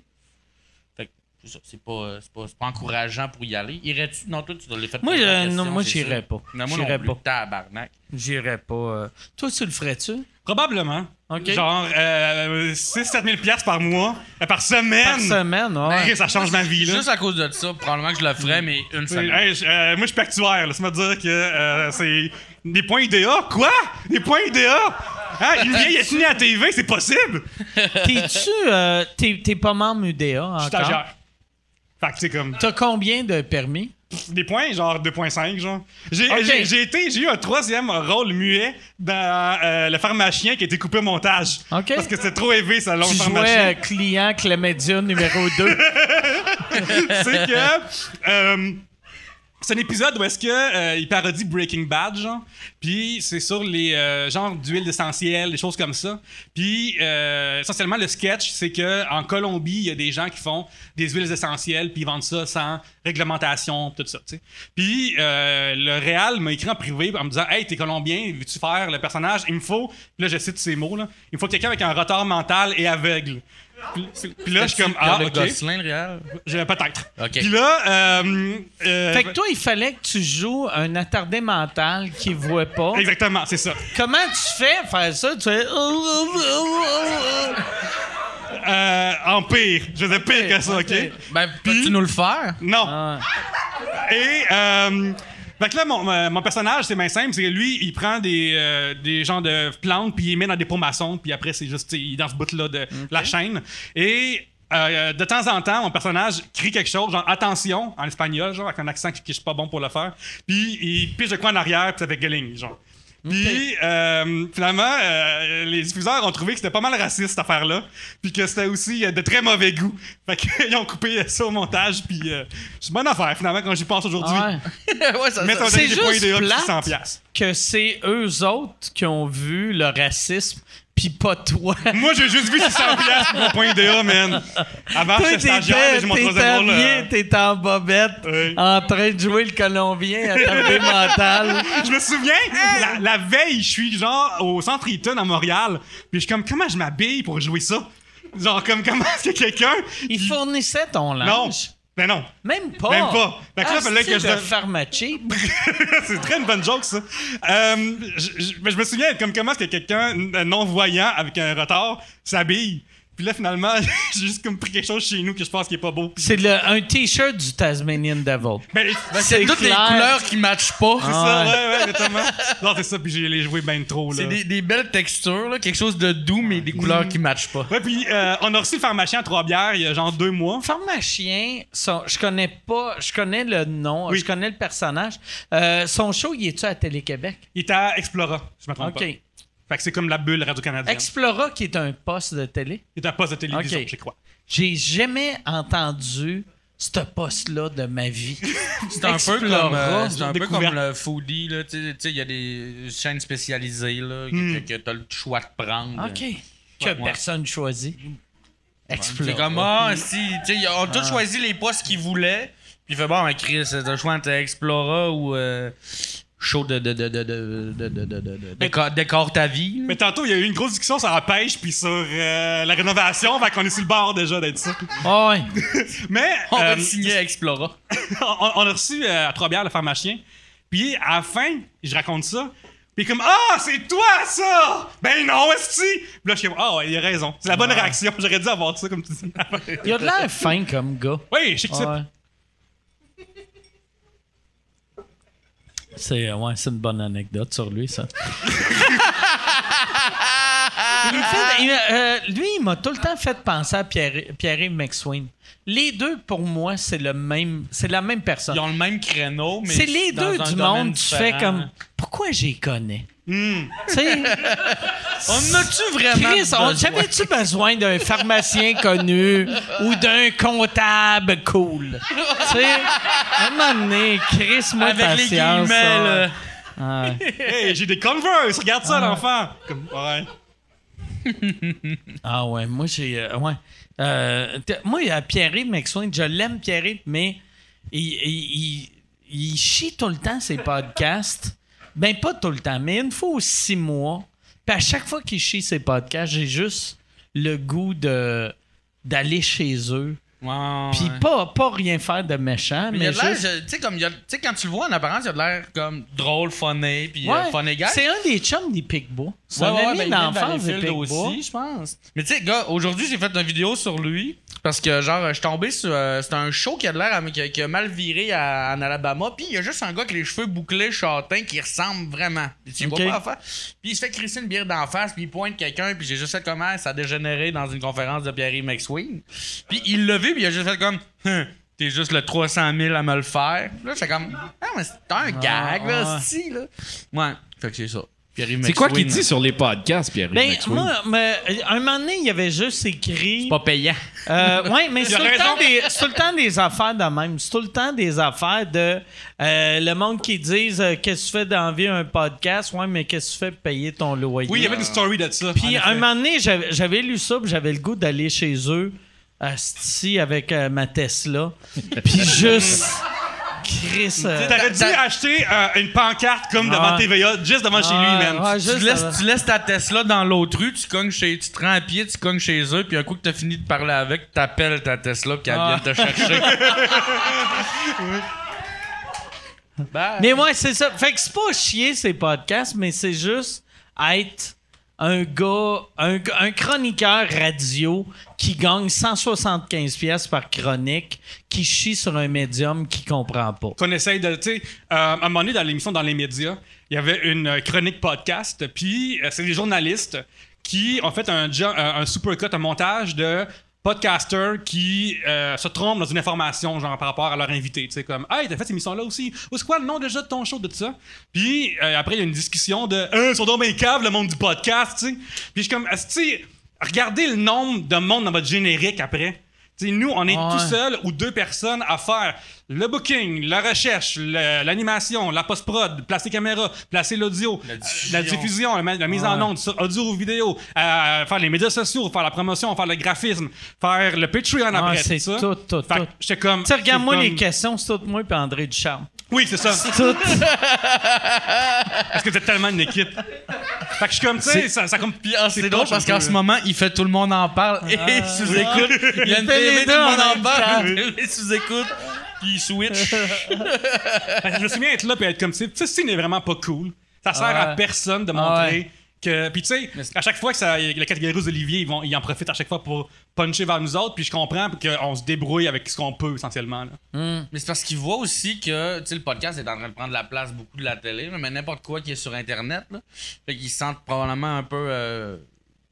Fait que c'est ça, c'est pas euh, c'est pas, c'est pas encourageant pour y aller. Irais-tu? Non toi tu dois les faire Moi, question, non, moi, j'irais pas. Non, moi J'irais pas. tabarnak. J'irais pas. euh. Toi, tu le ferais-tu? Probablement. Genre, euh, 6-7 000 piastres par mois, euh, par semaine. Par semaine, ouais. Ok, ça change ma vie, là. Juste à cause de ça, probablement que je le ferais mais une semaine. Hey, je- euh, moi, je suis actuaire. Laisse-moi dire que euh, c'est des points IDA. Quoi? Des points IDA? Hein? Une vieille ethnie à TV, c'est possible? T'es-tu. euh, t'es, t'es pas membre UDA Je encore? suis stagiaire. Fait que c'est comme T'as combien de permis? Des points, genre 2.5, genre. J'ai, été, j'ai eu un troisième rôle muet dans euh, Le pharmacien qui a été coupé au montage. Ok. Parce que c'était trop élevé, ça, long Tu jouais pharmacien. euh, client Clémédia numéro 2. c'est que euh, c'est un épisode où est-ce que euh, il parodie Breaking Bad genre. Puis c'est sur les euh, genres d'huile essentielle des choses comme ça. Puis euh, essentiellement le sketch c'est que en Colombie il y a des gens qui font des huiles essentielles puis ils vendent ça sans réglementation tout ça tu sais. Puis euh, le réal m'a écrit en privé en me disant hey t'es colombien veux-tu faire le personnage? Il me faut là je cite ces mots là. Il me faut quelqu'un avec un retard mental et aveugle puis, puis là je suis comme ah ok Gosselin, le réel. Je- peut-être. Ok. Puis là, euh, euh, fait que toi, il fallait que tu joues un attardé mental qui voit pas. Exactement, c'est ça. Comment tu fais faire ça? Tu fais. Euh, en pire. Je faisais pire que ça, OK? Ben, peux-tu nous le faire? Non. Ah. Et, euh, fait que là, mon, euh, mon personnage, c'est bien simple. C'est que lui, il prend des, euh, des genres de plantes, puis il les met dans des pots maçons, puis après, c'est juste, il est dans ce bout-là de la chaîne. Et euh, de temps en temps, mon personnage crie quelque chose, genre attention, en espagnol, genre avec un accent qui, qui suis pas bon pour le faire. Puis il pige de quoi en arrière, puis ça fait Gelling, genre. Puis euh, finalement, euh, les diffuseurs ont trouvé que c'était pas mal raciste cette affaire-là, puis que c'était aussi euh, de très mauvais goût. Fait qu'ils ont coupé ça au montage, puis euh, c'est une bonne affaire finalement quand j'y pense aujourd'hui. Ah ouais. ouais, ça, Mais ça- C'est donne des points juste plate. 600 piastres. Que c'est eux autres qui ont vu le racisme, puis pas toi. Moi, j'ai juste vu 600 piastres pour mon point idéal, man. Avant, j'étais stagiaire, mais t'étais, j'ai mon t'étais troisième rôle. habillé, euh, t'étais en bobette, Oui. en train de jouer le Colombien attardé mental. Je me souviens, la, la veille, je suis genre au centre Eaton à Montréal, puis je suis comme, comment je m'habille pour jouer ça? Genre, comme, comment est-ce que quelqu'un. Il fournissait ton linge? Non. Ben non. Même pas. Même pas. Fait que là, Ah, fallait que c'est je c'est très une bonne joke, ça. Euh, je, je- mais je me souviens, comme comment est-ce que quelqu'un non-voyant avec un retard s'habille? Puis là, finalement, j'ai juste comme pris quelque chose chez nous que je pense qui est pas beau. C'est le- un t-shirt du Tasmanian Devil. Ben, Ben, c'est toutes les couleurs qui matchent pas. c'est ça, ouais, ouais, exactement. Non, c'est ça, puis j'ai les joué ben trop, là. C'est des, des belles textures, là, quelque chose de doux, mais des couleurs qui matchent pas. Ouais, puis euh, on a reçu le pharmacien à Trois-Bières il y a genre deux mois. Pharmacien, son- je connais pas, je connais le nom, Oui. je connais le personnage. Euh, son show, il est-tu à Télé-Québec? Il était à Explora, je me trompe OK. Fait que c'est comme la bulle Radio-Canadienne. Explora, qui est un poste de télé. Était à poste de télévision, je crois. J'ai jamais entendu ce poste-là de ma vie. C'est un peu Explora, comme, euh, c'est un peu comme le foodie. là. Tu sais- tu sais, il y a des chaînes spécialisées là, que, que, tu as le choix de prendre. OK. Que Ouais. personne choisit. Explore. C'est comme, ah, si. Ils ont tous choisi les postes qu'ils voulaient. Puis il fait, bon, mais Chris, t'as le choix entre Explora ou euh, show de. de, de, de, décore, ta vie. Mais tantôt, il y a eu une grosse discussion sur la pêche puis sur euh, la rénovation. Fait qu'on est sur le bord déjà d'être ça. Ah ouais. Mais On va euh, te signer à Explora. on, a reçu euh, à Trois-Bières le pharmacien. Puis à la fin, je raconte ça. Puis comme Ah, c'est toi ça! Ben non, est-ce Puis là, je suis comme Ah, ouais, il a raison. C'est la bonne réaction. J'aurais dû avoir ça comme tu dis. Il a de l'air fin comme gars. oui, je sais que c'est. Ouais. Une bonne anecdote sur lui, ça. Il fait- il- euh, lui, il m'a tout le temps fait penser à Pierre, Pierre McSween. Les deux, pour moi, c'est le même, c'est la même personne. Ils ont le même créneau, mais. C'est les dans deux un du monde. Tu fais comme pourquoi j'y connais? Tu sais, On a-tu vraiment. Chris, besoin? j'avais-tu besoin d'un pharmacien connu ou d'un comptable cool? tu sais, à un moment donné, Chris, moi, Avec les guillemets, ça. là. Ouais. Hey, j'ai des Converse, regarde Ah. ça, l'enfant. Comme, ouais. Ah ouais, moi j'ai. euh, ouais. Euh, moi, à Pierre-Yves McSwain, je l'aime, Pierre-Yves, mais il, il, il- il chie tout le temps ses podcasts. Ben, pas tout le temps, mais une fois aux six mois. Puis à chaque fois qu'il chie ses podcasts, j'ai juste le goût de d'aller chez eux. Ouais, Puis ouais. pas, pas rien faire de méchant, Mais il mais, a l'air, juste... tu sais, comme il a- quand tu le vois en apparence, il a de l'air comme drôle, funny, puis euh, Ouais, funny guy. c'est un des chums des Picbois. C'est Ouais, un ouais, ami ben, d'enfance des Picbois. aussi, je pense. Mais tu sais, gars, aujourd'hui, j'ai fait une vidéo sur lui. Parce que, genre, je suis tombé sur. euh, c'est un show qui a de l'air qui, a, qui a mal viré à- en Alabama. Puis il y a juste un gars avec les cheveux bouclés, châtains, qui ressemble vraiment. Tu vois pas. Puis il se fait crisser une bière d'en face, puis il pointe quelqu'un. Puis j'ai juste fait comment ça a dégénéré dans une conférence de Pierre McSween. Puis il l'a vu, puis il a juste fait comme. Hum, T'es juste le 300 000 à me le faire. Là, fais comme. Ah, mais c'est un gag, là, ouais. si, là. Ouais, fait que c'est ça. Pierre C'est quoi qu'il dit sur les podcasts, Pierre Ben, moi, mais, euh, un moment donné, il y avait juste écrit... Pas payant. Euh, oui, mais c'est tout, le temps des- c'est tout le temps des affaires de même. C'est tout le temps des affaires de euh, le monde qui disent euh, Qu'est-ce que tu fais d'envie un podcast? Ouais, mais qu'est-ce que tu fais pour payer ton loyer? Oui, il y avait une story de ça. Puis un moment donné, j'avais j'avais lu ça, puis j'avais le goût d'aller chez eux, ici avec euh, ma Tesla. Puis juste. Chris. euh, T'aurais dû acheter euh, une pancarte comme devant Ah. TVA, juste devant chez lui, man? ouais, Tu juste, laisses, tu laisses ta Tesla dans l'autre rue, tu cognes chez, tu te rends à pied, tu cognes chez eux, puis un coup que t'as fini de parler avec, t'appelles ta Tesla, puis elle Ah. vient te chercher. Bye. Mais ouais, c'est ça. Fait que c'est pas chier ces podcasts, mais c'est juste être un gars, un, chroniqueur radio qui gagne 175 pièces par chronique, qui chie sur un médium qui comprend pas. qu'on essaye de, tu sais, euh, à un moment donné dans l'émission dans les médias, il y avait une euh, chronique podcast, puis euh, c'est des journalistes qui ont fait un, un supercut, un montage de podcasters qui euh, se trompent dans une information genre par rapport à leur invité, tu sais comme hey t'as fait cette émission là aussi, ou c'est quoi le nom déjà de ton show de ça, puis euh, après il y a une discussion de euh, ils sont donc bien caves, le monde du podcast, tu sais, puis je suis comme sais, regardez le nombre de monde dans votre générique après. Tu sais, nous, on est Ouais. tout seul ou deux personnes à faire le booking, la recherche, l'animation, la post-prod, placer caméra, placer l'audio, La euh, diffusion. la diffusion, la, ma- la mise en onde, audio ou vidéo, euh, faire les médias sociaux, faire la promotion, faire le graphisme, faire le Patreon Ah, après. c'est ça. tout, tout, Fait que tout. J'étais comme. Tu sais, regarde-moi les questions, c'est tout moi et André Ducharme. Oui, c'est ça. Tout. Parce que c'est tellement une équipe. Fait que je suis comme, tu sais, ça, ça comme. Ah, c'est c'est drôle parce qu'en ce moment, il fait tout le monde en parle et sous-écoute. Il y a une télé, tout le monde en parle et sous-écoute. Puis il switch. Je me souviens être là et être comme, tu sais, ce scene est vraiment pas cool. Ça sert à personne de Ah montrer. Que. Puis tu sais, à chaque fois que ça, la catégorie d'Olivier, ils, vont, ils en profitent à chaque fois pour puncher vers nous autres. Puis je comprends qu'on se débrouille avec ce qu'on peut essentiellement. Là. Mais c'est parce qu'il voit aussi que tu sais, le podcast est en train de prendre la place beaucoup de la télé, mais n'importe quoi qui est sur Internet. Là, fait qu'ils se sentent probablement un peu. Euh,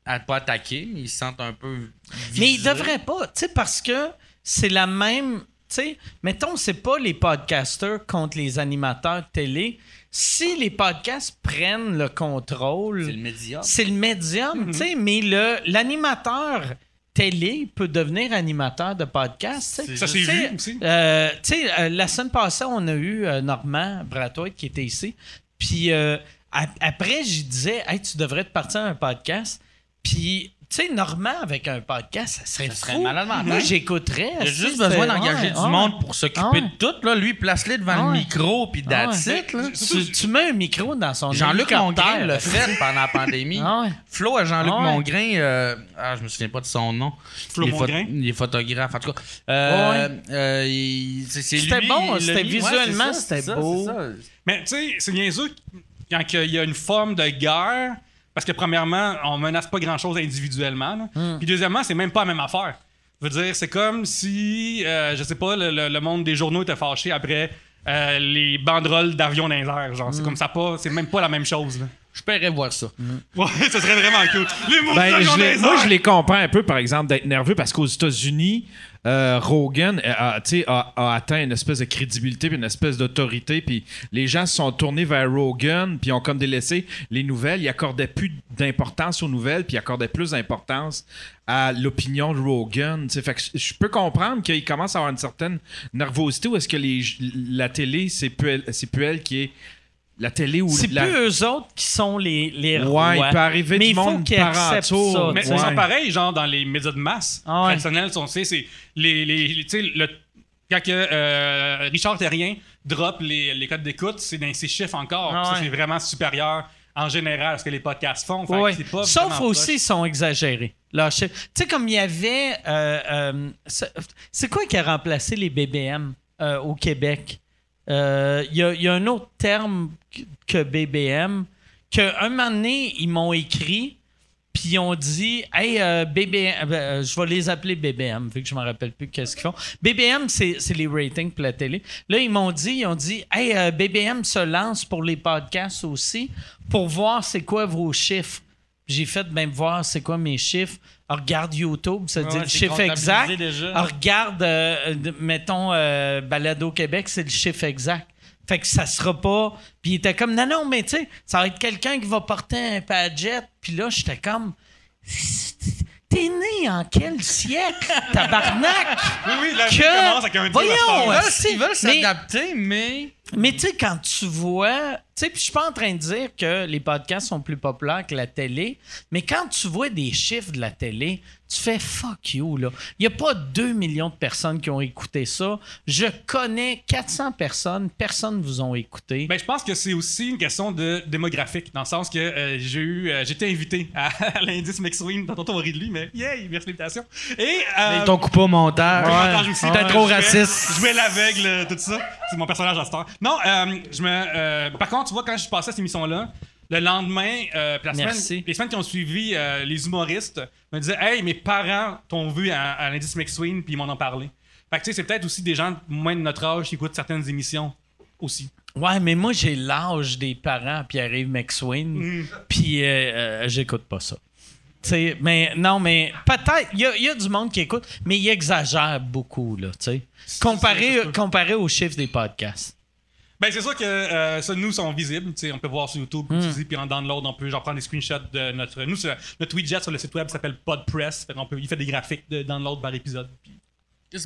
à pas attaquer, mais ils se sentent un peu. Mais il visés. devrait pas, tu sais, parce que c'est la même. Tu sais, mettons, c'est pas les podcasters contre les animateurs de télé. Si les podcasts prennent le C'est le contrôle, média. c'est le médium, tu sais, mais le l'animateur, télé peut devenir animateur de podcast. tu sais. Ça s'est vu aussi. euh, tu sais, euh, la semaine passée, on a eu euh, Normand Bratoit qui était ici. Puis euh, a- après, j'y disais, hey, tu devrais te partir à un podcast. Puis, tu sais, Normand avec un podcast, ça serait Ça serait fou. malade mental. Moi, j'écouterais. Il a tu sais, juste besoin d'engager ouais, du ouais. monde pour s'occuper Ah ouais. de tout. Là. Lui, place-le devant Ah le micro, puis Ah that's ouais. it. là. Tu, tu mets un micro dans son Jean-Luc. Mongrain l'a fait pendant la pandémie. Ah ouais. Flo à Jean-Luc Ah ouais. Mongrain, euh, ah, je me souviens pas de son nom. Flo il Mongrain? il est photographe, en tout cas. Euh, euh, c'est- c'est C'était bon, c'était visuellement, c'était beau. Mais tu sais, c'est niaiseux quand il y a une forme de guerre. Parce que premièrement, on menace pas grand-chose individuellement. Hmm. Puis deuxièmement, c'est même pas la même affaire. Je veux dire, c'est comme si, euh, je sais pas, le, le- le monde des journaux était fâché après euh, les banderoles d'avions dans les airs. Genre, c'est Hmm. comme ça pas, c'est même pas la même chose. là. Je paierais voir ça. Ouais, ça serait vraiment cool. Les Ben, je les- moi, je les comprends un peu, par exemple, d'être nerveux parce qu'aux États-Unis, euh, Rogan euh, a, atteint une espèce de crédibilité puis une espèce d'autorité. Puis les gens se sont tournés vers Rogan puis ont comme délaissé les nouvelles. Ils accordaient plus d'importance aux nouvelles puis ils accordaient plus d'importance à l'opinion de Rogan. Fait que je peux comprendre qu'il commence à avoir une certaine nervosité ou est-ce que les, la télé, c'est plus, plus elle qui est la télé ou C'est la... plus eux autres qui sont les, les Ouais, rois. il peut arriver Mais du il faut monde qu'ils par acceptent autour. ça. Mais c'est. Ouais. pareil, genre dans les médias de masse Ah ouais. traditionnels, on sait, c'est les, les, les- tu sais, le quand que, euh, Richard Terrien drop les, les codes d'écoute, c'est dans ces chiffres encore. Ah ouais. c'est vraiment supérieur en général à ce que les podcasts font. Fait Ouais. pas Sauf aussi, ils sont exagérés. Tu sais, comme il y avait. euh, euh, c'est- quoi qui a remplacé les BBM euh, au Québec? Euh, Il y, a, il y a un autre terme que- BBM qu'un moment donné, ils m'ont écrit. Puis ils ont dit, hey, euh, BBM, euh, je vais les appeler BBM, vu que je me rappelle plus qu'est-ce qu'ils font. BBM, c'est les ratings pour la télé. Là, ils m'ont dit, ils ont dit, hey, euh, BBM se lance pour les podcasts aussi, pour voir c'est quoi vos chiffres. J'ai fait, ben, voir c'est quoi mes chiffres. Alors, regarde YouTube, ça dit le chiffre exact. déjà. Alors, regarde, euh, mettons, euh, Balado Québec, c'est le chiffre exact. Fait que ça sera pas. Puis il était comme, non, non, mais tu sais, ça va être quelqu'un qui va porter un padjet. Puis là, j'étais comme, t'es né en quel siècle, tabarnak? Oui, oui, la vie Que- commence avec un Voyons, Ils veulent mais- s'adapter, mais... Mais tu sais, quand tu vois. Tu sais, puis je suis pas en train de dire que les podcasts sont plus populaires que la télé, mais quand tu vois des chiffres de la télé, tu fais fuck you, là. Il n'y a pas 2 millions de personnes qui ont écouté ça. Je connais 400 personnes, personne ne vous ont écouté. Ben, je pense que c'est aussi une question de démographique, dans le sens que euh, j'ai eu, euh, j'étais invité à, à l'indice McSween, tantôt on va rire de lui, mais yay, merci l'invitation. Et euh, Ils t'ont coupé au montage. T'es trop jouais- raciste. Je jouais l'aveugle, euh, tout ça. C'est mon personnage à Star. Non, euh, je me. euh, par contre, tu vois, quand je passais à cette émission-là, le lendemain, euh, puis la Merci. semaine, les semaines qui ont suivi, euh, les humoristes me disaient Hey, mes parents t'ont vu à, à l'indice McSween, puis ils m'en ont parlé. Fait que tu sais, c'est peut-être aussi des gens moins de notre âge qui écoutent certaines émissions aussi. Ouais, mais moi, j'ai l'âge des parents, puis arrive McSween, puis euh, euh, j'écoute pas ça. Tu sais, mais non, mais peut-être, il y a, il y a du monde qui écoute, mais il exagère beaucoup, là, tu sais. Comparé, comparé aux chiffres des podcasts. Ben, c'est sûr que euh, ça, nous, sont visibles. On peut voir sur YouTube, dis, puis en download, on peut genre prendre des screenshots de notre. Nous, notre widget sur le site web s'appelle Podpress. Fait qu'on peut, il fait des graphiques de download par épisode. puis-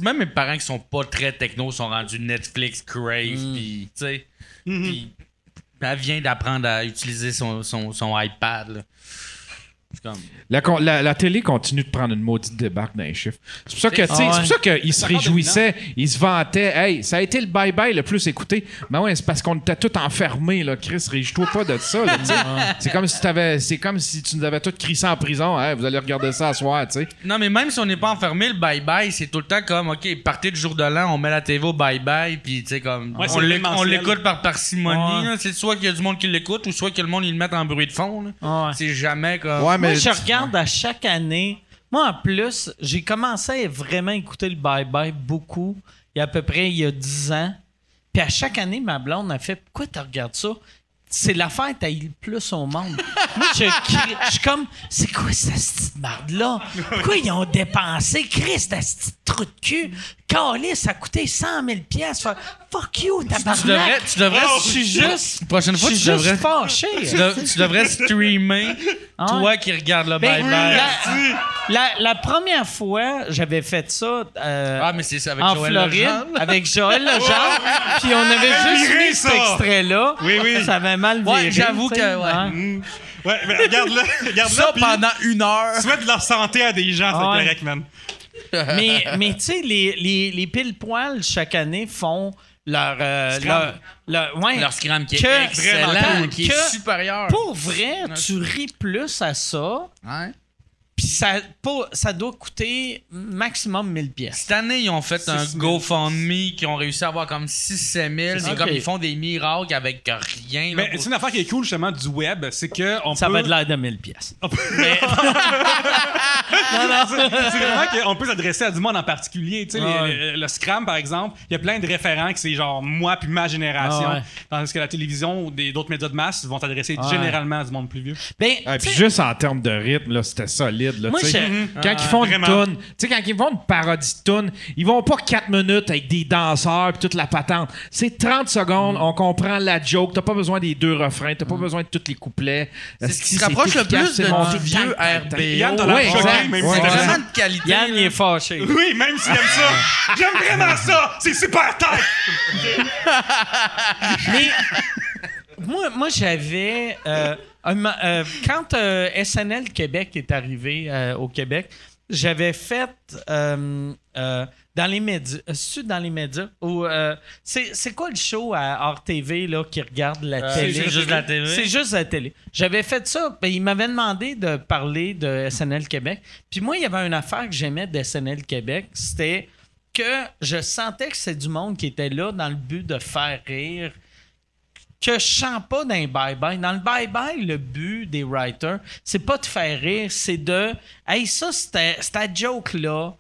Même mes parents qui sont pas très techno sont rendus Netflix, Crave, Mm. pis, tu sais. Puis elle vient d'apprendre à utiliser son, son, son iPad, là. Comme... La, con- la- la télé continue de prendre une maudite débarque dans les chiffres. C'est pour ça que, tu sais, Ah ouais. c'est pour ça qu'ils se réjouissaient, ils se vantaient. Hey, ça a été le bye-bye le plus écouté. Mais ouais, c'est parce qu'on était tous enfermés, là. Chris, réjouis-toi pas de ça. C'est comme si t'avais, c'est comme si tu nous avais tous crissé en prison. Hey, vous allez regarder ça à soir, tu sais. Non, mais même si on n'est pas enfermé, le bye-bye, c'est tout le temps comme, OK, partez du jour de l'an, on met la TV au bye-bye, puis tu sais, comme, Ouais, on l'écoute par parcimonie, Ouais. C'est soit qu'il y a du monde qui l'écoute, ou soit que le monde, il le met en bruit de fond. C'est jamais comme... Mais. Moi, je regarde à chaque année. Moi, en plus, j'ai commencé à vraiment écouter le bye-bye beaucoup, il y a à peu près il y a 10 ans. Puis à chaque année, ma blonde a fait Pourquoi tu regardes ça? C'est l'affaire que le plus au monde. Moi, je, je suis comme C'est quoi cette petite marde-là? Pourquoi ils ont dépensé? Christ, ce petit trou de cul Calais, ça a coûté 100 000 pièces. Fuck you, tabarnak. Tu devrais, tu devrais, Oh, je suis juste. La prochaine fois, je tu suis juste devrais, fâché. tu, dev- tu devrais streamer toi ouais. qui regardes le Ben, bye-bye. la, la- la première fois, j'avais fait ça euh, Ah, mais c'est ça avec en Joël Floride avec Joël Legendre. Puis on avait juste mis cet extrait-là. Oui, oui. Ça avait mal viré. Ouais, j'avoue tu sais, que, ouais. hein. Ouais, mais regarde-le. Regarde-le. Ça pendant une heure. Souhaite de leur santé à des gens, Ah ouais. c'est correct, man. Mais mais tu sais, les, les, les pile-poils, chaque année, font leur... euh, leur, leur- ouais. Leur scram qui est Que- excellent, vraiment qui est que- supérieur. Pour vrai, tu ris plus à ça, Ouais. Puis ça, pas- ça doit coûter maximum 1000 pièces. Cette année, ils ont fait un 6 000. GoFundMe qui ont réussi à avoir comme 6-7 000. C'est comme ils font des miracles avec rien. Mais pour- c'est une affaire qui est cool, justement, du web, c'est que on Ça peut... va de l'air de 1000 pièces. on peut- c'est vraiment qu'on peut s'adresser à du monde en particulier. Tu sais, Ah les- le, le Scram, par exemple, il y a plein de référents que c'est genre moi puis ma génération. Ah ouais. Tandis que la télévision ou des- d'autres médias de masse vont s'adresser Ouais. généralement à du monde plus vieux. Ben, Ouais, tu puis juste en termes de rythme, là, c'était solide. Là, Moi, tu sais. j'ai- Quand ils font une Vraiment. toune, tu sais, quand ils font une parodie de toune, ils vont pas 4 minutes avec des danseurs puis toute la patente. C'est 30 secondes, Mm. on comprend la joke, t'as pas besoin des deux refrains, t'as pas besoin de tous les couplets. C'est ce qui se rapproche le plus c'est de du vieux. RBO. Yann, l'air Ouais, choqué, même Ouais, si C'est vraiment de qualité. Yann, il est fâché. Oui, même s'il aime ça. J'aime vraiment ça. C'est super tight. Mais moi, moi j'avais. euh, euh, quand euh, SNL Québec est arrivé euh, au Québec, j'avais fait dans les médias. C'est-tu dans les médias? Ou, c'est, c'est quoi le show à RTV là, qui regarde la télé? c'est juste la télé. C'est juste la télé. J'avais fait ça. Ben, il m'avait demandé de parler de SNL Québec. Puis moi, il y avait une affaire que j'aimais de SNL Québec. C'était que je sentais que c'est du monde qui était là dans le but de faire rire que je chante pas dans bye-bye. Dans le bye-bye, le but des writers, c'est pas de faire rire, c'est de Hey, ça, c'était cette joke-là.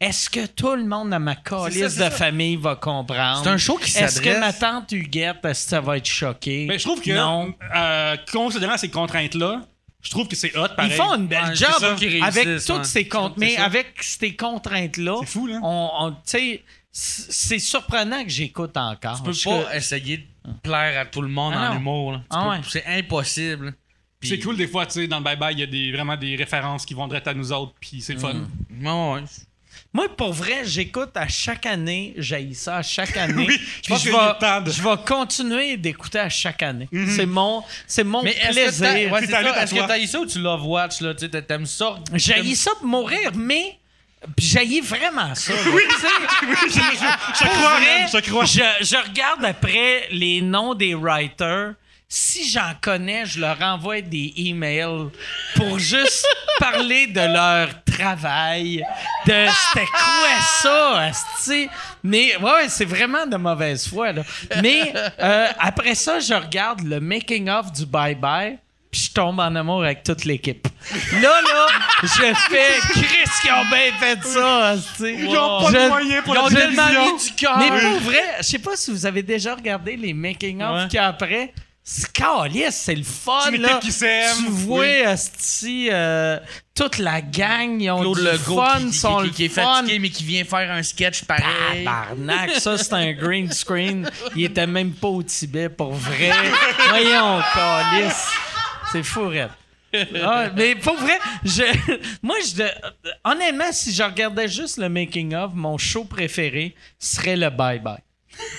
Est-ce que tout le monde dans ma calice de famille va comprendre? C'est un show qui Est-ce que s'adresse- ma tante Huguette, est-ce que ça va être choqué? Mais je trouve que, Non. euh, considérant ces contraintes-là, je trouve que c'est hot, pareil. Ils font une belle Ouais, job avec toutes ouais. ces contraintes. Mais avec ces contraintes-là, C'est fou, là. on, on- tu sais, c- c'est surprenant que j'écoute encore. Tu peux Je- pas essayer de plaire à tout le monde Ah en non. humour. là. Tu Ah ouais. C'est impossible. Puis- C'est cool des fois, tu sais, dans le bye-bye, il y a des, vraiment des références qui vont direct à nous autres, puis c'est le fun. Mm. Ouais. Moi, pour vrai, j'écoute à chaque année, j'ai ça à chaque année. Oui, je Puis vais, de- je vais continuer d'écouter à chaque année. C'est mon, c'est mon Mais est-ce que plaisir. ouais, Est-ce que t'as ça ou tu love watch là, tu t'aimes ça? J'ai ça pour mourir, mais j'ai vraiment ça. Oui, Tu sais, oui, je, je, je crois, vrai, je crois. je, je regarde après les noms des writers. Si j'en connais, je leur envoie des emails pour juste parler de leur travail, de c'était quoi ça? Mais ouais, c'est vraiment de mauvaise foi. Là. Mais euh, après ça, je regarde le making of du Bye Bye. Puis je tombe en amour avec toute l'équipe. Là, là, je fais Chris qui ont bien fait ça. Ils ont pas de moyens pour ils la ont tellement mis du cœur. Mais pour vrai, je sais pas si vous avez déjà regardé les making-of Ouais. qu'il y a après. C'est calice, c'est le fun, C'est une là. qui s'aime. Tu vois, asti, euh, toute la gang, ils ont Claude du Legault fun, qui, qui- sont qui- le qui est fun. fatigué mais qui vient faire un sketch pareil. Tabarnak, ça c'est un green screen. Il était même pas au Tibet pour vrai. Voyons, calice. C'est fou, Red. Ah, mais pour vrai, je, moi, je, honnêtement, si je regardais juste le making-of, mon show préféré serait le Bye Bye.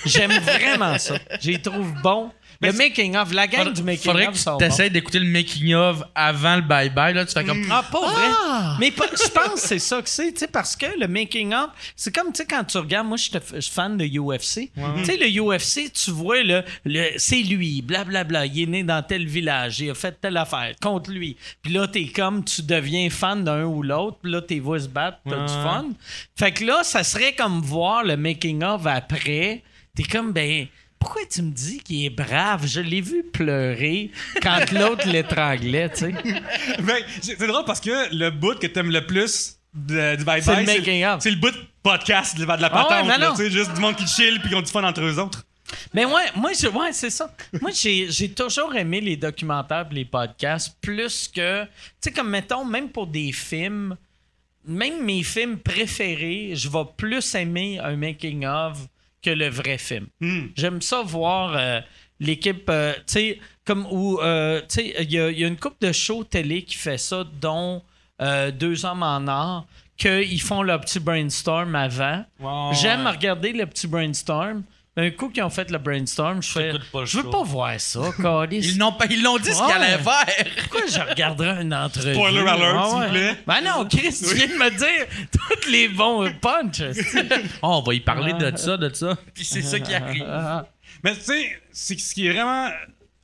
J'aime vraiment ça. Les trouve bons. Le making-of, la gang du Faudrait, faudrait making-of que tu bons. t'essayes d'écouter le making of avant le bye bye là, tu fais comme Ah, pas vrai. Mais pas- je pense que c'est ça que c'est, tu sais, parce que le making-of, c'est comme, tu sais, quand tu regardes, moi, je suis fan de UFC. Tu sais, le UFC, tu vois, le, le, c'est lui, blablabla, il est né dans tel village, il a fait telle affaire, contre lui. Puis là, t'es comme, tu deviens fan d'un ou l'autre, puis là, tes voix se battent, t'as du fun. Fait que là, ça serait comme voir le making-of après. T'es comme, ben... Pourquoi tu me dis qu'il est brave? Je l'ai vu pleurer quand l'autre l'étranglait, tu sais. Ben, c'est drôle parce que le bout que t'aimes le plus de- du bye-bye, C'est le c'est le bout podcast de la Ah ouais, patente. là, non. tu sais, juste du monde qui chill puis qui ont du fun entre eux autres. Mais ouais, moi, je, ouais, c'est ça. moi, j'ai, j'ai toujours aimé les documentaires et les podcasts plus que. Tu sais, comme mettons, même pour des films, même mes films préférés, je vais plus aimer un making-of que le vrai film. Hmm. J'aime ça voir euh, l'équipe, euh, tu sais, comme où, euh, tu sais, il y, a- il y a une coupe de shows télé qui fait ça, dont Deux hommes en or, qu'ils font leur petit brainstorm avant. Wow, J'aime ouais. regarder le petit brainstorm. Un coup qu'ils ont fait le brainstorm, je fais. Je veux pas voir ça, câlisse. Ils l'ont pas- ils l'ont dit ce qu'ils allaient faire. Pourquoi je regarderais une entrevue? Spoiler alert, Ah s'il vous plaît. Ben non, Chris, tu viens de me dire tous les bons punchs. Oh, on va y parler de ça, de ça. Puis c'est ça qui arrive. Mais tu sais, c'est- ce qui est vraiment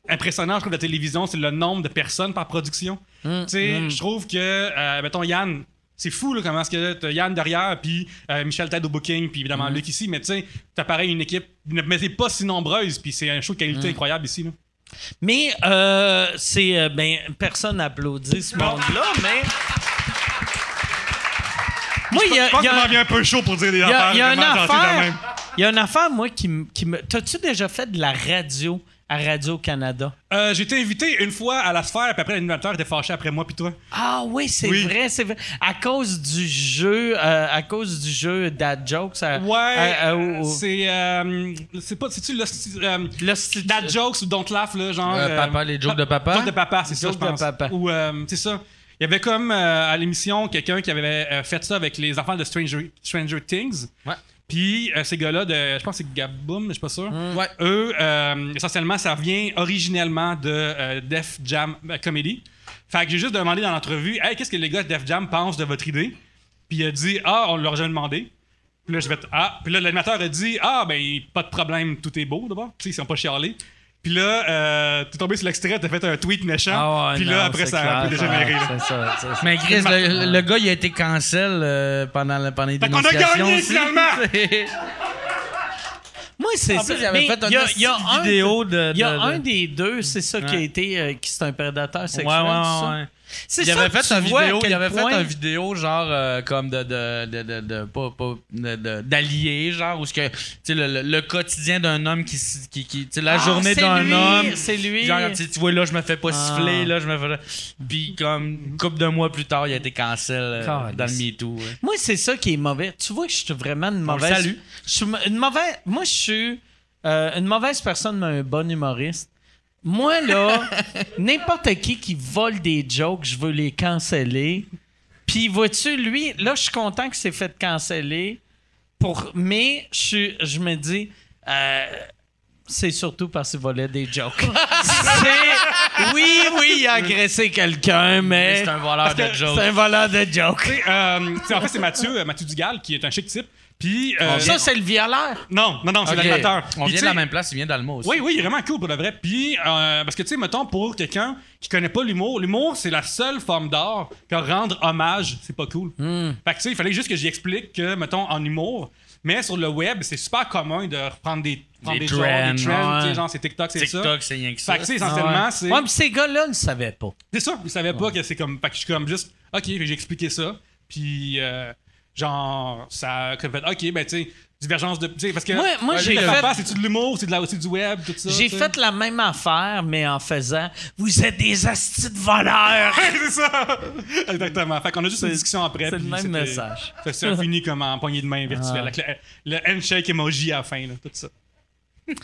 impressionnant, je trouve, de la télévision, c'est le nombre de personnes par production. Mm, Tu sais, je trouve que, euh, mettons, Yann, c'est fou, là, comment est-ce que t'as Yann derrière, puis euh, Michel Ted au booking, puis évidemment Mm. Luc ici, mais tu sais, t'as pareil une équipe, mais c'est pas si nombreuse, puis c'est un show de qualité Mm. incroyable ici, là. Mais euh, c'est. euh, ben, personne n'applaudit ce monde-là, mais. Moi, il y a, Je pense y a- un peu chaud pour dire des il y a- affaires il y a une affaire. Il y a une affaire, moi, qui me- T'as-tu déjà fait de la radio? À Radio-Canada? Euh, J'ai été invité une fois à la sphère, puis après l'animateur était fâché après moi, puis toi? Ah oui, c'est Oui. vrai, c'est vrai. À cause du jeu, euh, à cause du jeu Dad Jokes. à- Ouais, c'est. euh, c'est pas. C'est-tu le. euh, Dad jokes ou don't laugh, là, genre. Euh, papa, les jokes de papa? Jokes de papa, c'est ça, je Jokes de pense. papa. Ou, euh, c'est ça. Il y avait comme euh, à l'émission quelqu'un qui avait euh, fait ça avec les enfants de Stranger, Stranger Things. Ouais. Puis euh, ces gars-là, de, je pense que c'est Gaboum, mais je suis pas sûr. Mm. Ouais. Eux, euh, essentiellement, ça vient originellement de euh, Def Jam Comedy. Fait que j'ai juste demandé dans l'entrevue, hey, qu'est-ce que les gars de Def Jam pensent de votre idée? Puis il a dit, ah, on leur a jamais demandé. Puis là, je vais ah. Puis là, l'animateur a dit, ah, ben, pas de problème, tout est beau d'abord. Tu sais, ils sont pas chialés. Puis là, euh, t'es tombé sur l'extrait, t'as fait un tweet méchant. Ah ouais, puis non, là, après, ça a clair, un peu dégénéré. C'est ça, c'est ça. Mais Chris, le, le gars, il a été cancel euh, pendant, le- pendant les Fait qu'on a gagné, aussi. finalement! Moi, c'est ça. plus, il avait Mais fait un il y a- esti il y a de un- vidéo de- Il y a de- un de- des deux, c'est ça qui a Ouais. été. euh, qui c'est un prédateur Ouais, sexuel. ouais, ça? ouais. C'est Il ça avait fait tu un vois à vidéo, il avait fait un vidéo genre euh, comme de de genre où ce que tu sais le, le- le quotidien d'un homme qui qui, qui tu sais la Ah, journée d'un homme c'est lui. genre tu vois là je me fais pas Ah. siffler là je me fais puis comme une couple de mois plus tard il a été cancel euh, dans le MeToo ouais. Moi, c'est ça qui est mauvais. Tu vois que je suis vraiment une mauvaise. Je suis une mauvaise. Moi, je suis euh, une mauvaise personne, mais un bon humoriste. Moi, là, n'importe qui qui vole des jokes, je veux les canceller. Puis, vois-tu, lui, là, je suis content que c'est fait canceller. Pour... Mais, je, je me dis. euh, c'est surtout parce qu'il volait des jokes. Oui, oui, il a agressé quelqu'un, mais. c'est un voleur de jokes C'est un voleur de jokes. Euh, en fait, c'est Mathieu, euh, Mathieu Dugal, qui est un chic type. Puis. euh, Ça, c'est le violeur. non, non, non, c'est Ok. l'animateur. on Puis, vient de la même place il vient d'Alma aussi Oui, oui, il est vraiment cool pour le vrai. Puis, euh, parce que, tu sais, mettons, pour quelqu'un qui connaît pas l'humour, l'humour, c'est la seule forme d'art que rendre hommage, c'est pas cool. Hmm. Fait que, tu sais, il fallait juste que j'y explique que, mettons, en humour, mais sur le web, c'est super commun de reprendre des, prendre Des des, genres, trends, des trends, tu sais, ouais. genre, c'est TikTok, c'est ça. TikTok c'est rien que ça Fait que, tu sais, essentiellement, Ouais. c'est. Ouais, mais ces gars-là ne savaient pas. C'est ça, ils savaient pas que c'est comme. Fait que je suis comme juste. Ok, j'ai expliqué ça. Puis, euh, genre, ça. Fait, ok, ben, tu sais, divergence de. tu sais, Parce que. Moi- j'ai fait- c'est-tu de l'humour, c'est de la, c'est du web, tout ça. J'ai fait la même affaire, mais en faisant Vous êtes des astis de voleurs. c'est ça! Exactement. Fait qu'on a juste une C'est- discussion après. c'est le même message. Fait que ça a fini comme en poignée de main virtuelle. Ah. Avec le, le handshake emoji à la fin, là, tout ça.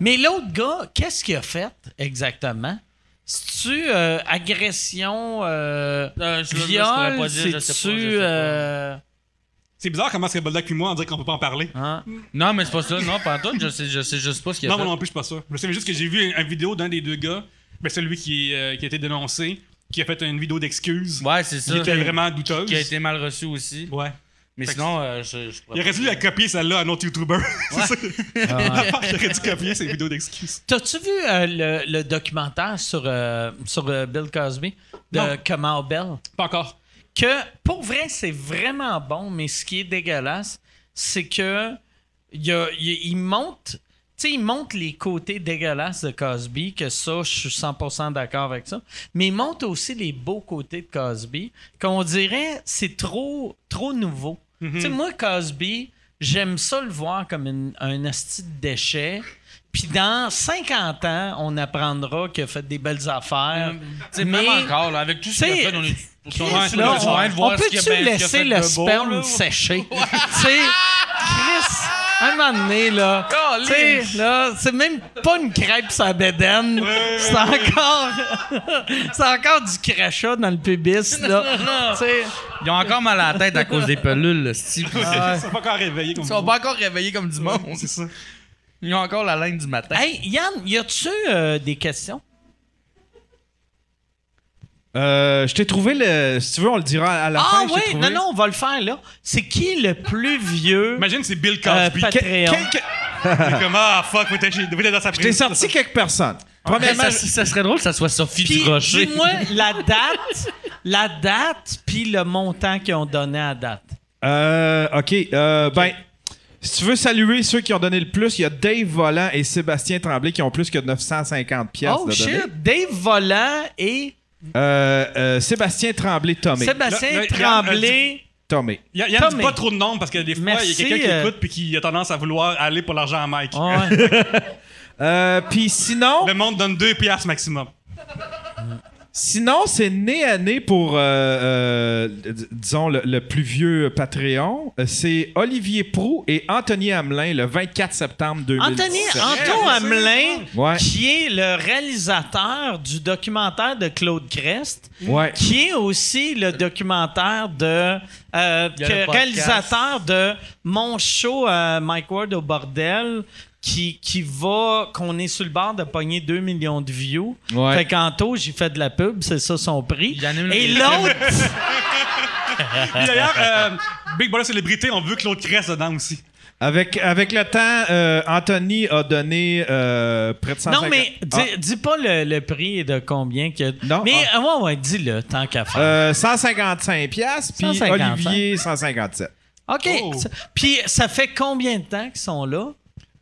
mais l'autre gars, qu'est-ce qu'il a fait exactement? C'est-tu euh, agression, euh, Euh, je- je pourrais viol? pas dire, je sais pas, je C'est-tu. C'est bizarre comment serait Bulldog puis moi, on dirait qu'on peut pas en parler. hein? non mais c'est pas ça non pas tout je sais je sais juste pas ce qu'il a Non, fait moi non plus, je suis pas sûr. Je sais juste que j'ai vu une, une vidéo d'un des deux gars, ben celui qui, euh, qui a été dénoncé, qui a fait une vidéo d'excuses. ouais c'est ça qui était vraiment douteuse. qui a été mal reçu aussi Ouais. mais Fait sinon euh, je, je Il aurait dû la copier celle-là à un autre YouTuber. c'est ça. Il aurait dû copier ses vidéos d'excuses. T'as-tu vu euh, le, le documentaire sur, euh, sur euh, Bill Cosby? De Non. Comment Bell? Pas encore. Que pour vrai, c'est vraiment bon, mais ce qui est dégueulasse, c'est que il, a- il- il monte. Tu sais, il montre les côtés dégueulasses de Cosby, que ça, je suis 100% d'accord avec ça. Mais il montre aussi les beaux côtés de Cosby, qu'on dirait c'est trop, trop nouveau. Tu sais, moi, Cosby, j'aime ça le voir comme une- un asti de déchet. Puis dans 50 ans, on apprendra qu'il a fait des belles affaires. Mais même encore, là, avec tout ce qu'il a fait, on est Chris, là, on, ouais, de voir on ce qu'il peut-tu laisser le beau, sperme là? sécher? tu sais, Chris, un moment donné, là, tu sais, là, c'est même pas une crêpe la bédaine. C'est encore... c'est encore du crachat dans le pubis, là. Sais, Ils ont encore mal à la tête à cause des pelules, le style. Ils sont pas encore réveillés comme Ils sont pas encore réveillés comme du monde. C'est ça. Ils ont encore la laine du matin. hey, Yann, y a-tu euh, des questions? Euh, je t'ai trouvé le. Si tu veux, on le dira à la Ah fin. je t'ai oui, trouvé. non, non, on va le faire, là. C'est qui le plus vieux? Imagine, c'est Bill euh, Cosby. Patreon? Quel- quel- C'est comme, ah, fuck, vous êtes vous êtes dans sa Je t'ai sorti quelques personnes. Premièrement, ça, ça serait drôle que ça soit Sophie Puis, Durocher. dis-moi la date, la date, puis le montant qu'ils ont donné à date. Euh, OK. euh, Ben, si tu veux saluer ceux qui ont donné le plus, il y a Dave Volant et Sébastien Tremblay qui ont plus que 950 pièces oh de shit, donner. Dave Volant et Euh, euh, Sébastien Tremblay Tomé. Sébastien Là, là, Tremblay. Tomé. Yann, Yann Tommy. dit pas trop de noms parce que des fois, il y a quelqu'un qui euh, écoute puis qui a tendance à vouloir aller pour l'argent à Mike. Ouais. Euh, Puis sinon, Le monde donne deux piastres maximum. Sinon c'est nez à nez pour, euh, euh, disons, le, le plus vieux Patreon. Euh, C'est Olivier Prou et Anthony Hamelin le 24 septembre 2017. Anthony Hamelin, Ouais. qui est le réalisateur du documentaire de Claude Crest, Ouais. qui est aussi le documentaire de euh, que- réalisateur de mon show euh, Mike Ward au bordel qui, qui va qu'on est sur le bord de pogner 2 millions de views. Ouais. Fait qu'Anto, j'ai fait de la pub, c'est ça son prix. Il Et l'autre, Puis d'ailleurs, euh, Big Brother Célébrité, on veut Claude Crest dedans aussi. Avec, avec le temps, euh, Anthony a donné euh, près de 150... non mais dis, Ah, dis pas le, le prix de combien que Non, Mais ah. ouais ouais, dis-le tant qu'à faire. euh, 155 pièces puis 155. Olivier 157. OK. Oh. Puis ça fait combien de temps qu'ils sont là?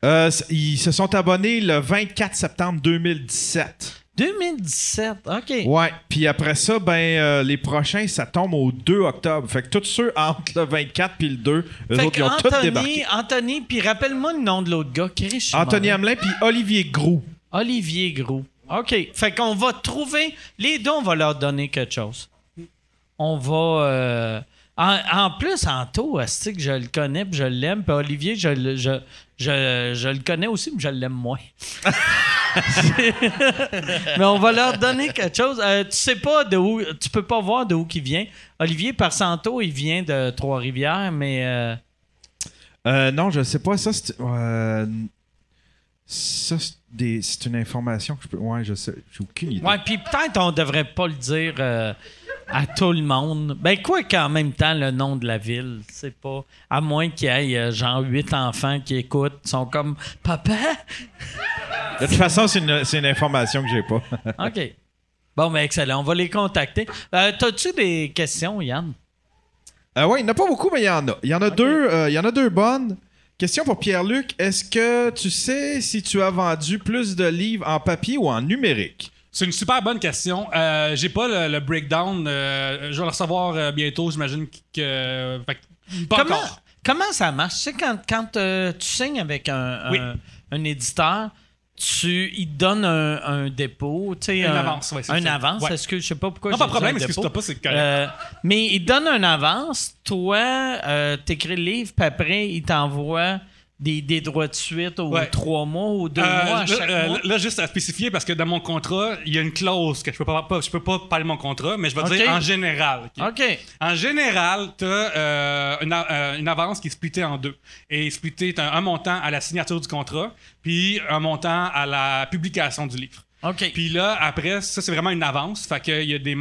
Euh, ils se sont abonnés le 24 septembre 2017. 2017. OK. Ouais, puis après ça, ben euh, les prochains, ça tombe au 2 octobre. Fait que tous ceux entre le 24 puis le 2, eux Fait autres, ils ont tous débarqué. Anthony, puis rappelle-moi le nom de l'autre gars. Chris, Anthony. Hamelin puis Olivier Grou. Olivier Gros. OK. Fait qu'on va trouver... Les deux, on va leur donner quelque chose. On va... euh, En, en plus, Anto, que je le connais puis je l'aime. Puis Olivier, je, je, je, je le connais aussi, mais je l'aime moins. mais on va leur donner quelque chose. Euh, tu sais pas de où... Tu peux pas voir de où il vient. Olivier, par Santo, il vient de Trois-Rivières, mais... euh, Euh, non, je sais pas. Ça, c'est. euh, ça, c'est une information que je peux. Ouais, je sais. J'ai aucune idée. Ouais, puis peut-être on devrait pas le dire à tout le monde. Ben quoi qu'en même temps, le nom de la ville, c'est pas... À moins qu'il y ait euh, genre huit enfants qui écoutent, sont comme « Papa? De toute façon, c'est une, c'est une information que j'ai pas. » OK. Bon, ben excellent. On va les contacter. Euh, T'as-tu des questions, Yann? Euh, ouais, il n'y en a pas beaucoup, mais il y en a. Il y en a deux. euh, Il y en a deux bonnes. Question pour Pierre-Luc. Est-ce que tu sais si tu as vendu plus de livres en papier ou en numérique? C'est une super bonne question. Euh, J'ai pas le, le breakdown. euh, je vais le recevoir euh, bientôt, j'imagine que. fait que- pas comment, encore. comment ça marche? Tu sais, quand, quand euh, tu signes avec un, Oui. un, un éditeur, tu, il te donne un, un dépôt, tu sais, Une un, avance, ouais, c'est un ça. avance. Ouais. Est-ce que je sais pas pourquoi Non, j'ai pas de dit un problème, dépôt. excuse-toi pas, c'est correct. Euh, mais il te donne un avance, toi, euh, t'écris le livre, puis après, il t'envoie des, des droits de suite aux Ouais. trois mois ou deux Euh, mois à chaque euh, mois? là, juste à spécifier, parce que dans mon contrat, il y a une clause que je peux pas, pas- je peux pas parler de mon contrat, mais je vais dire en général. ok? En général, tu as une, a- euh, une avance qui est splittée en deux. Et splittée, tu un, un montant à la signature du contrat, puis un montant à la publication du livre. OK. Puis là, après, ça, c'est vraiment une avance. Fait qu'il y a des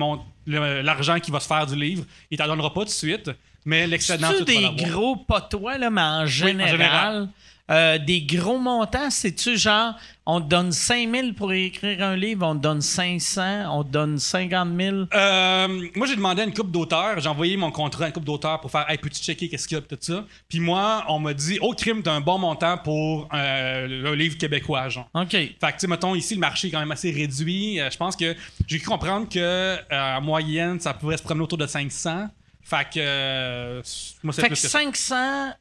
l'argent qui va se faire du livre, il t'en donnera pas tout de suite, mais l'excédent, C'est-tu tu des gros pas toi, là, mais en général, général. euh, des gros montants, c'est-tu genre, on te donne 5 000 pour écrire un livre, on te donne 500, on te donne 50 000? Euh, moi, j'ai demandé à une couple d'auteurs. J'ai envoyé mon contrat à une couple d'auteurs pour faire Hey, peux-tu checker qu'est-ce qu'il y a, tout ça? Puis moi, on m'a dit Oh, crime, t'as un bon montant pour euh, un livre québécois, genre. OK. Fait que, tu sais, mettons, ici, le marché est quand même assez réduit. Euh, je pense que j'ai cru comprendre que en moyenne, ça pourrait se promener autour de 500. Fait que, euh, moi, Fait que plus que ça. 500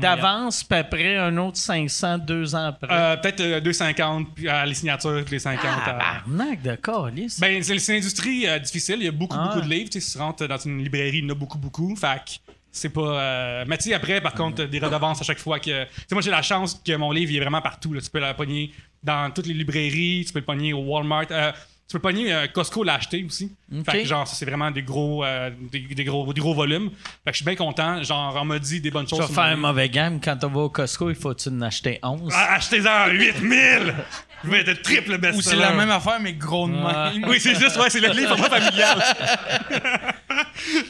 d'avance, puis après un autre 500 deux ans après. Euh, Peut-être euh, 2,50 puis euh, les signatures, puis les 50. euh. Tabarnak de calice. Ben, c'est une industrie euh, difficile. Il y a beaucoup, Ah. beaucoup de livres. Tu sais, si tu rentres dans une librairie, il y en a beaucoup, beaucoup. Fait que c'est pas. Mais tu sais, après, par contre, des redevances à chaque fois que. Tu sais, moi, j'ai la chance que mon livre il est vraiment partout. là. Tu peux le pogner dans toutes les librairies, tu peux le pogner au Walmart. Tu peux le pogner, euh, Costco l'a acheté aussi. Fait que, genre, ça, c'est vraiment des gros, euh, des, des gros, des gros volumes. Fait que je suis bien content. Genre, on m'a dit des bonnes choses. Tu vas faire un mauvais game. Quand tu vas au Costco, il faut-tu en acheter 11? Ah, Achetez-en 8000! Je vais être le triple best Ou c'est la même affaire, mais gros de même. Oui, c'est juste, ouais, c'est le livre familial.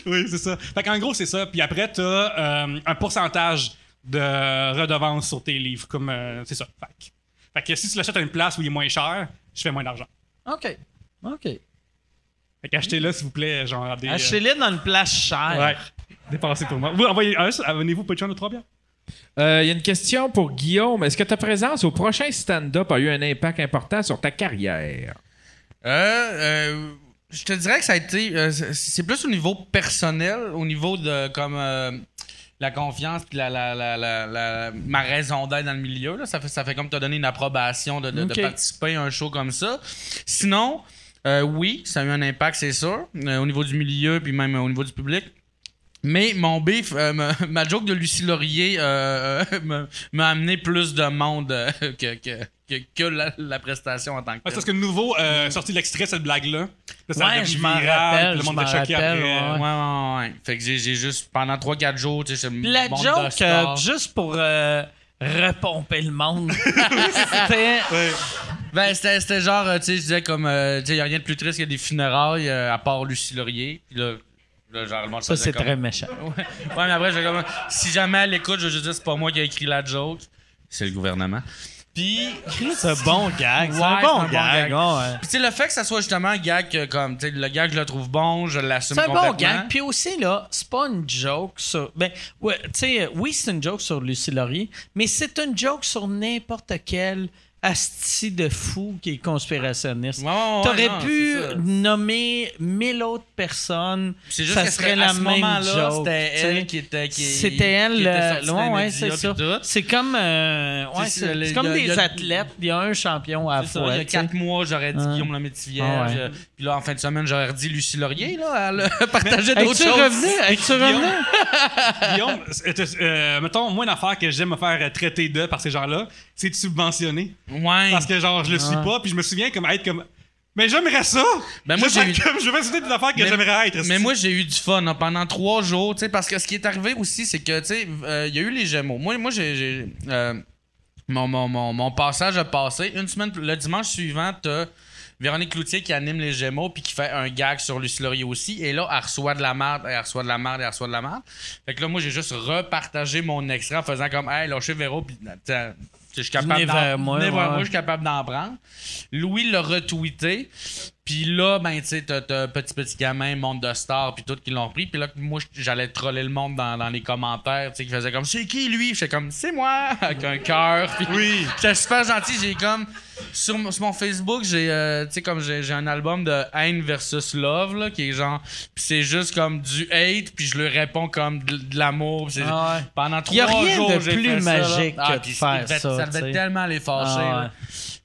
oui, c'est ça. Fait qu'en gros, c'est ça. Puis après, t'as euh, un pourcentage de redevance sur tes livres. Comme, euh, c'est ça. Fait que, fait que si tu l'achètes à une place où il est moins cher, je fais moins d'argent. OK. OK. Fait qu'achetez-le, s'il vous plaît, genre des... euh, Achetez-les dans une place chère. Ouais. Dépensez pour moi. Vous, envoyez un, abonnez-vous Patreon de 3 bières? Euh, Il y a une question pour Guillaume. Est-ce que ta présence au prochain stand-up a eu un impact important sur ta carrière? Euh, euh, je te dirais que ça a été. euh, c'est- plus au niveau personnel, au niveau de comme euh, la confiance puis la, la, la, la, la- ma raison d'être dans le milieu. Là. Ça, fait, ça fait comme t'as donné une approbation de, de, de Ok. participer à un show comme ça. Sinon, euh, oui, ça a eu un impact, c'est sûr, euh, au niveau du milieu puis même euh, au niveau du public. Mais mon beef, euh, ma, ma joke de Lucie Laurier euh, euh, m'a- amené plus de monde euh, que, que, que, que la, la prestation en tant que Ouais, telle. c'est parce que nouveau euh, sorti l'extrait, cette blague-là. Ouais, je m'en rappelle, Le je monde a choqué rappelle, après. ouais. Ouais, ouais, ouais. Fait que j'ai j'ai juste, pendant 3-4 jours, tu sais, c'est La joke, euh, juste pour euh, repomper le monde, c'était... Ben, c'était genre, euh, tu sais, je disais comme, euh, tu sais, y a rien de plus triste que des funérailles, euh, à part Lucie Laurier. Puis là, là, genre, le monde Ça, faisait c'est comme- très méchant. Ouais, Ouais, mais après, j'ai comme, si jamais elle écoute, je vais juste dire, c'est pas moi qui ai écrit la joke. C'est le gouvernement. Puis, C'est un bon gag. C'est Ouais, un c'est un bon gag. gag. ouais. Puis tu sais, le fait que ça soit justement un gag que, comme, tu sais, le gag, je le trouve bon, je l'assume C'est un complètement. bon gag. Puis aussi, là, c'est pas une joke sur. Ben, ouais, tu sais, oui, c'est une joke sur Lucie Laurier, mais c'est une joke sur n'importe quel asti de fou qui est conspirationniste. Ouais, ouais, ouais, T'aurais non, pu nommer mille autres personnes. C'est juste ça que serait à la ce même moment-là, joke. c'était elle qui était. qui- C'était elle, qui était euh, sortie ouais, c'est ça. C'est comme, euh, ouais, C'est- c'est c'est- c'est comme a- des a- athlètes. Il y a un champion à la fois. il y a quatre mois, j'aurais dit Ouais. Guillaume Lemaitre-Vierge. Ah ouais. euh, Puis là, en fin de semaine, j'aurais redit Lucie Laurier. Là, elle a partagé d'autres choses. Es-tu revenu? Guillaume, mettons, moi, une affaire que j'aime me faire traiter de par ces gens-là, c'est de subventionner. Ouais. Parce que, genre, je le suis pas, puis je me souviens comme être comme. Mais j'aimerais ça! Ben, moi, j'ai fais eu- comme- Je vais citer des affaires que Mais- j'aimerais être. Mais moi, j'ai eu du fun hein, pendant trois jours, tu sais, parce que ce qui est arrivé aussi, c'est que, tu sais, euh, il y a eu les Gémeaux. Moi, moi j'ai. euh, mon, mon, mon, mon passage a passé. Une semaine, le dimanche suivant, t'as Véronique Cloutier qui anime les Gémeaux puis qui fait un gag sur Lucie Laurier aussi. Et là, elle reçoit de la merde, elle reçoit de la merde, elle reçoit de la merde. Fait que là, moi, j'ai juste repartagé mon extrait en faisant comme, hey, lâchez Véro, puis je suis capable Venez d'en vers moi, venez vers ouais. moi, je suis capable d'en prendre. Louis l'a retweeté. Puis là, ben, tu sais, t'as, t'as petit petit gamin, monde de stars, puis tout qui l'ont pris. Puis là, moi, j'allais troller le monde dans, dans les commentaires, tu sais, qui faisaient comme, c'est qui lui? J'étais comme, c'est moi, avec un cœur. Puis Oui. J'étais super gentil. J'ai comme, sur, mon- sur mon Facebook, j'ai, euh, tu sais, comme j'ai, un album de haine versus love, là, qui est genre, puis c'est juste comme du hate, puis je lui réponds comme de, de l'amour. Ah ouais. Pendant trois Y a rien jours, de plus fait ça, là. magique Ah, que de puis faire ça, Ça devait tellement les fâcher. Ah ouais.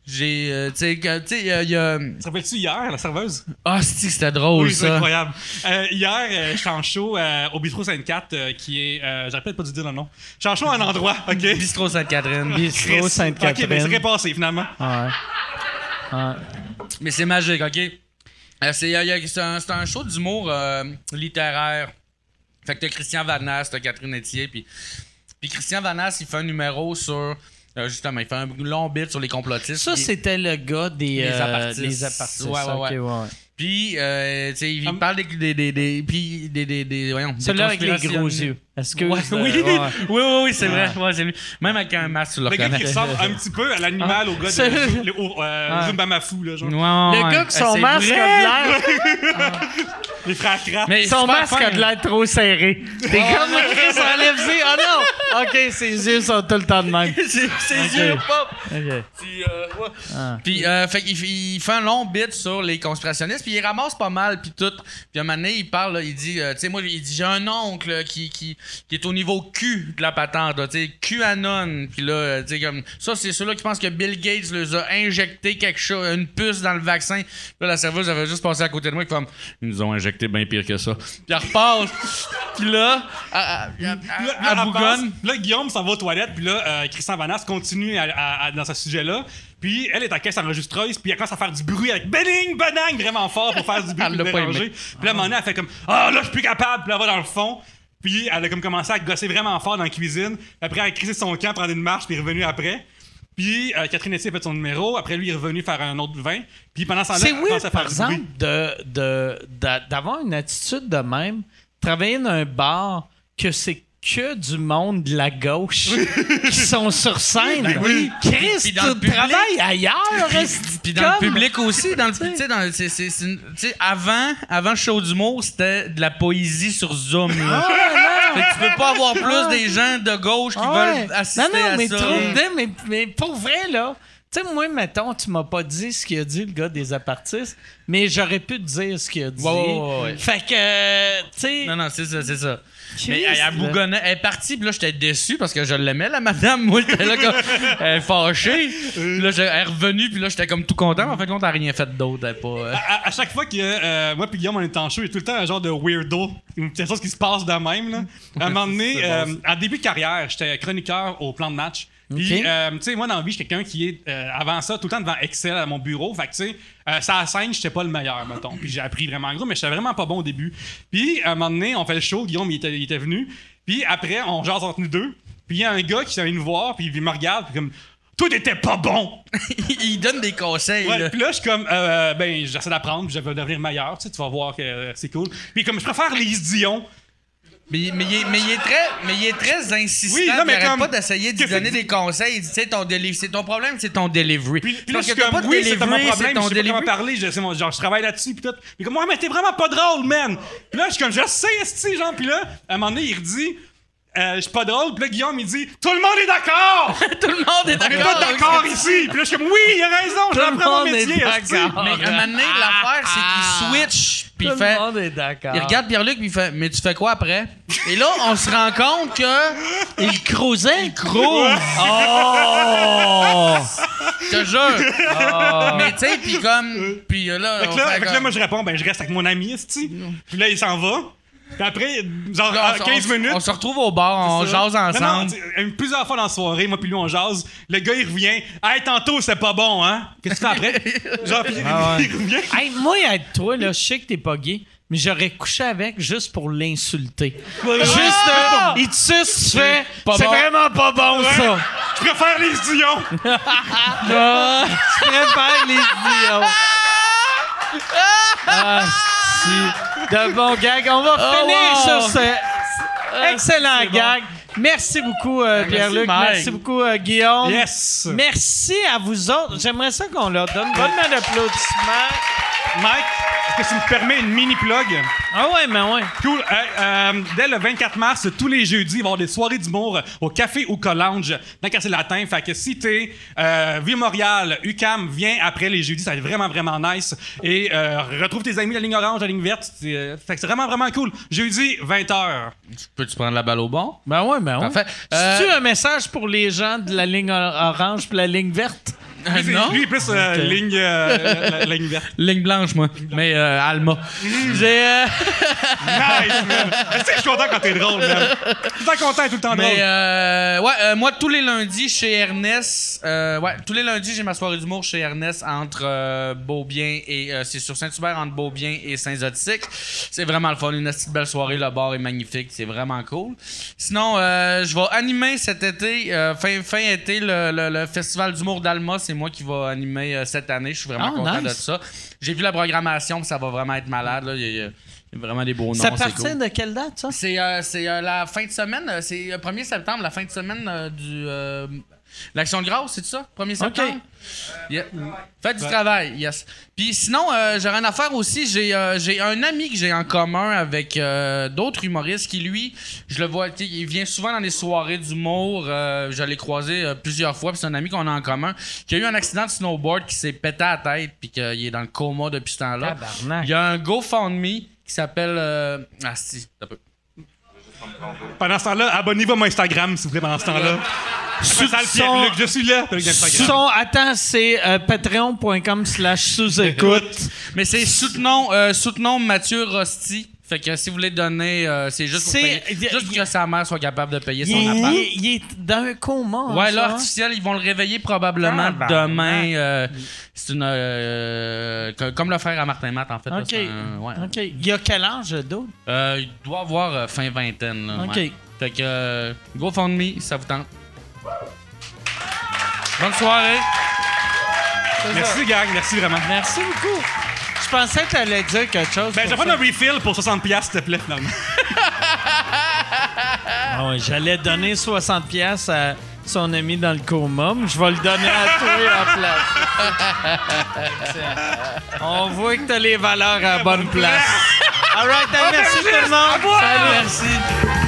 J'ai, euh, tu sais, tu sais, il y a- y a. Ça rappelles-tu hier, la serveuse? Ah, si, c'était drôle, oui, c'est ça? incroyable. Euh, hier, euh, j'étais en show euh, au Bistro Sainte-Cat, euh, qui est. Euh, J'arrête peut-être pas de dire le nom. J'étais en show à un endroit, OK? Bistrot Sainte-Catherine. Bistrot Ok, mais Sainte-Catherine. c'est repassé finalement. Ah ouais. Ouais. Mais c'est magique, OK? Euh, c'est, c'est un, c'est un show d'humour euh, littéraire. Fait que t'as Christian Vanas, t'as Catherine Etier, puis puis Christian Vanas, il fait un numéro sur... euh, justement, il fait un long bit sur les complotistes. Ça, c'était le gars des, Les euh, apartistes. les apartistes. Ouais, ouais, Ok, ouais. ouais. Puis, euh, tu sais, il Hum. parle des... des, des, des, puis des, des, des, voyons, Celui-là avec les gros yeux. Est-ce que Ouais, oui, oui, oui, oui, c'est vrai. Ouais, c'est lui. Même avec un masque, tu le Le gars qui ressemble un petit peu à l'animal, au gars C'est- de le- au, euh, Ah. Zumbamafou, là, genre. Ouais, ouais, Le ouais. gars qui Euh, son masque vrai. a de l'air. Les frères. Mais Son masque fin. a de l'air trop serré. T'es comme. Chris enlève-y. Oh non! OK, ses yeux sont tout le temps de même. ses yeux pop. Puis, euh, ouais. Ah. Puis, euh, fait qu'il il fait un long bit sur les conspirationnistes, puis il ramasse pas mal, puis tout. Puis, à un moment donné, il parle, là, il dit, euh, tu sais, moi, il dit, j'ai un oncle qui, qui est au niveau Q de la patente, là, tu sais, QAnon. Puis là, euh, tu sais, comme, ça, c'est ceux-là qui pensent que Bill Gates les a injecté quelque chose, une puce dans le vaccin. Puis là, la serveuse avait juste passé à côté de moi, comme, ils nous ont injecté bien pire que ça. Puis, elle repasse. puis là, à, à, à, Puis là, à- Bougonne. Guillaume s'en va aux toilettes, puis là, euh, Christian Vanas continue dans ce sujet-là. Puis elle est à caisse enregistreuse, puis elle commence à faire du bruit avec Benning, Benang, vraiment fort pour faire du bruit Elle pour déranger. Puis là, à un moment donné, elle fait comme Ah, là, je suis plus capable, puis là, elle va dans le fond. Puis elle a comme commencé à gosser vraiment fort dans la cuisine. Après, elle a crissé son camp, prendre une marche, puis est revenue après. Puis euh, Catherine Essier a fait son numéro. Après, lui, il est revenu faire un autre vin. Puis pendant ce temps-là, C'est à par faire exemple, de, de, d'avoir une attitude de même, travailler dans un bar, que c'est que du monde de la gauche qui sont sur scène. Ben oui. Chris, Puis dans le tu public- travailles ailleurs. Puis dans le public aussi, dans le, dans c'est- avant, avant show d'humour, c'était de la poésie sur Zoom. Là. Que tu peux pas avoir plus des gens de gauche qui Ah veulent assister non, non, à mais ça. trouve mais, mais pour vrai, là, tu sais, moi, mettons, tu m'as pas dit ce qu'il a dit, le gars des apartistes, mais j'aurais pu te dire ce qu'il a dit. Ouais, ouais. Fait que, euh, tu sais. Non, non, c'est ça, c'est ça. Mais elle, bougonnait. Elle est partie, puis là, j'étais déçu parce que je l'aimais, la madame. Moi, j'étais là comme. Elle est fâchée. Puis là, elle est revenue, puis là, j'étais comme tout content. Mais en fait, compte, elle n'a rien fait d'autre. Elle pas. euh, à, à chaque fois que euh, moi puis Guillaume on est en show, il y a tout le temps un genre de weirdo, une petite chose qui se passe de même. Là. À un moment donné, euh, en début de carrière, j'étais chroniqueur au plan de match. Puis, Ok. euh, tu sais, moi, dans la vie, je suis quelqu'un qui est, euh, avant ça, tout le temps devant Excel à mon bureau. Fait que, tu sais, euh, ça scène, j'étais pas le meilleur, mettons. Puis j'ai appris vraiment gros, mais j'étais vraiment pas bon au début. Puis, à un moment donné, on fait le show, Guillaume, il était, il était venu. Puis après, on jase entre nous deux. Puis il y a un gars qui vient nous voir, puis il me regarde, puis comme, toi, t'étais pas bon! il donne des conseils. Ouais, là. puis là, je suis comme, euh, ben, j'essaie d'apprendre, puis je vais devenir meilleur, tu sais, tu vas voir que euh, c'est cool. Puis comme, je préfère les Dion. Mais, mais, il est, mais il est très, mais il est très insistant. Oui, non, mais il arrête comme- pas d'essayer de donner c'est- des conseils. Il dit, tu sais, ton, c'est ton problème, c'est ton delivery. Puis, puis là, Parce je suis que t'as comme, pas de oui, c'est mon c'est problème, ton je sais pas comment parler, je, c'est mon- genre, je travaille là-dessus, puis tout. Puis comme, ouais, mais t'es vraiment pas drôle, man! Puis là, je suis comme, je sais, esti, genre, puis là, à un moment donné, il redit, euh, je suis pas drôle, puis là, Guillaume, il dit, tout le monde est d'accord! Tout le monde est On est d'accord. tous d'accord ici! Puis là, je suis comme, oui, il a raison, je Tout le l'apprends mon monde est métier, d'accord. Mais à un moment donné, l'affaire, c'est qu'il switch, puis Tout il fait. le monde est d'accord. Il regarde Pierre-Luc, puis il fait Mais tu fais quoi après? Et là, on se rend compte que. Il cruisait. Il Cruise Oh! Je te jure Mais tu sais, puis comme. Puis là. Fait que là, fait fait que là, comme- moi, je réponds, ben, je reste avec mon ami. Puis là, il s'en va. Puis après, genre, Là, à on- 15 on- minutes. On se retrouve au bar, on Ça. jase Non, non, ensemble. tu- euh, plusieurs fois dans la soirée, moi puis lui on jase. Le gars il revient. Hey tantôt c'était pas bon hein? Qu'est-ce que tu fais après? Genre puis Ah ouais. il revient. Hey, moi, être toi, là, je sais que t'es pas gay, mais j'aurais couché avec juste pour l'insulter. Juste, euh, il te suce, tu fais. Pas C'est bon. vraiment pas bon, ça. Je préfère les Dion. Ah, je préfère les idiots. Ah, si. De bons gags. On va finir wow. sur ce excellent gag. Merci beaucoup, euh, Pierre-Luc. Merci beaucoup, euh, Guillaume. Yes. Merci à vous autres. J'aimerais ça qu'on leur donne une bonne main d'applaudissement. Mike, est-ce que tu me permets une mini plug Ah ouais, mais ouais. Cool. Euh, dès le 24 mars, tous les jeudis, il va y avoir des soirées d'humour au Café ou Collange dans le quartier latin. Fait que si t'es euh, Ville-Montréal, UCAM, viens après les jeudis. Ça va être vraiment, vraiment nice. Et euh, retrouve tes amis de la ligne orange, la ligne verte. C'est, euh, fait que c'est vraiment, vraiment cool. Jeudi, 20h. Peux-tu prendre la balle au bon Ben ouais, ben. Parfait. C'est-tu Euh, un message pour les gens de la ligne or- orange puis la ligne verte? Lui, c'est- non Lui, est plus euh, ligne, euh, ligne verte. Ligne blanche, moi. Mais euh, Alma. J'ai. euh, Nice, man. Tu sais que je suis content quand t'es drôle, man. Tout le temps content et tout le temps drôle. Mais euh, ouais, euh, moi tous les lundis chez Ernest, euh, ouais, tous les lundis j'ai ma soirée d'humour chez Ernest entre euh, Beaubien et euh, c'est sur Saint-Hubert entre Beaubien et Saint-Zotique. C'est vraiment le fun, une petite belle soirée, le bar est magnifique, c'est vraiment cool. Sinon, euh, je vais animer cet été, euh, fin fin été le, le- le festival d'humour d'Alma, c'est moi qui va animer euh, cette année, je suis vraiment Oh, content nice. de ça. J'ai vu la programmation, puis ça va vraiment être malade là. Il y a- il y a Vraiment des beaux noms. Ça c'est appartient cool. de quelle date, ça? C'est euh, c'est, euh, la fin de semaine, euh, c'est le 1er septembre, la fin de semaine euh, du. euh, L'Action de grâce, c'est ça? 1er septembre? Yeah. Faites du travail, yes. Puis sinon, euh, j'ai rien à faire aussi. J'ai euh, j'ai un ami que j'ai en commun avec euh, d'autres humoristes qui, lui, je le vois, il vient souvent dans les soirées d'humour. Euh, je l'ai croisé euh, plusieurs fois. Puis c'est un ami qu'on a en commun qui a eu un accident de snowboard qui s'est pété à la tête puis qu'il est dans le coma depuis ce temps-là. Tabarnak. Il y a un GoFundMe qui s'appelle... euh, Ah si, un peu. Pendant ce temps-là, abonnez-vous à mon Instagram, s'il vous plaît, pendant ce temps-là. Pierre-Luc, je suis là. Son, attends, c'est euh, patreon.com slash sous-écoute. Mais c'est soutenons, euh, soutenons Mathieu Rosti. Fait que si vous voulez donner, euh, c'est juste pour, payer- juste pour que sa mère soit capable de payer Il, son est- appart. il est- il est dans un coma. Ouais, là, artificiel, ils vont le réveiller probablement Ah, demain. euh, c'est une. euh, co- comme le frère à Martin Matt, en fait. OK. un- ouais. OK. Il y a quel âge, d'autre? Euh, il doit avoir euh, fin vingtaine. là, OK. ouais. Fait que euh, GoFundMe, ça vous tente. Bonne soirée. Merci, gang, merci vraiment. Merci beaucoup. Je pensais que tu allais dire quelque chose. Ben, je vais prendre un refill pour 60$, s'il te plaît, finalement. Ah J'allais donner 60 pièces à son ami dans le coma, mais je vais le donner à toi en place. On voit que t'as les valeurs à la bonne place. All right, merci tout le monde. Salut. Merci.